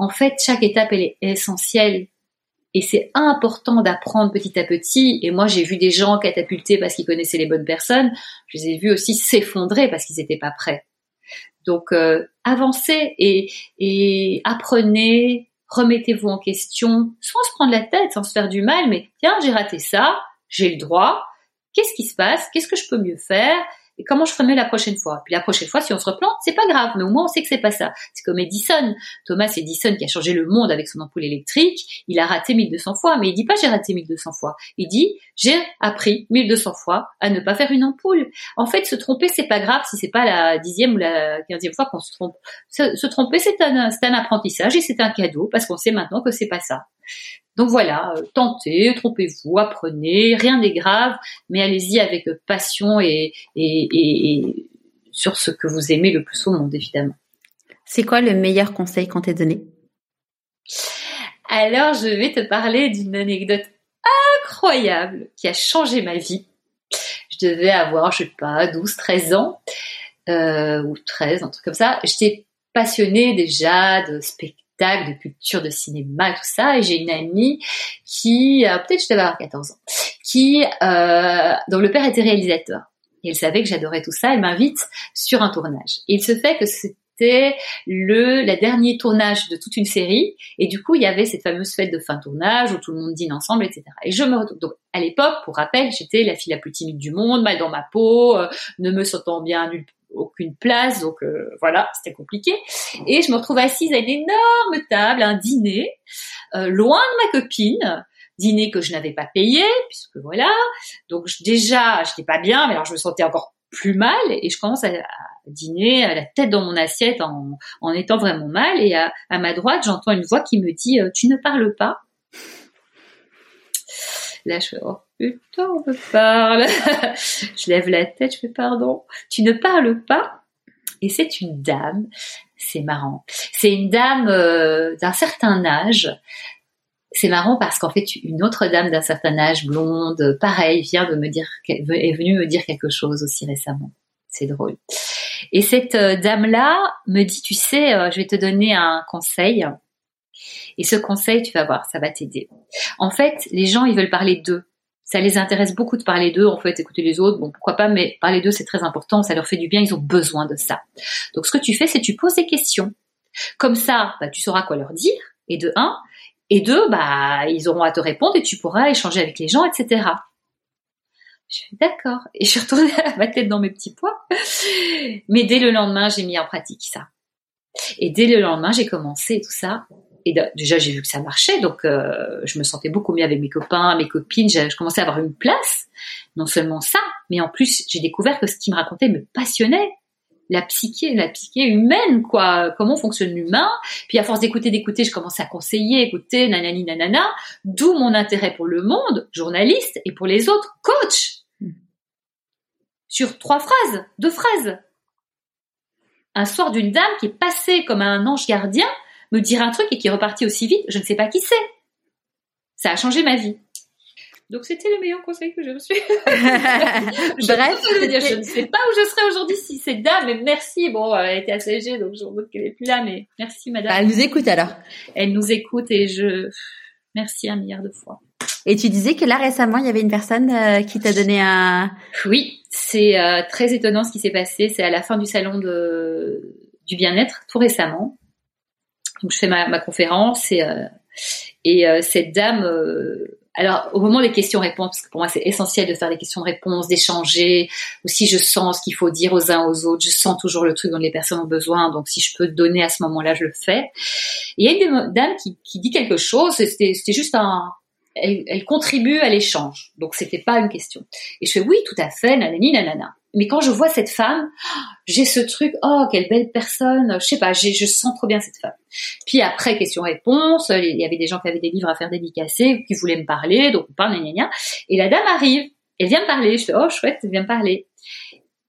En fait chaque étape elle est essentielle et c'est important d'apprendre petit à petit. Et moi, j'ai vu des gens catapulter parce qu'ils connaissaient les bonnes personnes. Je les ai vus aussi s'effondrer parce qu'ils n'étaient pas prêts. Donc, euh, avancez et, et apprenez, remettez-vous en question, sans se prendre la tête, sans se faire du mal. Mais tiens, j'ai raté ça, j'ai le droit. Qu'est-ce qui se passe? Qu'est-ce que je peux mieux faire? Comment je mieux la prochaine fois? Puis la prochaine fois, si on se replante, c'est pas grave, mais au moins on sait que c'est pas ça. C'est comme Edison. Thomas Edison qui a changé le monde avec son ampoule électrique, il a raté 1200 fois, mais il dit pas j'ai raté 1200 fois. Il dit j'ai appris 1200 fois à ne pas faire une ampoule. En fait, se tromper, c'est pas grave si c'est pas la dixième ou la quinzième fois qu'on se trompe. Se, tromper, c'est un, un apprentissage et c'est un cadeau parce qu'on sait maintenant que c'est pas ça. Donc voilà, euh, tentez, trompez-vous, apprenez, rien n'est grave, mais allez-y avec passion et, et, sur ce que vous aimez le plus au monde, évidemment. C'est quoi le meilleur conseil qu'on t'ait donné? Alors, je vais te parler d'une anecdote incroyable qui a changé ma vie. Je devais avoir, je sais pas, 12, 13 ans, euh, ou 13, un truc comme ça. J'étais passionnée déjà de de culture, de cinéma, tout ça. Et j'ai une amie qui, euh, peut-être je devais avoir 14 ans, qui, euh, dont le père était réalisateur. Et elle savait que j'adorais tout ça. Elle m'invite sur un tournage. Et il se fait que c'était le la dernier tournage de toute une série et du coup il y avait cette fameuse fête de fin tournage où tout le monde dîne ensemble etc et je me retrouve donc à l'époque pour rappel j'étais la fille la plus timide du monde mal dans ma peau euh, ne me sentant bien nulle aucune place, donc euh, voilà, c'était compliqué. Et je me retrouve assise à une énorme table, un dîner, euh, loin de ma copine, dîner que je n'avais pas payé, puisque voilà. Donc déjà, j'étais pas bien, mais alors je me sentais encore plus mal, et je commence à, dîner à la tête dans mon assiette en, en étant vraiment mal. Et à, à ma droite, j'entends une voix qui me dit euh, "Tu ne parles pas." Là, je fais "Oh putain, on me parle. je lève la tête, je fais pardon. Tu ne parles pas Et c'est une dame. C'est marrant. C'est une dame euh, d'un certain âge. C'est marrant parce qu'en fait, une autre dame d'un certain âge, blonde, pareil, vient de me dire, est venue me dire quelque chose aussi récemment. C'est drôle. Et cette euh, dame-là me dit, tu sais, euh, je vais te donner un conseil. Et ce conseil, tu vas voir, ça va t'aider. En fait, les gens, ils veulent parler d'eux ça les intéresse beaucoup de parler d'eux, en fait, écouter les autres, bon, pourquoi pas, mais parler d'eux, c'est très important, ça leur fait du bien, ils ont besoin de ça. Donc, ce que tu fais, c'est tu poses des questions. Comme ça, bah, tu sauras quoi leur dire, et de un, et deux, bah, ils auront à te répondre et tu pourras échanger avec les gens, etc. Je suis d'accord. Et je suis retournée à ma tête dans mes petits pois. Mais dès le lendemain, j'ai mis en pratique ça. Et dès le lendemain, j'ai commencé tout ça et déjà j'ai vu que ça marchait, donc euh, je me sentais beaucoup mieux avec mes copains, mes copines. Je commençais à avoir une place. Non seulement ça, mais en plus j'ai découvert que ce qu'il me racontait me passionnait. La psyché, la psyché humaine, quoi. Comment fonctionne l'humain? Puis à force d'écouter, d'écouter, je commençais à conseiller, écouter, nanani, nanana. D'où mon intérêt pour le monde, journaliste, et pour les autres, coach. Sur trois phrases, deux phrases. Un soir d'une dame qui est passée comme un ange gardien me dire un truc et qui est reparti aussi vite, je ne sais pas qui c'est. Ça a changé ma vie. Donc c'était le meilleur conseil que j'ai reçu. Bref, je, dire, je ne sais pas où je serais aujourd'hui si c'est dame, mais merci. Bon, elle était assez âgée, donc je doute qu'elle est plus là, mais merci madame. elle nous écoute alors. Elle nous écoute et je merci un milliard de fois. Et tu disais que là récemment, il y avait une personne euh, qui t'a donné un. Oui, c'est euh, très étonnant ce qui s'est passé. C'est à la fin du salon de du bien-être, tout récemment. Donc je fais ma, conférence et, euh, et euh, cette dame, euh, alors au moment des questions-réponses, parce que pour moi c'est essentiel de faire des questions-réponses, d'échanger, aussi je sens ce qu'il faut dire aux uns aux autres, je sens toujours le truc dont les personnes ont besoin, donc si je peux donner à ce moment-là, je le fais. Il y a une dame qui, qui dit quelque chose, c'était juste un, elle, elle, contribue à l'échange. Donc c'était pas une question. Et je fais oui, tout à fait, nanani, nanana mais quand je vois cette femme, j'ai ce truc, oh quelle belle personne, je sais pas, je sens trop bien cette femme. Puis après question-réponse, il y avait des gens qui avaient des livres à faire dédicacer, qui voulaient me parler, donc on parle, gna, gna, et la dame arrive, elle vient me parler, je fais oh chouette, elle vient me parler,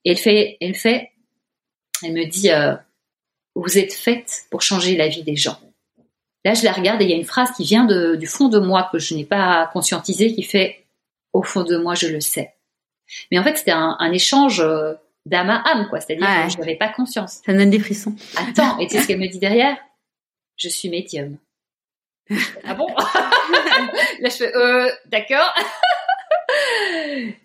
elle fait, elle fait, elle me dit, euh, vous êtes faite pour changer la vie des gens. Là je la regarde et il y a une phrase qui vient du fond de moi que je n'ai pas conscientisé, qui fait, au fond de moi je le sais. Mais en fait, c'était un, échange euh, d'âme à âme, quoi. C'est-à-dire que je n'avais pas conscience. Ça donne des frissons. Attends, et tu sais ce qu'elle me dit derrière? Je suis médium. ah bon? Là, je fais, euh, d'accord.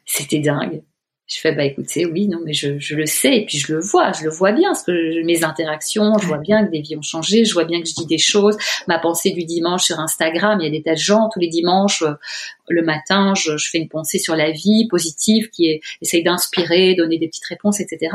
C'était dingue. Je fais bah écoutez, oui, non, mais je, je, le sais et puis je le vois, je le vois bien, parce que mes interactions, je vois bien que des vies ont changé, je vois bien que je dis des choses. Ma pensée du dimanche sur Instagram, il y a des tas de gens tous les dimanches, euh, le matin, je, je fais une pensée sur la vie positive qui est, essaye d'inspirer, donner des petites réponses, etc.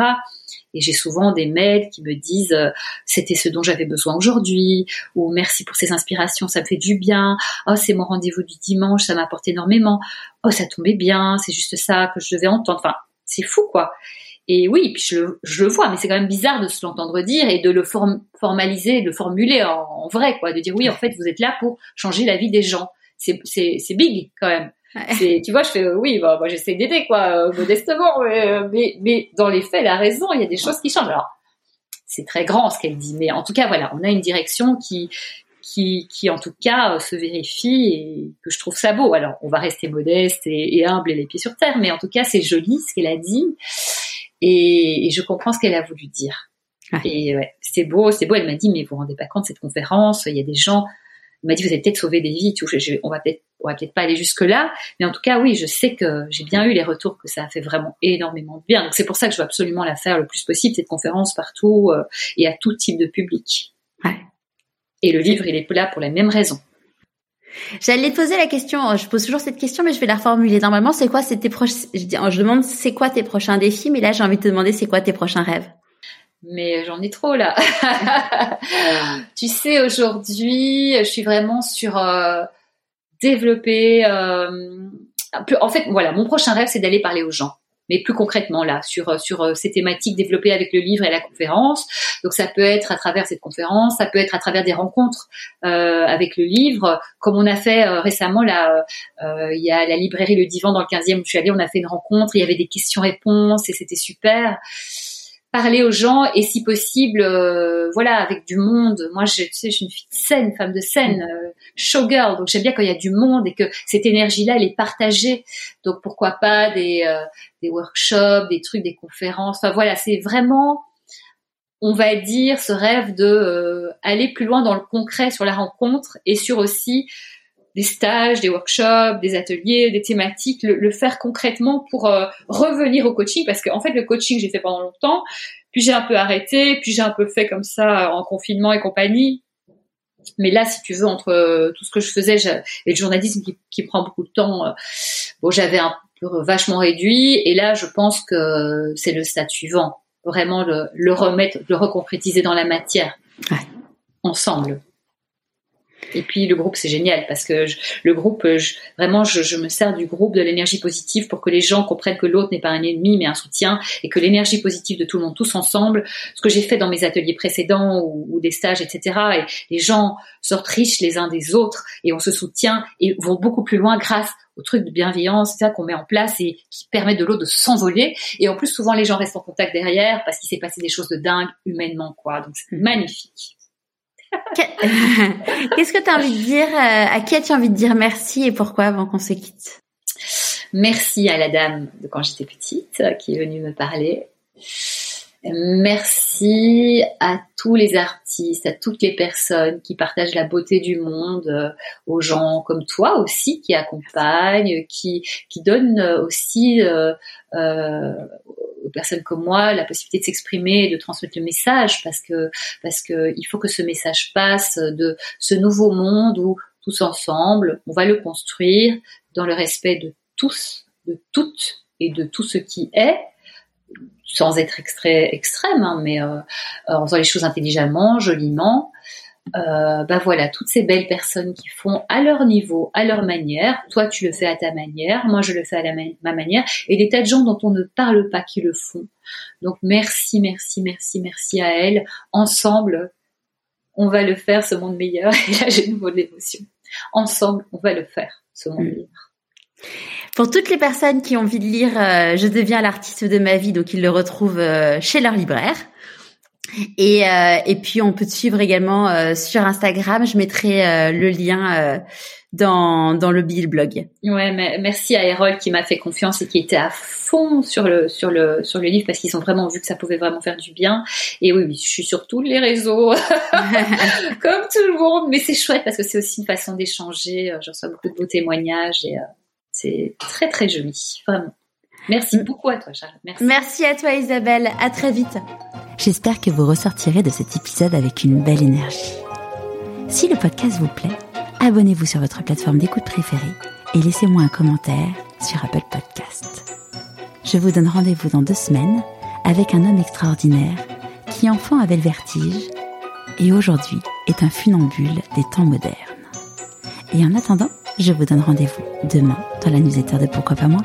Et j'ai souvent des mails qui me disent euh, c'était ce dont j'avais besoin aujourd'hui ou merci pour ces inspirations, ça me fait du bien. Oh, c'est mon rendez-vous du dimanche, ça m'apporte énormément. Oh, ça tombait bien, c'est juste ça que je devais entendre. Enfin, c'est fou quoi. Et oui, puis je le, vois, mais c'est quand même bizarre de se l'entendre dire et de le formaliser, de le formuler en, vrai, quoi, de dire oui, en fait, vous êtes là pour changer la vie des gens. C'est big quand même tu vois, je fais oui, bah, moi j'essaie d'aider quoi, euh, modestement, euh, mais, mais, dans les faits, elle a raison, il y a des choses qui changent. Alors, c'est très grand ce qu'elle dit, mais en tout cas, voilà, on a une direction qui, qui, qui en tout cas euh, se vérifie et que je trouve ça beau. Alors, on va rester modeste et, humble et les pieds sur terre, mais en tout cas, c'est joli ce qu'elle a dit et, je comprends ce qu'elle a voulu dire. Et ouais, c'est beau, c'est beau. Elle m'a dit, mais vous vous rendez pas compte cette conférence, il y a des gens il m'a dit, vous avez peut-être sauvé des vies. Tout. on va peut-être, on va peut-être pas aller jusque là, mais en tout cas, oui, je sais que j'ai bien eu les retours que ça a fait vraiment énormément de bien. Donc c'est pour ça que je veux absolument la faire le plus possible cette conférence partout euh, et à tout type de public. Ouais. Et le livre, il est là pour la même raison. J'allais te poser la question, je pose toujours cette question, mais je vais la reformuler. Normalement, c'est quoi tes proches, je, je demande c'est quoi tes prochains défis, mais là, j'ai envie de te demander c'est quoi tes prochains rêves? Mais j'en ai trop là. tu sais, aujourd'hui, je suis vraiment sur euh, développer. Euh, en fait, voilà, mon prochain rêve, c'est d'aller parler aux gens. Mais plus concrètement là, sur sur euh, ces thématiques développées avec le livre et la conférence. Donc ça peut être à travers cette conférence, ça peut être à travers des rencontres euh, avec le livre, comme on a fait euh, récemment là. Il y a la librairie Le Divan dans le 15e où je suis allée, on a fait une rencontre, il y avait des questions-réponses et c'était super parler aux gens et si possible, euh, voilà, avec du monde. Moi, je, tu sais, je suis une fille de scène, femme de scène, euh, showgirl. Donc j'aime bien quand il y a du monde et que cette énergie-là, elle est partagée. Donc pourquoi pas des, euh, des workshops, des trucs, des conférences. Enfin voilà, c'est vraiment, on va dire, ce rêve de aller plus loin dans le concret sur la rencontre et sur aussi des stages, des workshops, des ateliers, des thématiques, le, faire concrètement pour euh, revenir au coaching parce qu'en fait le coaching j'ai fait pendant longtemps, puis j'ai un peu arrêté, puis j'ai un peu fait comme ça en confinement et compagnie. Mais là, si tu veux, entre euh, tout ce que je faisais et le journalisme qui, qui prend beaucoup de temps, euh, bon, j'avais un peu vachement réduit. Et là, je pense que c'est le stade suivant, vraiment le, le remettre, le reconcrétiser dans la matière, ouais. ensemble. Et puis le groupe, c'est génial parce que le groupe, vraiment, je, me sers du groupe, de l'énergie positive pour que les gens comprennent que l'autre n'est pas un ennemi mais un soutien et que l'énergie positive de tout le monde, tous ensemble, ce que j'ai fait dans mes ateliers précédents ou, des stages, etc. Et les gens sortent riches les uns des autres et on se soutient et vont beaucoup plus loin grâce aux trucs de bienveillance, ça qu'on met en place et qui permet de l'autre de s'envoler. Et en plus, souvent, les gens restent en contact derrière parce qu'il s'est passé des choses de dingue humainement, quoi. Donc, c'est magnifique. Qu'est-ce que tu as envie de dire euh, À qui as-tu envie de dire merci et pourquoi avant qu'on se quitte? Merci à la dame de quand j'étais petite euh, qui est venue me parler. Merci à tous les artistes, à toutes les personnes qui partagent la beauté du monde, euh, aux gens comme toi aussi qui accompagnent, qui qui donnent aussi personnes comme moi la possibilité de s'exprimer et de transmettre le message parce que parce que il faut que ce message passe de ce nouveau monde où tous ensemble on va le construire dans le respect de tous, de toutes et de tout ce qui est sans être extrême, hein, mais euh, en faisant les choses intelligemment, joliment, euh, bah voilà, toutes ces belles personnes qui font à leur niveau, à leur manière. Toi, tu le fais à ta manière, moi, je le fais à ma manière, et des tas de gens dont on ne parle pas qui le font. Donc, merci, merci, merci, merci à elles. Ensemble, on va le faire, ce monde meilleur. Et là, j'ai nouveau de l'émotion. Ensemble, on va le faire, ce monde mm. meilleur. Pour toutes les personnes qui ont envie de lire euh, Je deviens l'artiste de ma vie, donc ils le retrouvent euh, chez leur libraire. Et, euh, et puis on peut te suivre également euh, sur Instagram. Je mettrai euh, le lien dans, dans le Bill blog. Ouais, mais merci à Erol qui m'a fait confiance et qui était à fond sur le sur le sur le livre parce qu'ils ont vraiment vu que ça pouvait vraiment faire du bien. Et oui, oui je suis sur tous les réseaux comme tout le monde, mais c'est chouette parce que c'est aussi une façon d'échanger. J'en reçois beaucoup de beaux témoignages et c'est très très joli, vraiment. Merci beaucoup à toi, Charles. Merci. Merci à toi, Isabelle. À très vite. J'espère que vous ressortirez de cet épisode avec une belle énergie. Si le podcast vous plaît, abonnez-vous sur votre plateforme d'écoute préférée et laissez-moi un commentaire sur Apple Podcast. Je vous donne rendez-vous dans deux semaines avec un homme extraordinaire qui enfant avait le vertige et aujourd'hui est un funambule des temps modernes. Et en attendant, je vous donne rendez-vous demain dans la newsletter de Pourquoi pas moi